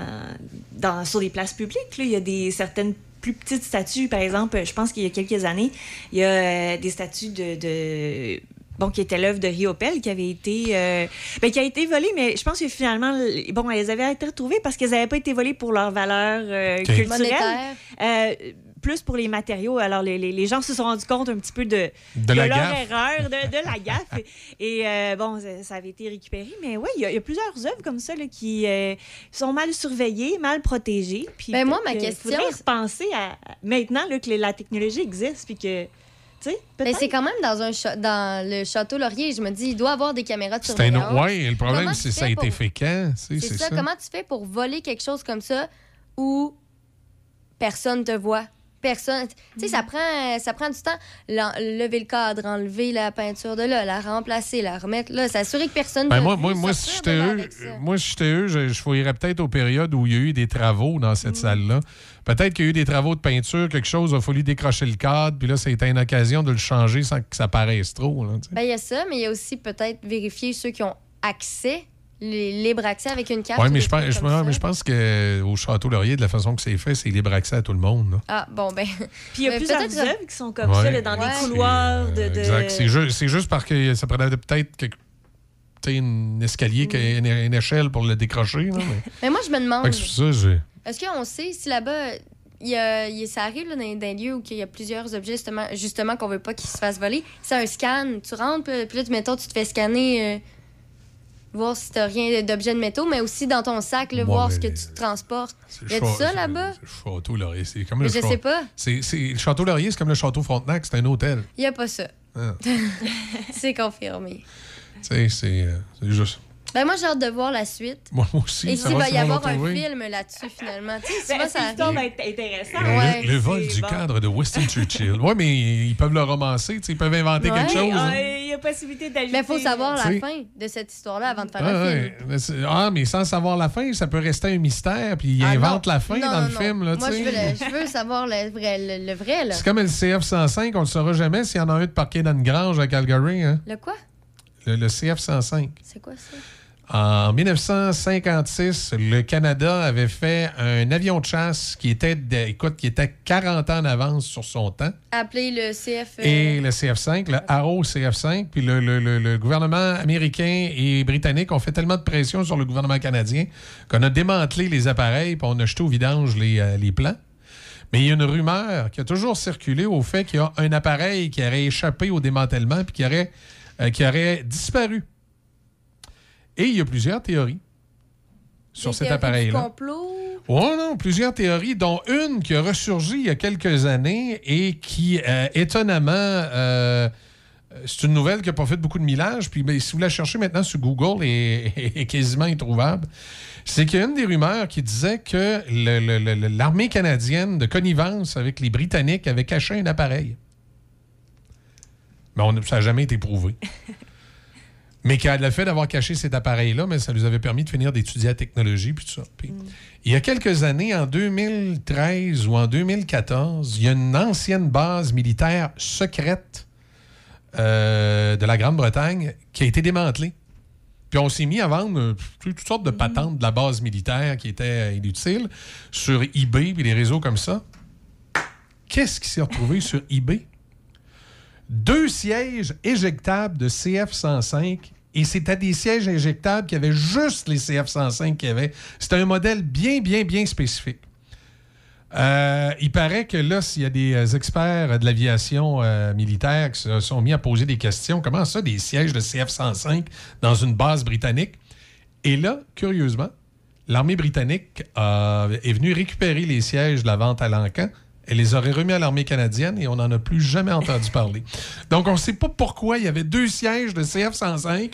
S14: dans, sur des places publiques. là, il y a des certaines plus petites statues, par exemple, je pense qu'il y a quelques années, il y a euh, des statues de... de- Bon, qui était l'œuvre de Riopel, qui avait été, euh, ben, qui a été volée, mais je pense que finalement, bon, elles avaient été retrouvées parce qu'elles n'avaient pas été volées pour leur valeur euh, culturelle. Euh, plus pour les matériaux. Alors, les, les- les gens se sont rendus compte un petit peu de,
S7: De la
S14: leur
S7: gaffe.
S14: erreur, de, de la gaffe. Et euh, bon, ça, ça avait été récupéré. Mais oui, il y, a- il y a plusieurs œuvres comme ça là, qui euh, sont mal surveillées, mal protégées. Puis
S2: Ben, moi, ma
S14: que
S2: question,
S14: faudrait
S2: c'est-
S14: repenser à, maintenant là, que la technologie existe. Puis que,
S2: Mais c'est quand même dans, un dans le château Laurier. Je me dis, il doit avoir des caméras de
S7: un
S2: surveillance.
S7: autre. Ouais, le problème, c'est ça a été
S2: pour-
S7: fait quand?
S2: C'est ça. Comment tu fais pour voler quelque chose comme ça où personne te voit? Personne. Tu sais, ça
S14: Mm.
S2: prend, ça prend du temps. Lever le cadre, enlever la peinture de là, la remplacer, la remettre là, s'assurer que personne
S7: Ben
S2: t'a
S7: moi,
S2: vu
S7: moi, moi, si j'étais eux, moi, si j'étais eux, je, je fouillerais peut-être aux périodes où il y a eu des travaux dans
S2: Mm.
S7: cette salle-là. Peut-être qu'il y a eu des travaux de peinture, quelque chose, il a fallu décrocher le cadre, puis là, ça a été une occasion de le changer sans que ça paraisse trop.
S2: Ben, il y a ça, mais il y a aussi peut-être vérifier ceux qui ont accès, les libre accès avec une carte.
S7: Oui,
S2: ou
S7: mais je pense, je, mais je pense qu'au Château Laurier, de la façon que c'est fait, c'est libre accès à tout le monde. là.
S2: Ah, bon, ben.
S14: Puis il y a
S2: mais
S14: plusieurs
S2: peut-être-
S14: œuvres qui sont comme
S7: Ouais.
S14: ça, là, dans
S2: Ouais.
S14: des couloirs de. de-
S7: Exact. C'est juste, c'est juste parce que ça prenait peut-être quelque- tu sais, un escalier, a une, une échelle pour le décrocher. là, mais-
S2: Mais moi, je me demande.
S7: Fait que c'est pour ça, j'ai-
S2: Est-ce qu'on sait si là-bas, il y a, il y a- ça arrive là, dans, dans des lieux où il y a plusieurs objets justement, justement qu'on veut pas qu'ils se fassent voler? C'est un scan. Tu rentres, puis, puis là, tu, mettons, tu te fais scanner, euh, voir si t'as rien d'objet de métaux, mais aussi dans ton sac, là,
S7: Ouais,
S2: voir ce que tu transportes. Y a ça là-bas?
S7: Le Château Laurier, c'est comme le
S2: je sais pas.
S7: C'est, le Château Laurier, c'est comme le Château Frontenac, c'est un hôtel.
S2: Il y a pas ça.
S7: Ah.
S2: c'est confirmé.
S7: Tu sais, c'est, euh, c'est juste.
S2: Ben moi, j'ai hâte de voir la suite.
S7: Moi aussi,
S2: Et s'il va y
S7: sûrement
S2: avoir un film là-dessus, finalement. Tu sais,
S14: Ben,
S2: ça
S14: cette histoire
S2: arrive.
S14: va être intéressante.
S2: Ouais.
S7: Le, le vol du
S14: bon.
S7: cadre de Winston Churchill. Oui, mais ils peuvent le romancer, tu sais, ils peuvent inventer
S2: Ouais.
S7: quelque chose.
S14: Ah,
S7: hein.
S14: Il y a possibilité d'ajouter.
S2: Mais il faut savoir la fin de cette histoire-là avant de faire
S7: Ah,
S2: un film.
S7: Mais ah, mais sans savoir la fin, ça peut rester un mystère, puis ils
S2: Ah,
S7: inventent
S2: non.
S7: la fin
S2: Non,
S7: dans
S2: non,
S7: le
S2: non.
S7: film. Là,
S2: Moi,
S7: tu
S2: je
S7: sais.
S2: veux, le- je veux savoir le vrai, le, le vrai là.
S7: C'est comme le CF-105, on ne le saura jamais s'il y en a un de parqué dans une grange à Calgary. Hein?
S2: Le quoi?
S7: Le, le CF-105.
S2: C'est quoi ça?
S7: En 1956, le Canada avait fait un avion de chasse qui était, de- écoute, qui était 40 ans en avance sur son temps.
S2: Appeler le CF. euh,
S7: Et le CF5, le Arrow CF5, puis le, le- le- le gouvernement américain et britannique ont fait tellement de pression sur le gouvernement canadien qu'on a démantelé les appareils puis on a jeté au vidange les, euh, les plans. Mais il y a une rumeur qui a toujours circulé au fait qu'il y a un appareil qui aurait échappé au démantèlement puis qui aurait, euh, qui aurait disparu. Et il y a plusieurs théories sur cet appareil-là.
S2: complot?
S7: Oh non, plusieurs théories, dont une qui a ressurgi il y a quelques années et qui, euh, étonnamment, euh, c'est une nouvelle qui n'a pas fait beaucoup de millage. Puis ben, si vous la cherchez maintenant sur Google, et est quasiment introuvable. C'est qu'il y a une des rumeurs qui disait que l'armée canadienne, de connivence avec les Britanniques, avait caché un appareil. Mais on- ça n'a jamais été prouvé. Mais que le fait d'avoir caché cet appareil-là, mais ça nous avait permis de finir d'étudier la technologie puis tout ça. Puis, Il y a quelques années, en 2013 ou en 2014, il y a une ancienne base militaire secrète euh, de la Grande-Bretagne qui a été démantelée. Puis on s'est mis à vendre euh, toutes sortes de patentes de la base militaire qui étaient euh, inutiles sur eBay puis des réseaux comme ça. Qu'est-ce qui s'est retrouvé sur eBay? deux sièges éjectables de CF-105 et c'était des sièges éjectables qui avaient juste les CF-105 qu'il y avait. C'était un modèle bien, bien, bien spécifique. Euh, il paraît que là, s'il y a des euh, experts de l'aviation euh, militaire qui se sont mis à poser des questions, comment ça, des sièges de CF-105 dans une base britannique? Et là, curieusement, l'armée britannique est venue récupérer les sièges de la vente à l'encan. Elle les aurait remis à l'armée canadienne et on n'en a plus jamais entendu parler. Donc, on ne sait pas pourquoi il y avait deux sièges de CF-105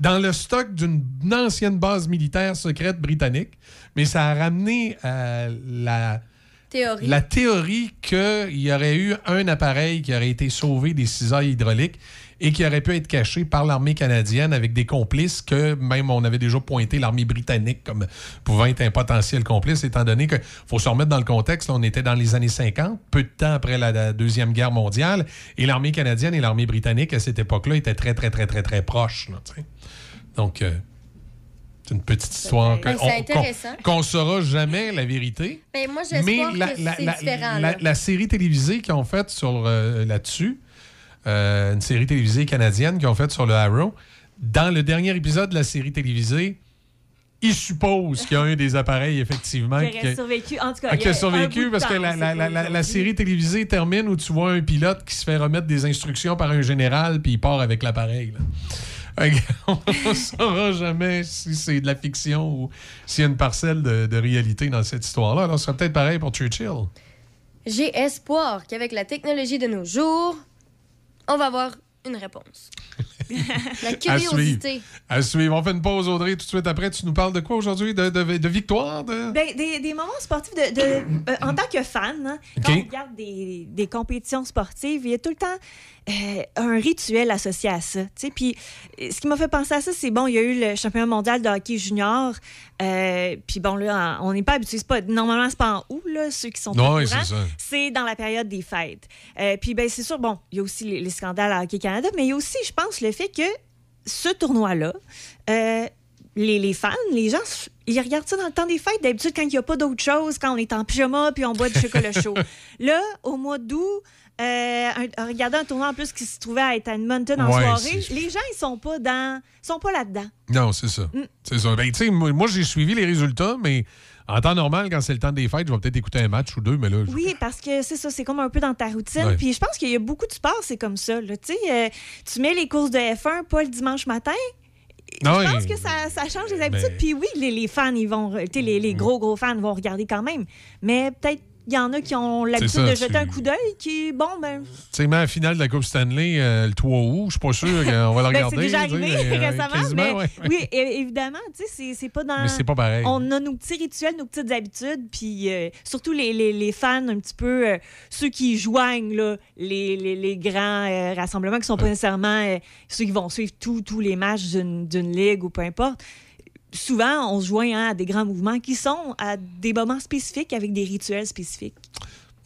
S7: dans le stock d'une ancienne base militaire secrète britannique, mais ça a ramené euh, la,
S2: Théorie.
S7: la théorie qu'il y aurait eu un appareil qui aurait été sauvé des cisailles hydrauliques et qui aurait pu être caché par l'armée canadienne avec des complices que même on avait déjà pointé l'armée britannique comme pouvant être un potentiel complice, étant donné que faut se remettre dans le contexte, là, on était dans les années 50, peu de temps après la, la Deuxième Guerre mondiale, et l'armée canadienne et l'armée britannique à cette époque-là étaient très, très, très, très, très proches. là. Donc, euh, c'est une petite histoire
S2: Ben,
S7: qu'on ne saura jamais la vérité.
S2: Ben, moi,
S7: Mais
S2: j'espère
S7: la,
S2: que
S7: la-
S2: c'est
S7: la-
S2: différent.
S7: série télévisée qu'ils ont faite sur euh, là-dessus, euh, une série télévisée canadienne qu'ils ont faite sur le Arrow, dans le dernier épisode de la série télévisée, ils supposent qu'il y a un des appareils, effectivement,
S14: Qui aurait survécu. En tout cas,
S7: ah,
S14: il y
S7: qui a
S14: a un
S7: survécu parce que
S14: temps,
S7: la, la- la- la- la
S14: aujourd'hui.
S7: série télévisée termine où tu vois un pilote qui se fait remettre des instructions par un général puis il part avec l'appareil. On ne saura jamais si c'est de la fiction ou s'il y a une parcelle de, de réalité dans cette histoire-là. Alors, ce serait peut-être pareil pour Churchill.
S2: J'ai espoir qu'avec la technologie de nos jours, on va avoir une réponse. la
S7: À
S2: curiosité.
S7: suivre. À suivre. On fait une pause, Audrey. Tout de suite après, tu nous parles de quoi aujourd'hui? De, de- de victoire? De...
S14: Ben, des, des moments sportifs de, de- euh, en tant que fan, hein, quand on regarde des, des compétitions sportives, il y a tout le temps euh, un rituel associé à ça. tu sais. Puis euh, ce qui m'a fait penser à ça, c'est bon, il y a eu le championnat mondial de hockey junior. euh, puis bon, là, on n'est pas habitué. Pas, normalement, c'est pas en août, là, ceux qui sont courant.
S7: c'est ça.
S14: C'est dans la période des fêtes. Euh, puis ben, c'est sûr, bon, il y a aussi les, les scandales à Hockey Canada, mais il y a aussi, je pense, le fait que ce tournoi-là, les, les fans, les gens, ils regardent ça dans le temps des fêtes. D'habitude, quand il n'y a pas d'autre chose, quand on est en pyjama puis on boit du chocolat chaud. Là, au mois d'août, un- regarder un tournoi en plus qui se trouvait à Edmonton en
S7: Ouais,
S14: soirée, les gens, ils sont pas dans, sont pas là-dedans.
S7: Non, c'est ça.
S14: Mm.
S7: C'est ça. Ben, moi, moi, j'ai suivi les résultats, mais en temps normal, quand c'est le temps des fêtes, je vais peut-être écouter un match ou deux, mais là, je-
S14: Oui, parce que c'est ça, c'est comme un peu dans ta routine.
S7: Ouais.
S14: Puis je pense qu'il y a beaucoup de sports, c'est comme ça. là. Tu euh, tu mets les courses de F1 pas le dimanche matin. Je pense que ça, ça change les habitudes.
S7: Ben-
S14: Puis oui, les, les fans, ils vont, les, les gros, gros fans vont regarder quand même. Mais peut-être il y en a qui ont l'habitude de jeter
S7: tu-
S14: un coup d'œil, qui, bon, ben,
S7: Tu sais, mais à la finale de la Coupe Stanley, euh, le 3 août, je suis pas sûr qu'on va la
S14: ben,
S7: regarder.
S14: c'est déjà arrivé
S7: mais, euh,
S14: récemment. mais
S7: ouais.
S14: oui, évidemment, tu sais, c'est- pas dans.
S7: Mais c'est pas pareil.
S14: On a nos petits rituels, nos petites habitudes, puis euh, surtout les, les- les fans un petit peu, euh, ceux qui joignent là, les, les- les grands rassemblements, qui sont pas nécessairement ceux qui vont suivre tous les matchs d'une ligue ou peu importe. Souvent, on se joint hein, à des grands mouvements qui sont à des moments spécifiques avec des rituels spécifiques.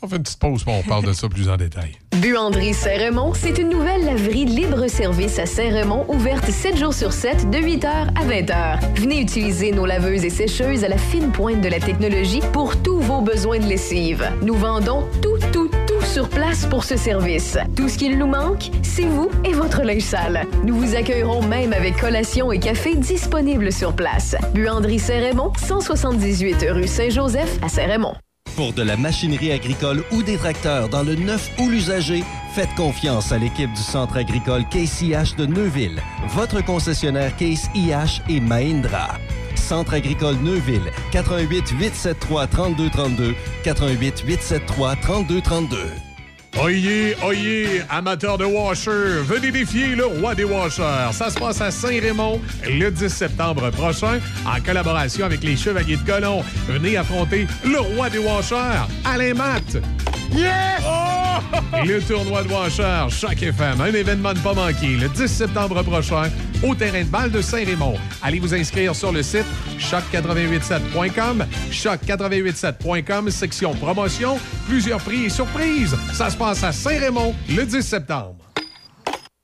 S7: On fait une petite pause, on parle de ça plus en détail.
S8: Buanderie Saint-Raymond, c'est une nouvelle laverie libre-service à Saint-Raymond, ouverte 7 jours sur 7, de 8h à 20h. Venez utiliser nos laveuses et sécheuses à la fine pointe de la technologie pour tous vos besoins de lessive. Nous vendons tout sur place pour ce service. Tout ce qu'il nous manque, c'est vous et votre linge sale. Nous vous accueillerons même avec collation et café disponibles sur place. Buanderie Saint-Raymond, 178 rue Saint-Joseph à Saint-Raymond.
S15: Pour de la machinerie agricole ou des tracteurs dans le neuf ou l'usager, faites confiance à l'équipe du Centre agricole Case IH de Neuville, votre concessionnaire Case IH et Mahindra. Centre agricole Neuville, 88 873 3232, 88 873 3232.
S7: Oyez, oyez, amateurs de washer, venez défier le roi des washers. Ça se passe à Saint-Raymond le 10 septembre prochain en collaboration avec les Chevaliers de Colomb. Venez affronter le roi des washers, Alain Matt. Yes! Le tournoi de Washer, Choc FM, un événement ne pas manquer le 10 septembre prochain au terrain de balle de Saint-Raymond. Allez vous inscrire sur le site choc887.com, choc887.com, section promotion, plusieurs prix et surprises. Ça se passe à Saint-Raymond le 10 septembre.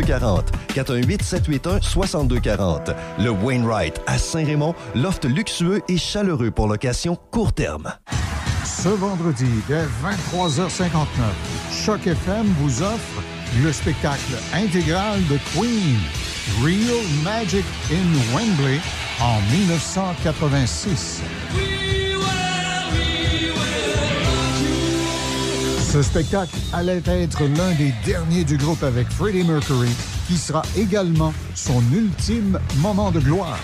S15: 6240. 418 781 6240. Le Wainwright à Saint-Raymond, loft luxueux et chaleureux pour location court terme.
S18: Ce vendredi, dès 23h59, Choc FM vous offre le spectacle intégral de Queen, Real Magic in Wembley, en 1986. Ce spectacle allait être l'un des derniers du groupe avec Freddie Mercury, qui sera également son ultime moment de gloire.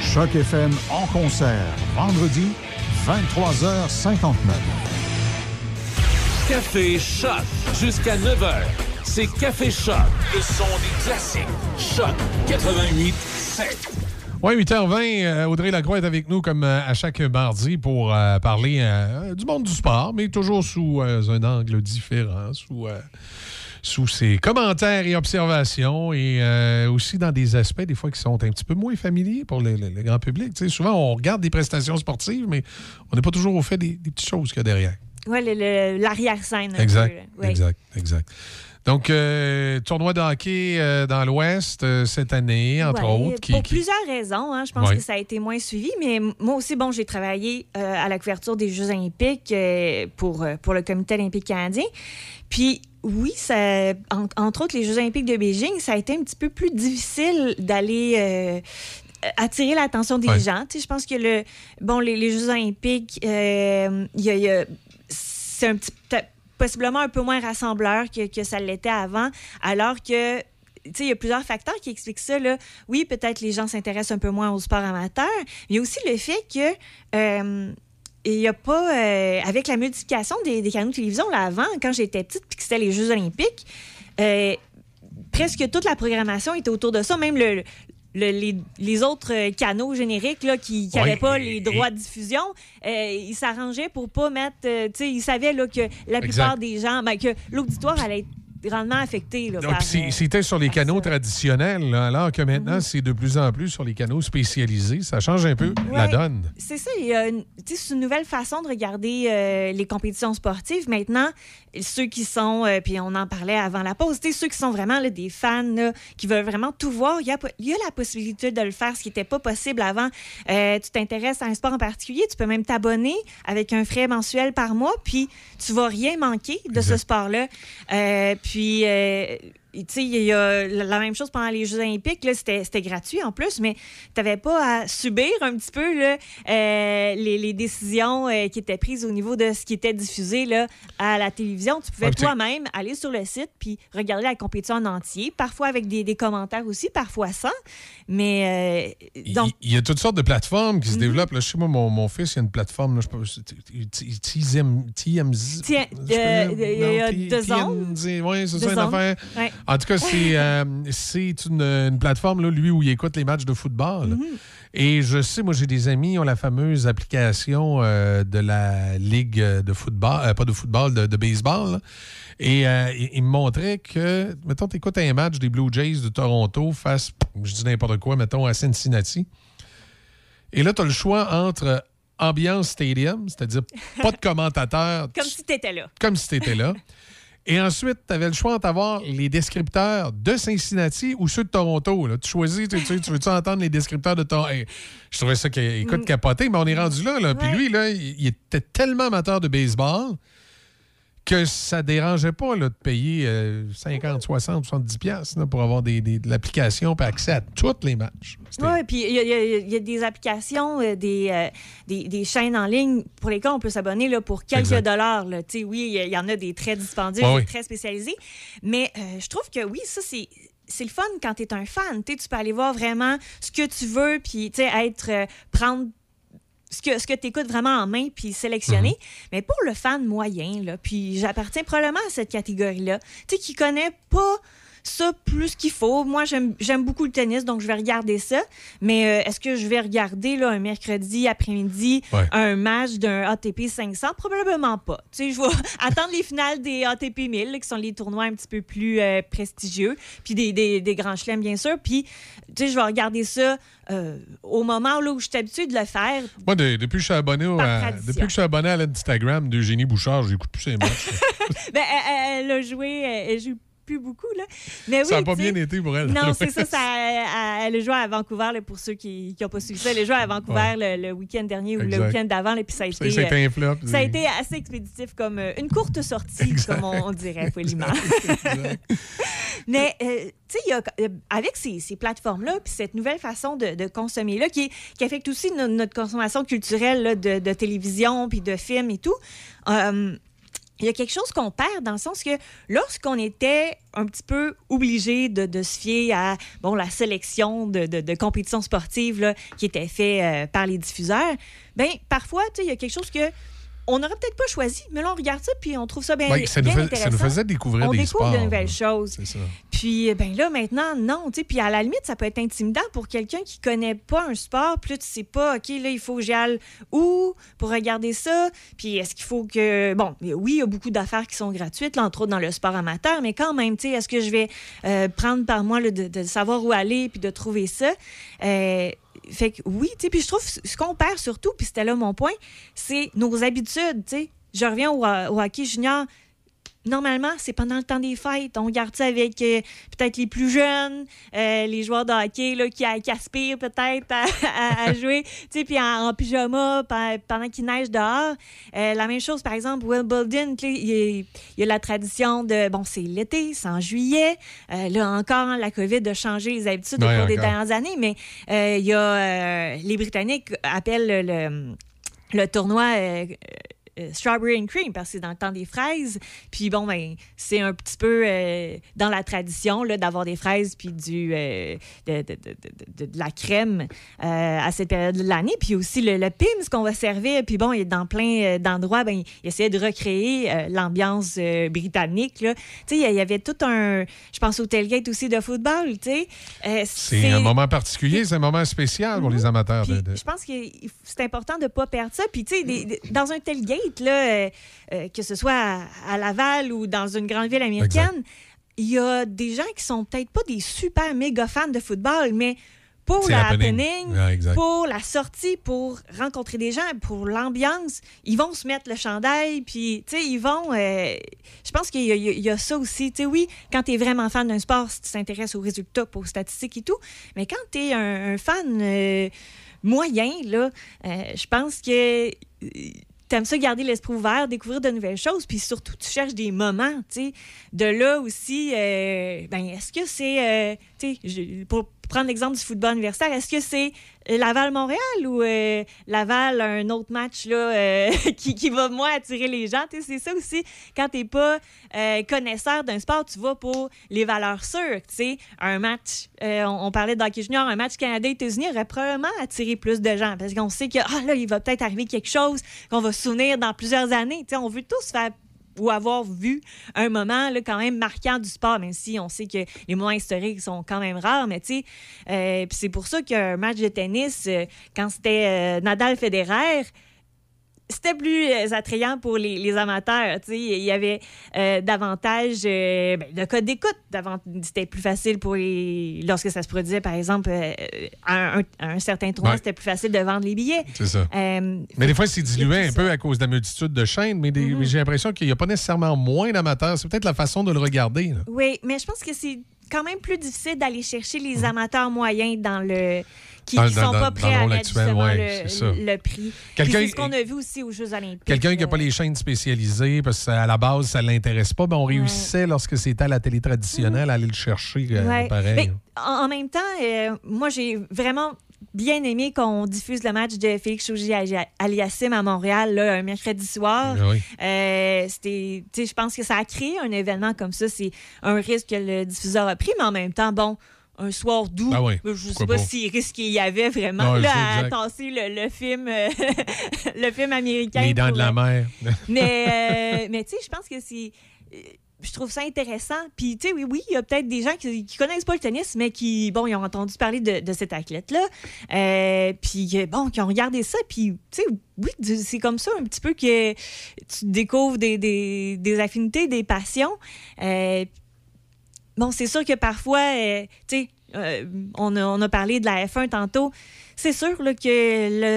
S18: Choc FM en concert, vendredi, 23h59.
S1: Café Choc jusqu'à 9h. C'est Café Choc, le son des classiques. Choc 88 7.
S7: Oui, 8h20, euh, Audrey Lacroix est avec nous comme euh, à chaque mardi pour euh, parler euh, du monde du sport, mais toujours sous euh, un angle différent, sous, sous ses commentaires et observations et aussi dans des aspects des fois qui sont un petit peu moins familiers pour le, le- le grand public. Souvent, on regarde des prestations sportives, mais on n'est pas toujours au fait des, des petites choses qu'il y a derrière.
S14: Le- l'arrière-scène.
S7: Exact, exact, exact. Donc, euh, tournoi de hockey euh, dans l'Ouest euh, cette année, entre
S14: Ouais,
S7: autres. qui-
S14: pour
S7: qui-
S14: plusieurs raisons. hein. Je pense
S7: Ouais.
S14: que ça a été moins suivi, mais moi aussi, bon, j'ai travaillé à la couverture des Jeux olympiques pour, pour le Comité olympique canadien. Puis oui, ça, en- entre autres, les Jeux olympiques de Beijing, ça a été un petit peu plus difficile d'aller... attirer l'attention des
S22: Ouais.
S14: gens. Tu sais, je pense que le bon les, les Jeux olympiques, il y a- il y a- c'est un petit possiblement un peu moins rassembleur que, que ça l'était avant, alors que il y a plusieurs facteurs qui expliquent ça. Là. Oui, peut-être les gens s'intéressent un peu moins au sport amateur, mais aussi le fait que euh, il n'y a pas, euh, avec la modification des, des canaux de télévision, là, avant, quand j'étais petite, puis que c'était les Jeux olympiques, euh, presque toute la programmation était autour de ça. Même le, le- les, les autres euh, canaux génériques là, qui n'avaient
S7: Ouais,
S14: pas
S7: et-
S14: les droits de diffusion, euh, ils s'arrangeaient pour pas mettre. euh, ils savaient là, que la plupart
S7: Exact.
S14: des gens, ben, que l'auditoire allait être grandement affecté. Là,
S7: Donc, c'est-
S14: euh,
S7: C'était sur les canaux traditionnels, là, alors que
S14: Mhm.
S7: maintenant, c'est de plus en plus sur les canaux spécialisés. Ça change un peu la donne.
S14: C'est ça, il y a une- tu sais, c'est une nouvelle façon de regarder euh, les compétitions sportives. Maintenant, ceux qui sont, euh, puis on en parlait avant la pause, ceux qui sont vraiment là, des fans, là, qui veulent vraiment tout voir, il y a, y la possibilité de le faire, ce qui n'était pas possible avant. Euh, tu t'intéresses à un sport en particulier, tu peux même t'abonner avec un frais mensuel par mois, puis tu vas rien manquer de ce sport-là. Puis... euh, sais, il y a la même chose pendant les Jeux olympiques, là, c'était c'était gratuit en plus, mais tu n'avais pas à subir un petit peu là, euh, les, les décisions euh, qui étaient prises au niveau de ce qui était diffusé là, à la télévision. Tu pouvais
S7: tu-
S14: toi-même aller sur le site puis regarder la compétition en entier, parfois avec des, des commentaires aussi, parfois sans. Mais euh, donc,
S7: Il y a toutes sortes de plateformes
S14: Mhm.
S7: qui se développent. Là, chez moi, mon, mon fils, il y a une plateforme, là, je sais TMZ. Je
S14: il y a deux zones.
S7: TMZ, Oui, c'est ça, une affaire. En tout cas, c'est euh, une, une plateforme, là, lui, où il écoute les matchs de football.
S14: Mhm.
S7: Et je sais, moi, j'ai des amis qui ont la fameuse application euh, de la Ligue de football, euh, pas de football, de, de baseball. là. Et euh, il, il me montrait que, mettons, tu écoutes un match des Blue Jays de Toronto face, je dis n'importe quoi, mettons, à Cincinnati. Et là, tu as le choix entre ambiance stadium, c'est-à-dire pas de commentateur,
S14: comme si tu étais là.
S7: comme si tu étais là. Et ensuite, tu avais le choix entre avoir les descripteurs de Cincinnati ou ceux de Toronto. là. Tu choisis, tu, tu, tu veux-tu entendre les descripteurs de Toronto? je trouvais ça, écoute,
S14: Mm.
S7: capoté, mais on est rendu là. là. Puis lui, là, il, il était tellement amateur de baseball que ça dérangeait pas là, de payer euh, 50, 60, 70 piastres, là, pour avoir des, des- de l'application et accès à tous les matchs.
S14: Oui, puis il y, a- y y des applications, euh, des, euh, des, des chaînes en ligne pour lesquelles on peut s'abonner pour quelques
S7: Exact.
S14: dollars. là. Oui, il y, en a des très dispendieux,
S7: Ouais,
S14: des
S7: oui.
S14: très spécialisés. Mais euh, je trouve que oui, ça, c'est. C'est le fun quand tu es un fan. Tu sais, tu peux aller voir vraiment ce que tu veux, puis être. euh, prendre ce que, ce que tu écoutes vraiment en main puis sélectionner.
S7: Mhm.
S14: Mais pour le fan moyen, là, puis j'appartiens probablement à cette catégorie-là, tu sais, qui connaît pas ça plus qu'il faut. Moi, j'aime beaucoup le tennis, donc je vais regarder ça. Mais euh, est-ce que je vais regarder là, un mercredi après-midi
S7: Ouais.
S14: un match d'un ATP 500? Probablement pas. Tu sais, je vais attendre les finales des ATP 1000, là, qui sont les tournois un petit peu plus euh, prestigieux, puis des, des, des grands chelems, bien sûr. Puis, tu sais, je vais regarder ça euh, au moment là, où je suis habituée de le faire.
S7: Moi, de- depuis, que je suis abonné à, depuis que je suis abonné à l'Instagram d'Eugénie Bouchard, j'écoute plus ses matchs.
S14: Ben, elle, elle a joué, elle, elle joue plus beaucoup, là. Mais oui,
S7: ça n'a pas bien été pour elle.
S14: Non, c'est ça, ça, elle, a joué à Vancouver, là, pour ceux qui n'ont pas suivi ça. Elle a joué à Vancouver le, le week-end dernier ou le week-end d'avant, puis ça a été...
S7: ça a été
S14: euh,
S7: un flop.
S14: Ça a été assez expéditif, comme euh, une courte sortie, comme on, on dirait poliment. Mais, euh, tu sais, euh, avec ces, ces plateformes-là, puis cette nouvelle façon de, de consommer-là, qui, qui affecte aussi no- notre consommation culturelle là, de, de télévision, puis de films et tout, il y a quelque chose qu'on perd dans le sens que lorsqu'on était un petit peu obligé de, se fier à bon, la sélection de, compétitions sportives qui était faite euh, par les diffuseurs, ben parfois, il y a quelque chose que on n'aurait peut-être pas choisi, mais là, on regarde ça puis on trouve ça bien,
S7: Ouais, ça, nous fais-
S14: intéressant.
S7: ça nous faisait découvrir
S14: on
S7: des
S14: découvre de nouvelles choses.
S7: Ça.
S14: Puis, ben là, maintenant, non. tu sais, Puis, à la limite, ça peut être intimidant pour quelqu'un qui connaît pas un sport. Puis là, tu sais pas, OK, là, il faut que j'y aille où pour regarder ça. Puis, est-ce qu'il faut que. Bon, oui, il y a beaucoup d'affaires qui sont gratuites, là, entre autres dans le sport amateur, mais quand même, tu sais, est-ce que je vais euh, prendre par moi là, de, de savoir où aller puis de trouver ça? Euh, fait que oui, tu sais, puis je trouve ce qu'on perd surtout, puis c'était là mon point, c'est nos habitudes, tu sais. Je reviens au, au hockey junior normalement, c'est pendant le temps des fêtes. On regarde ça avec euh, peut-être les plus jeunes, euh, les joueurs de hockey là, qui, qui aspirent peut-être à, à- à jouer, tu sais, puis en, en pyjama pe- pendant qu'il neige dehors. Euh, la même chose, par exemple, tu sais, il y, y a la tradition de, bon, c'est l'été, c'est en juillet. Euh, là encore, la COVID a changé les habitudes au
S7: Ouais,
S14: cours des dernières années, mais euh, il y a, euh, les Britanniques appellent le, le tournoi... euh, strawberry and cream parce que c'est dans le temps des fraises. Puis bon, ben, c'est un petit peu euh, dans la tradition là, d'avoir des fraises puis du, euh, de, de- de- de- de- de la crème à cette période de l'année. Puis aussi le, le Pims qu'on va servir. Puis bon, il est dans plein d'endroits, ben, il essayait de recréer l'ambiance britannique. Tu sais, il y avait tout un... Je pense au tailgate aussi de football, tu sais.
S7: C'est un moment particulier, c'est un moment spécial pour les amateurs. de- de-
S14: je pense que c'est important de ne pas perdre ça. Puis, tu sais, dans un tailgate, là, euh, euh, que ce soit à, à Laval ou dans une grande ville américaine, il y a des gens qui sont peut-être pas des super méga fans de football, mais pour la
S7: happening.
S14: happening,
S7: Ouais, exact.
S14: pour la sortie, pour rencontrer des gens, pour l'ambiance, ils vont se mettre le chandail, puis, tu sais, ils vont... euh, je pense qu'il y, a- y ça aussi. Tu sais, oui, quand tu es vraiment fan d'un sport, si tu t'intéresses aux résultats, aux statistiques et tout, mais quand tu es un, un fan euh, moyen, là, euh, je pense que... T'aimes ça garder l'esprit ouvert, découvrir de nouvelles choses, puis surtout, tu cherches des moments, tu sais. De là aussi, euh, ben, est-ce que c'est, euh, tu sais, prendre l'exemple du football universitaire, est-ce que c'est Laval-Montréal ou euh, Laval, un autre match là, euh, qui, va moins attirer les gens? Tu c'est ça aussi, quand t'es pas euh, connaisseur d'un sport, tu vas pour les valeurs sûres, tu sais. Un match, euh, on, on parlait d'hockey junior, un match Canada-États-Unis aurait probablement attiré plus de gens, parce qu'on sait que, ah là, il va peut-être arriver quelque chose qu'on va se souvenir dans plusieurs années. Tu sais, on veut tous faire ou avoir vu un moment là, quand même marquant du sport, même si on sait que les moments historiques sont quand même rares, mais tu sais, euh, c'est pour ça qu'un match de tennis, euh, quand c'était euh, Nadal-Federer, c'était plus euh, attrayant pour les, les amateurs. Il y avait euh, davantage euh, ben, de code d'écoute. C'était plus facile pour les... Lorsque ça se produisait, par exemple, euh, à un, à un certain tournoi,
S7: Ouais.
S14: c'était plus facile de vendre les billets.
S7: C'est ça. Mais des fois, c'est dilué un peu à cause de la multitude de chaînes, mais,
S14: Mm-hmm.
S7: mais j'ai l'impression qu'il n'y a pas nécessairement moins d'amateurs. C'est peut-être la façon de le regarder. là.
S14: Oui, mais je pense que c'est quand même plus difficile d'aller chercher les amateurs moyens dans le qui ne sont
S7: dans-
S14: pas prêts à mettre
S7: ouais,
S14: le, prix. C'est ce qu'on a vu aussi aux Jeux olympiques.
S7: Quelqu'un qui n'a pas les chaînes spécialisées, parce qu'à la base, ça ne l'intéresse pas, ben on réussissait, lorsque c'était à la télé traditionnelle, à aller le chercher euh,
S14: Ouais.
S7: pareil.
S14: Mais en, même temps, euh, moi, j'ai vraiment bien aimé qu'on diffuse le match de Félix Chaugy-Aliassime à Montréal là, un mercredi soir.
S7: Oui.
S14: Euh, c'était, je pense que ça a créé un événement comme ça. C'est un risque que le diffuseur a pris, mais en même temps, bon, un soir doux,
S7: Ben oui,
S14: je sais
S7: pourquoi
S14: pas, si risque il y avait vraiment
S7: Non,
S14: là, à tasser le, le film, euh, le film américain.
S7: Les dents de la
S14: euh,
S7: mer.
S14: mais, euh, mais tu sais, je pense que c'est. Je trouve ça intéressant. Puis, tu sais, oui, oui, il y a peut-être des gens qui, qui connaissent pas le tennis, mais qui, bon, ils ont entendu parler de, de cet athlète-là. Euh, puis, bon, qui ont regardé ça. Puis, tu sais, oui, c'est comme ça un petit peu que tu découvres des, des, des affinités, des passions. Euh, bon, c'est sûr que parfois, euh, tu sais, euh, on, on a parlé de la F1 tantôt. C'est sûr là, que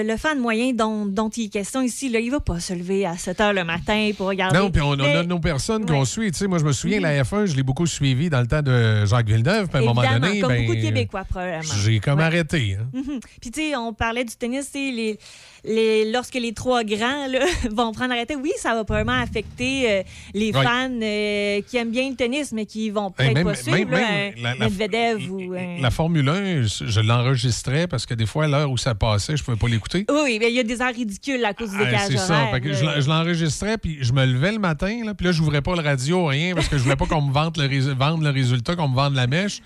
S14: le, le fan moyen dont, dont il est question ici, là, il va pas se lever à 7 h le matin pour regarder.
S7: Non, puis on, on a
S14: Mais-
S7: nos personnes
S14: Ouais.
S7: qu'on suit. Moi, je me souviens, la F1, je l'ai beaucoup suivi dans le temps de Jacques Villeneuve. Puis à un moment donné,
S14: comme
S7: ben,
S14: beaucoup de Québécois, probablement.
S7: j'ai comme
S14: Ouais.
S7: arrêté. hein.
S14: Mhm. Puis, tu sais, on parlait du tennis, les, les, lorsque les trois grands là, vont prendre arrêté, oui, ça va probablement affecter euh, les
S7: Ouais.
S14: fans euh, qui aiment bien le tennis, mais qui vont peut-être pas suivre
S7: même-
S14: là,
S7: même
S14: un
S7: la- la-
S14: Medvedev ou un-
S7: La Formule 1, je l'enregistrais parce que des fois, l'heure où ça passait, je pouvais pas l'écouter.
S14: Oui, mais il y a des heures ridicules à cause du
S7: Ah,
S14: décalage
S7: c'est ça.
S14: horaire,
S7: Fait que je l'en- je l'enregistrais, puis je me levais le matin, là, puis là, je n'ouvrais pas le radio, rien, parce que je voulais pas qu'on me vende le, vende le résultat, qu'on me vende la mèche.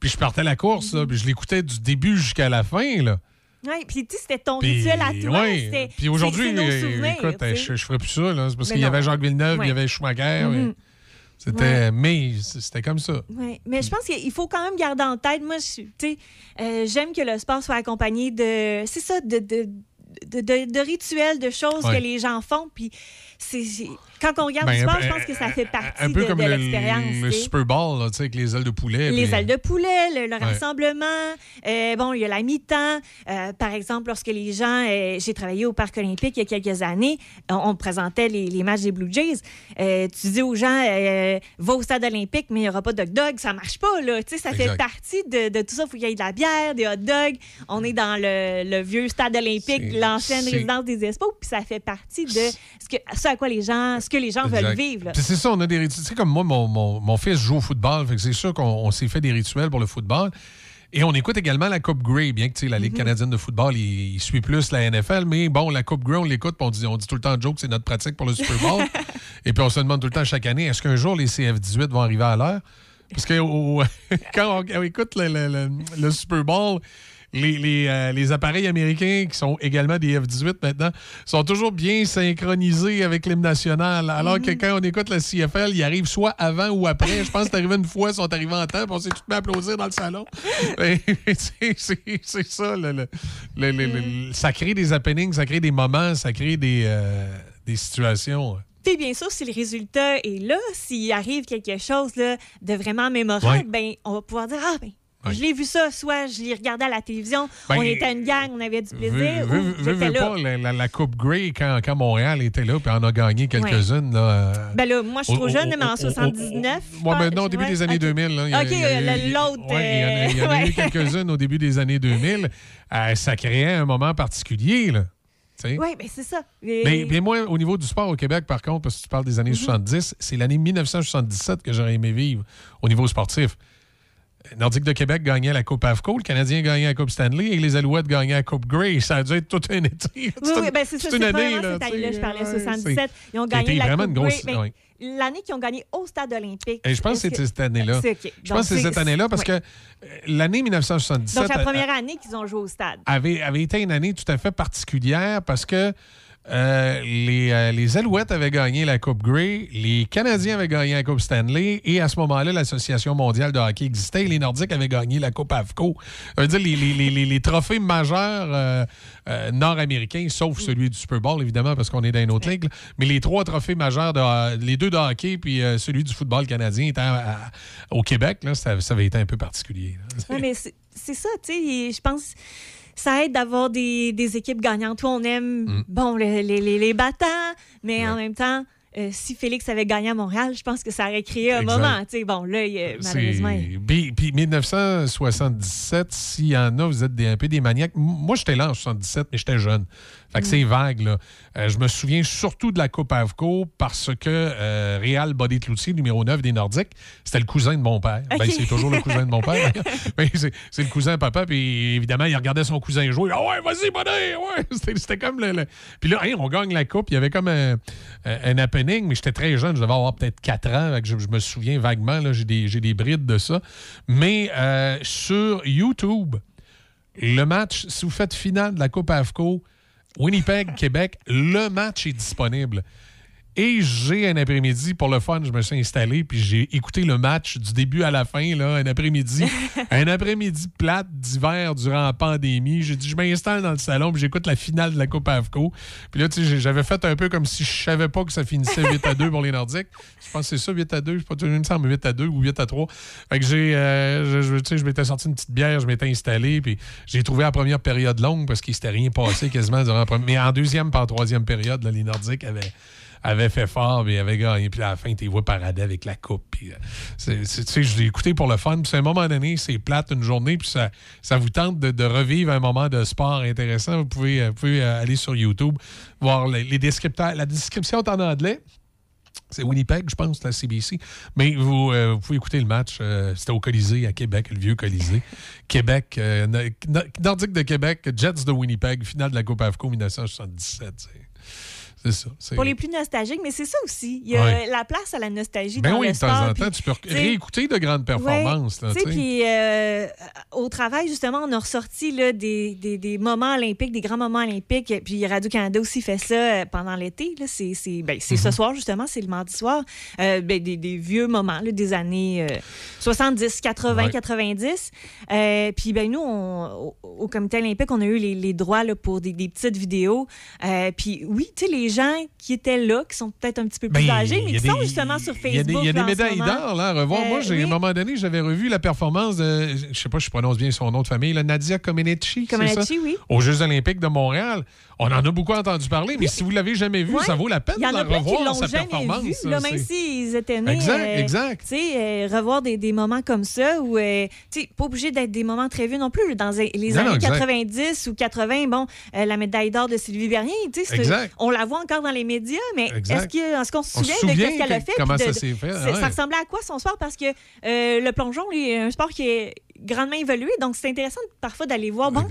S7: Puis je partais à la course, là, puis je l'écoutais du début jusqu'à la fin. Là.
S14: Oui, puis tu sais, c'était ton
S7: Puis,
S14: rituel à toi.
S7: ouais. Puis aujourd'hui, euh, écoute, je, je ferais plus ça. là. C'est parce qu'il y avait Jacques Villeneuve, il y avait Schumacher.
S14: Mhm.
S7: ouais. C'était. Mais c'était comme ça.
S14: Ouais, mais je pense qu'il faut quand même garder en tête, moi, je- tu sais, euh, j'aime que le sport soit accompagné de, c'est ça, de, de, de, rituels, de choses
S7: Ouais.
S14: que les gens font, puis c'est- quand on regarde
S7: Ben,
S14: du sport, je pense que ça fait partie
S7: Un peu
S14: de,
S7: comme
S14: de
S7: le,
S14: l'expérience.
S7: le
S14: sais.
S7: Super Bowl, là, avec les ailes de poulet.
S14: Les
S7: puis-
S14: ailes de poulet, le, le
S7: Ouais.
S14: rassemblement. euh, bon, il y a la mi-temps. Euh, par exemple, lorsque les gens. euh, J'ai travaillé au Parc olympique il y a quelques années. On, on présentait les, les matchs des Blue Jays. Euh, tu dis aux gens, euh, va au stade olympique, mais il n'y aura pas de hot dog. Ça marche pas, là. Tu sais, ça fait partie de, de tout ça. Il faut qu'il y ait de la bière, des hot dogs. On est dans le, le vieux stade olympique, l'ancienne résidence des Expos. Puis ça fait partie de ce, que, ce à quoi les gens, ce que les gens veulent vivre.
S7: c'est ça, on a des rituels. Tu sais, comme moi, mon, mon- mon fils joue au football, fait que c'est sûr qu'on on s'est fait des rituels pour le football. Et on écoute également la Coupe Grey, bien que tu sais, la Ligue
S14: Mhm.
S7: canadienne de football, il, il suit plus la NFL, mais bon, la Coupe Grey, on l'écoute, on dit, on dit tout le temps, Joe, que c'est notre pratique pour le Super Bowl. Et puis on se demande tout le temps chaque année, est-ce qu'un jour les CF18 vont arriver à l'heure? Parce que au- quand on, on écoute le, le- le- le Super Bowl, les, les, euh, les appareils américains, qui sont également des F-18 maintenant, sont toujours bien synchronisés avec l'hymne national. Alors que quand on écoute la CFL, ils arrivent soit avant ou après. Je pense que c'est arrivé une fois, ils sont arrivés en temps, puis on s'est tout applaudir dans le salon. Et c'est- ça. le- le- le- le- ça crée des happenings, ça crée des moments, ça crée des, euh, des situations.
S14: Puis bien sûr, si le résultat est là, s'il arrive quelque chose là, de vraiment mémorable,
S7: Ouais.
S14: ben, on va pouvoir dire Ah, ben, Je l'ai vu ça, soit je l'ai regardé à la télévision,
S7: Ben,
S14: on était une gang, on avait du plaisir,
S7: Veux-
S14: ou
S7: veux- veux-
S14: j'étais
S7: veux
S14: là.
S7: pas, la, la- la Coupe Grey, quand, quand Montréal était là, puis on a gagné quelques-unes. là, euh,
S14: Ben là, moi, je suis trop jeune, mais en
S7: au-
S14: 79.
S7: Ouais, ben non, au début
S14: ouais,
S7: des années
S14: ok.
S7: 2000. là, il y a-
S14: OK,
S7: il
S14: euh, l'autre.
S7: Ouais, il y en a, il y en a
S14: euh,
S7: eu quelques-unes au début des années 2000. Euh, ça créait un moment particulier. Là.
S14: Oui, ben c'est ça. Et-
S7: Mais, mais moi, au niveau du sport au Québec, par contre, parce que tu parles des années
S14: Mhm.
S7: 70, c'est l'année 1977 que j'aurais aimé vivre au niveau sportif. Nordique de Québec gagnait la Coupe AFCO, le Canadien gagnait la Coupe Stanley et les Alouettes gagnaient la Coupe Grey. Ça a dû être toute une été.
S14: Oui, oui, ben c'est ça, c'est
S7: une année. là,
S14: cette année-là, je parlais,
S7: ouais,
S14: 77. Ils ont
S7: ça
S14: gagné la
S7: vraiment
S14: Coupe
S7: une grosse-
S14: Grey. Ben. L'année qu'ils ont gagné au Stade olympique.
S7: Et je pense que c'était cette année-là.
S14: C'est OK.
S7: Je pense que c'est cette année-là parce que euh, l'année 1977
S14: Donc, la
S7: a-
S14: première année qu'ils ont joué au stade.
S7: avait, avait été une année tout à fait particulière parce que euh, les, euh, les Alouettes avaient gagné la Coupe Grey, les Canadiens avaient gagné la Coupe Stanley et à ce moment-là, l'Association mondiale de hockey existait et les Nordiques avaient gagné la Coupe AFCO. Dire les, les- les- trophées majeurs euh, nord-américains, sauf celui du Super Bowl, évidemment, parce qu'on est dans une autre ligue, mais les trois trophées majeurs, de, les deux de hockey puis celui du football canadien étant au Québec, ça, avait été un peu particulier.
S14: c'est ça, tu sais, je pense ça aide d'avoir des, des équipes gagnantes. Toi, on aime,
S7: Mm.
S14: bon, les, les, les- les battants, mais en même temps, euh, si Félix avait gagné à Montréal, je pense que ça aurait créé un
S7: Exact.
S14: moment. Tu sais, bon, là, il, malheureusement. il-
S7: Puis, puis 1977, s'il y en a, vous êtes des, un peu des maniaques. Moi, j'étais là en 77, mais j'étais jeune. Fait que
S14: Mm.
S7: c'est vague, là. Euh, je me souviens surtout de la Coupe AVCO parce que euh, Réal Body Cloutier, numéro 9 des Nordiques, c'était le cousin de mon père. Ben, c'est toujours le cousin de mon père. mais c'est c'est le cousin à papa, puis évidemment, il regardait son cousin jouer. Ah ouais, vas-y, Body! Ouais! C'était c'était comme le, le- Puis là, hey, on gagne la Coupe. Il y avait comme un, un- un happening, mais j'étais très jeune. Je devais avoir peut-être 4 ans. Je, je me souviens vaguement. là, J'ai des, j'ai des brides de ça. Mais euh, sur YouTube, le match, si vous faites finale de la Coupe AFCO, Winnipeg, Québec, le match est disponible. Et j'ai un après-midi, pour le fun, je me suis installé, puis j'ai écouté le match du début à la fin, là, un après-midi. un après-midi plate d'hiver durant la pandémie. J'ai dit, je m'installe dans le salon, puis j'écoute la finale de la Coupe AFCO. Puis là, tu sais, j'avais fait un peu comme si je savais pas que ça finissait 8 à 2 pour les Nordiques. Je pense que c'est ça, 8 à 2. Je sais pas, il me semble 8 à 2 ou 8 à 3. Fait que j'ai, euh, je, je- tu sais, je m'étais sorti une petite bière, je m'étais installé, puis j'ai trouvé la première période longue parce qu'il s'était rien passé quasiment durant la première. Mais en deuxième, par troisième période, là, les Nordiques avaient avait fait fort, mais avait gagné. Puis à la fin, tu vois parader avec la coupe. Euh, tu sais, je l'ai écouté pour le fun. Puis à un moment donné, c'est plate une journée, puis ça, ça vous tente de, revivre un moment de sport intéressant. Vous pouvez, euh, vous pouvez euh, aller sur YouTube, voir les, descripteurs. La description est en anglais. C'est Winnipeg, je pense, la CBC. Mais vous, pouvez écouter le match. C'était au Colisée à Québec, le vieux Colisée. Québec, euh, no- no- Nordique de Québec, Jets de Winnipeg, finale de la Coupe AFCO 1977. C'est- ça.
S14: Pour les plus nostalgiques, mais c'est ça aussi. Il y a
S7: Ouais.
S14: la place à la nostalgie
S7: Ben
S14: dans
S7: oui,
S14: le
S7: de temps
S14: sport,
S7: en temps, tu peux réécouter de grandes performances.
S14: puis euh, au travail, justement, on a ressorti là, des, des- des moments olympiques, des grands moments olympiques. Puis Radio-Canada aussi fait ça euh, pendant l'été. là. C'est c'est- ben, c'est
S7: Mhm.
S14: ce soir, justement, c'est le mardi soir. Euh, ben, des, des vieux moments là, des années euh, 70, 80,
S7: Ouais.
S14: 90. Euh, puis ben, nous, on- au, au comité olympique, on a eu les, les droits là, pour des, petites vidéos. Puis oui, tu sais, les gens qui étaient là, qui sont peut-être un petit peu plus
S7: Ben,
S14: âgés, mais qui sont
S7: des-
S14: justement sur Facebook.
S7: Il y a des, il y a des médailles d'or là, à revoir.
S14: Euh,
S7: Moi, j'ai,
S14: oui.
S7: à un moment donné, j'avais revu la performance de, je sais pas si je prononce bien son nom de famille, là, Nadia Comaneci.
S14: Comaneci, oui.
S7: Aux Jeux olympiques de Montréal. On en a beaucoup entendu parler, mais si vous l'avez jamais vu,
S14: Ouais.
S7: ça vaut la peine de revoir, sa performance.
S14: vu, là, même s'ils étaient nés.
S7: Exact,
S14: euh,
S7: exact.
S14: Tu sais, euh, revoir des, des moments comme ça, où, euh, tu sais, pas obligé d'être des moments très vieux non plus. Dans les
S7: Non,
S14: années
S7: exact.
S14: 90 ou 80, bon, euh, la médaille d'or de Sylvie
S7: Exact.
S14: on la voit encore dans les médias, mais est-ce qu'on se
S7: On se
S14: souvient, de ce qu'elle a fait?
S7: comment
S14: de-
S7: ça s'est fait, ouais.
S14: Ça ressemblait à quoi son sport? Parce que euh, le plongeon, lui, est un sport qui est grandement évolué. Donc, c'est intéressant parfois d'aller voir, bon,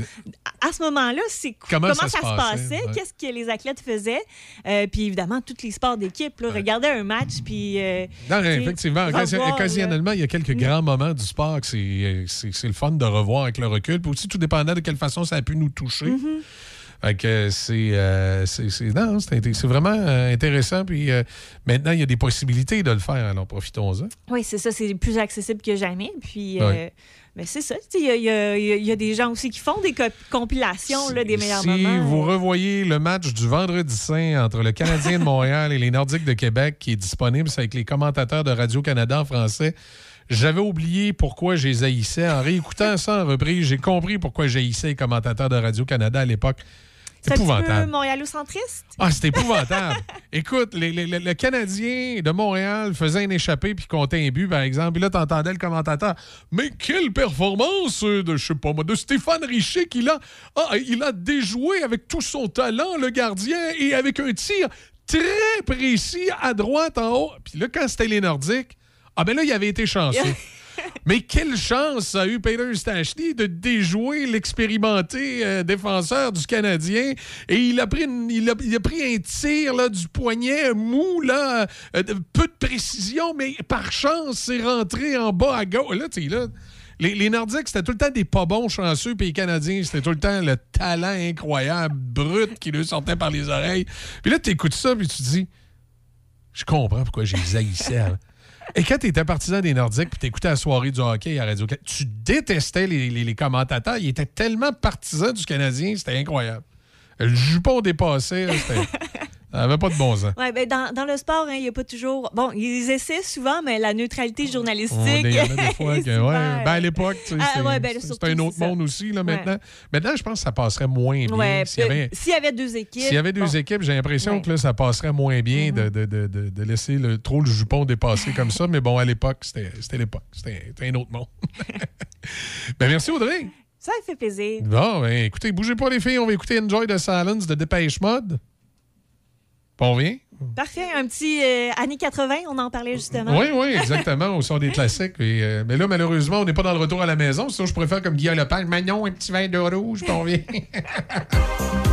S14: à ce moment-là, c'est
S7: Comment
S14: comment,
S7: ça
S14: ça,
S7: se passait,
S14: passait,
S7: ouais.
S14: qu'est-ce que les athlètes faisaient? Euh, puis évidemment, tous les sports d'équipe, là, regarder un match, puis... euh,
S7: Non, effectivement.
S14: Revoir.
S7: Occasionnellement, il y a quelques grands moments du sport que c'est euh, c'est- le fun de revoir avec le recul. Puis aussi, tout dépendant de quelle façon ça a pu nous toucher.
S14: Mhm.
S7: Fait que c'est euh, c'est- c'est- non, c'est vraiment euh, intéressant. Puis euh, maintenant, il y a des possibilités de le faire. Alors, profitons-en.
S14: Oui, c'est ça, c'est plus accessible que jamais. Puis, mais c'est ça. Il y, y y a- des gens aussi qui font des co- compilations là, des meilleurs
S7: si
S14: moments.
S7: vous revoyez le match du vendredi saint entre le Canadien de Montréal et les Nordiques de Québec, qui est disponible, c'est avec les commentateurs de Radio-Canada en français. J'avais oublié pourquoi je les haïssais. En réécoutant ça en reprise, j'ai compris pourquoi j'haïssais les commentateurs de Radio-Canada à l'époque.
S14: C'est
S7: épouvantable.
S14: montréalocentriste.
S7: Ah, c'était épouvantable. Écoute, les- les- les- le Canadien de Montréal faisait un échappé puis comptait un but, par exemple. Puis là, t'entendais le commentateur. Mais quelle performance euh, de, je sais pas moi, de Stéphane Richer qu'il a. Ah, il a déjoué avec tout son talent, le gardien, et avec un tir très précis à droite en haut. Puis là, quand c'était les Nordiques, ah ben là, il avait été chanceux. Mais quelle chance a eu Peter Stachny de déjouer l'expérimenté euh, défenseur du Canadien? Et il a pris, un tir là, du poignet mou, là, euh, peu de précision, mais par chance, c'est rentré en bas à gauche. Là, tu là, les, Nordiques, c'était tout le temps des pas bons chanceux, puis les Canadiens, c'était tout le temps le talent incroyable, brut, qui lui sortait par les oreilles. Puis là, tu écoutes ça, puis tu te dis, je comprends pourquoi j'ai les haïssais. Et quand tu étais partisan des Nordiques puis t'écoutais la soirée du hockey à radio tu détestais les, les- commentateurs. Ils étaient tellement partisans du Canadien, c'était incroyable. Le jupon dépassé, c'était- ça n'avait pas de bon sens.
S14: Ouais, ben dans, dans le sport, hein, il n'y a pas toujours. Bon, ils essaient souvent, mais la neutralité journalistique.
S7: Il y en a des fois que, ouais, ben à l'époque, tu sais,
S14: Ah, ouais, ben,
S7: un autre monde aussi là, maintenant. Maintenant, je pense que ça passerait moins bien. S'il y avait,
S14: y avait deux équipes.
S7: s'il y avait deux
S14: bon. Mm-hmm.
S7: équipes, j'ai l'impression que là, ça passerait moins bien de, de- de- de- de laisser le, trop le jupon dépasser comme ça. Mais bon, à l'époque, c'était c'était l'époque. C'était c'était un autre monde. ben, merci Audrey.
S14: Ça fait plaisir.
S7: Bon, ben, écoutez, bougez pas les filles, on va écouter Enjoy the Silence de Dépêche Mode. On vient?
S14: Parfait. Un petit euh, années 80, on en parlait justement.
S7: Oui, oui, exactement. Au son des classiques. Et, euh, mais là, malheureusement, on n'est pas dans le retour à la maison. Sinon, je faire comme Guillaume Lepage. Magnon, un petit vin de rouge, puis on vient.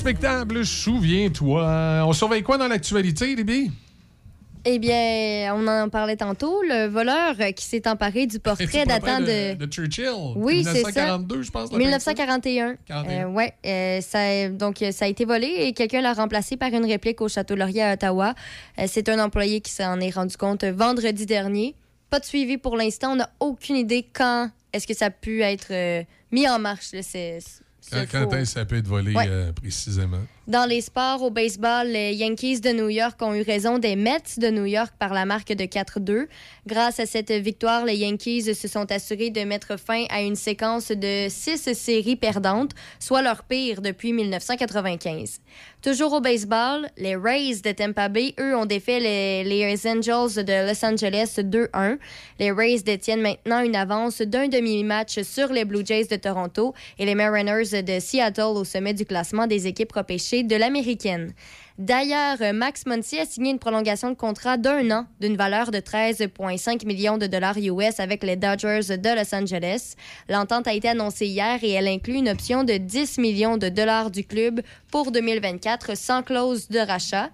S23: respectable, souviens-toi.
S7: On surveille quoi dans l'actualité, Libby?
S2: Eh bien, on en parlait tantôt, le voleur qui s'est emparé du portrait datant de...
S7: de... Churchill.
S2: Oui, c'est ça.
S7: je pense.
S2: 1941.
S7: 41.
S2: Euh, euh, donc euh, ça a été volé et quelqu'un l'a remplacé par une réplique au Château Laurier à Ottawa. C'est un employé qui s'en est rendu compte vendredi dernier. Pas de suivi pour l'instant. On n'a aucune idée quand est-ce que ça a pu être mis en marche.
S7: Quand, quand un sapé de voler
S2: ouais.
S7: euh, précisément?
S2: Dans les sports, au baseball, les Yankees de New York ont eu raison des Mets de New York par la marque de 4-2. Grâce à cette victoire, les Yankees se sont assurés de mettre fin à une séquence de six séries perdantes, soit leur pire depuis 1995. Toujours au baseball, les Rays de Tampa Bay, eux, ont défait les, les Angels de Los Angeles 2-1. Les Rays détiennent maintenant une avance d'un demi-match sur les Blue Jays de Toronto et les Mariners de Seattle au sommet du classement des équipes repêchées de l'américaine. D'ailleurs, Max Muncy a signé une prolongation de contrat d'un an d'une valeur de 13,5 millions de dollars US avec les Dodgers de Los Angeles. L'entente a été annoncée hier et elle inclut une option de 10 millions de dollars du club pour 2024 sans clause de rachat.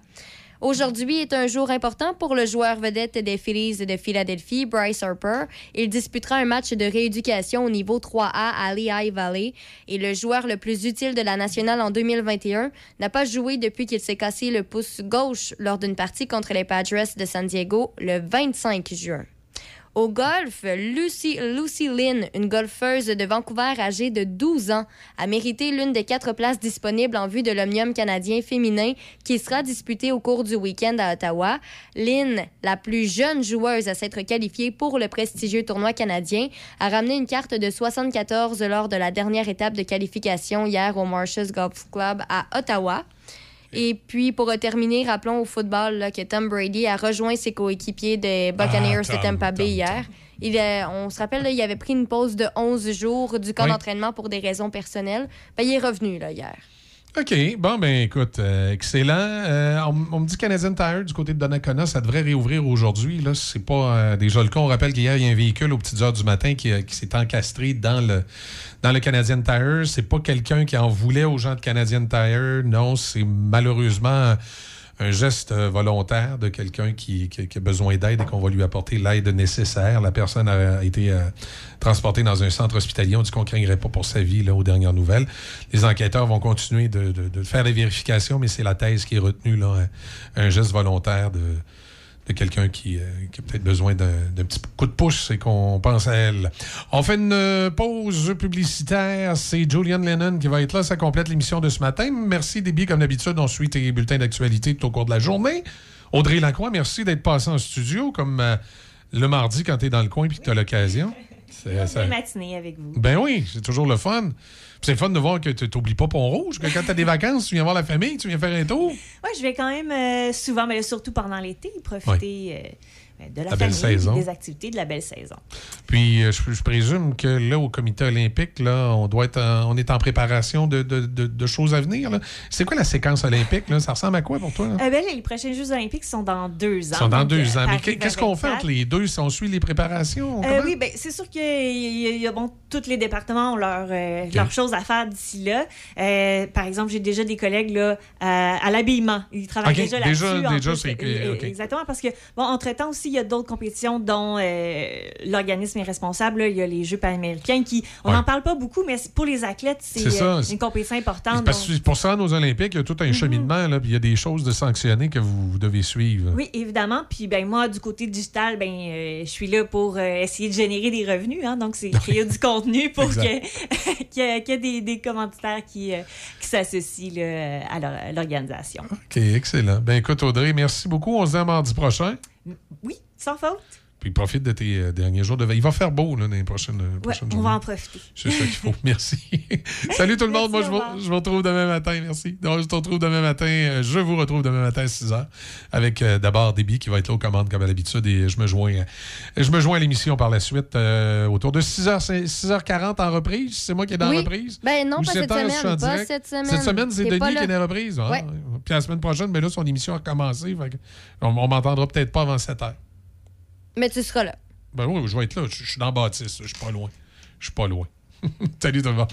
S2: Aujourd'hui est un jour important pour le joueur vedette des Phillies de Philadelphie, Bryce Harper. Il disputera un match de rééducation au niveau 3A à Lehigh Valley. Et le joueur le plus utile de la nationale en 2021 n'a pas joué depuis qu'il s'est cassé le pouce gauche lors d'une partie contre les Padres de San Diego le 25 juin. Au golf, Lucy, Lynn, une golfeuse de Vancouver âgée de 12 ans, a mérité l'une des quatre places disponibles en vue de l'Omnium canadien féminin qui sera disputé au cours du week-end à Ottawa. Lynn, la plus jeune joueuse à s'être qualifiée pour le prestigieux tournoi canadien, a ramené une carte de 74 lors de la dernière étape de qualification hier au Marshes Golf Club à Ottawa. Et puis, pour terminer, rappelons au football là, que Tom Brady a rejoint ses coéquipiers des Buccaneers
S7: Ah,
S2: de
S7: Tom,
S2: Tampa Bay hier. Il, a- on se rappelle, là, il avait pris une pause de 11 jours du camp
S7: Oui.
S2: d'entraînement pour des raisons personnelles. Ben, il est revenu là, hier.
S7: OK. Bon, ben écoute, euh, excellent. Euh, on, on me dit Canadian Tire du côté de Donnacona, ça devrait réouvrir aujourd'hui. Là, c'est pas euh, déjà le cas. On rappelle qu'hier, il y a un véhicule aux petites heures du matin qui, qui s'est encastré dans le, dans le Canadian Tire. C'est pas quelqu'un qui en voulait aux gens de Canadian Tire. Non, c'est malheureusement un geste euh, volontaire de quelqu'un qui, qui- a besoin d'aide et qu'on va lui apporter l'aide nécessaire. La personne a été euh, transportée dans un centre hospitalier. On dit qu'on ne pas pour sa vie là, aux dernières nouvelles. Les enquêteurs vont continuer de, faire les vérifications, mais c'est la thèse qui est retenue, là, un geste volontaire de, de quelqu'un qui, euh, qui a peut-être besoin d'un petit coup de pouce et qu'on pense à elle. On fait une euh, pause publicitaire. C'est Julian Lennon qui va être là. Ça complète l'émission de ce matin. Merci, Déby. Comme d'habitude, on suit tes bulletins d'actualité tout au cours de la journée. Audrey Lacroix, merci d'être passé en studio comme euh, le mardi quand tu es dans le coin et que tu as l'occasion. C'est-
S14: matinée avec vous.
S7: Ben oui, c'est toujours le fun. C'est le fun de voir que tu n'oublies pas Pont-Rouge, que quand tu as des vacances, tu viens voir la famille, tu viens faire un tour.
S14: Ouais, je vais quand même euh, souvent, mais surtout pendant l'été, profiter euh, de la,
S7: La belle saison.
S14: des activités de la belle saison.
S7: Puis euh, je, je présume que là, au comité olympique, là, on doit être en- on est en préparation de, de- de- de choses à venir. C'est quoi la séquence olympique? Là? Ça ressemble à quoi pour toi? là?
S14: Euh, ben, les prochains Jeux olympiques sont dans deux ans.
S7: Ils sont dans deux
S14: euh,
S7: ans. Mais qu'est-ce qu'on fait
S14: 24.
S7: entre les deux si on suit les préparations?
S14: Euh, oui, ben, c'est sûr qu'il y, y a bon, tous les départements ont leur, euh,
S7: Ok.
S14: leurs choses à faire d'ici là. Par exemple, j'ai déjà des collègues là, à, l'habillement. Ils travaillent déjà là-dessus.
S7: déjà, c'est que-.
S14: Exactement, parce que, bon, entre-temps aussi, il y a d'autres compétitions dont euh, l'organisme est responsable. là. Il y a les Jeux panaméricains qui, on
S7: Ouais.
S14: n'en parle pas beaucoup, mais pour les athlètes, c'est euh, une compétition importante.
S7: Parce
S14: donc-
S7: que pour ça, nos Olympiques, il y a tout un cheminement, là, puis il y a des choses de sanctionner que vous, vous devez suivre.
S14: Oui, évidemment. Puis ben moi, du côté digital, ben euh, je suis là pour essayer de générer des revenus. hein. donc, c'est créer du contenu pour qu'il y ait qu'il y ait des, des commanditaires qui, qui s'associent à l'organisation.
S7: OK, excellent. Ben écoute, Audrey, merci beaucoup. On se dit à mardi prochain.
S14: Oui, sans faute.
S7: Puis profite de tes euh, derniers jours de veille. Il va faire beau là, dans les prochaines, euh,
S14: Ouais,
S7: prochaines
S14: on
S7: journées.
S14: va en profiter.
S7: C'est ça qu'il faut. Merci. Salut tout le monde. Moi, je vous,
S14: revoir.
S7: je vous retrouve demain matin. Merci. Donc, je te retrouve demain matin. euh, Je vous retrouve demain matin à 6 h avec euh, d'abord Déby qui va être là aux commandes comme à l'habitude et je me joins, je me joins à l'émission par la suite euh, autour de 6 h 6h40 en reprise. C'est moi qui est dans
S2: Oui.
S7: la reprise?
S2: Ben non,
S7: Ou
S2: pas cette
S7: 7 heures, je suis en
S2: semaine. Pas cette semaine.
S7: Cette semaine, c'est Denis qui est dans la reprise.
S2: Ouais.
S7: Puis la semaine prochaine, mais là, son émission a commencé. on, on m'entendra peut-être pas avant 7 h
S2: Mais tu seras là.
S7: Ben oui, je vais être là. Je suis dans Baptiste. Je suis pas loin. Je suis pas loin. Salut tout le.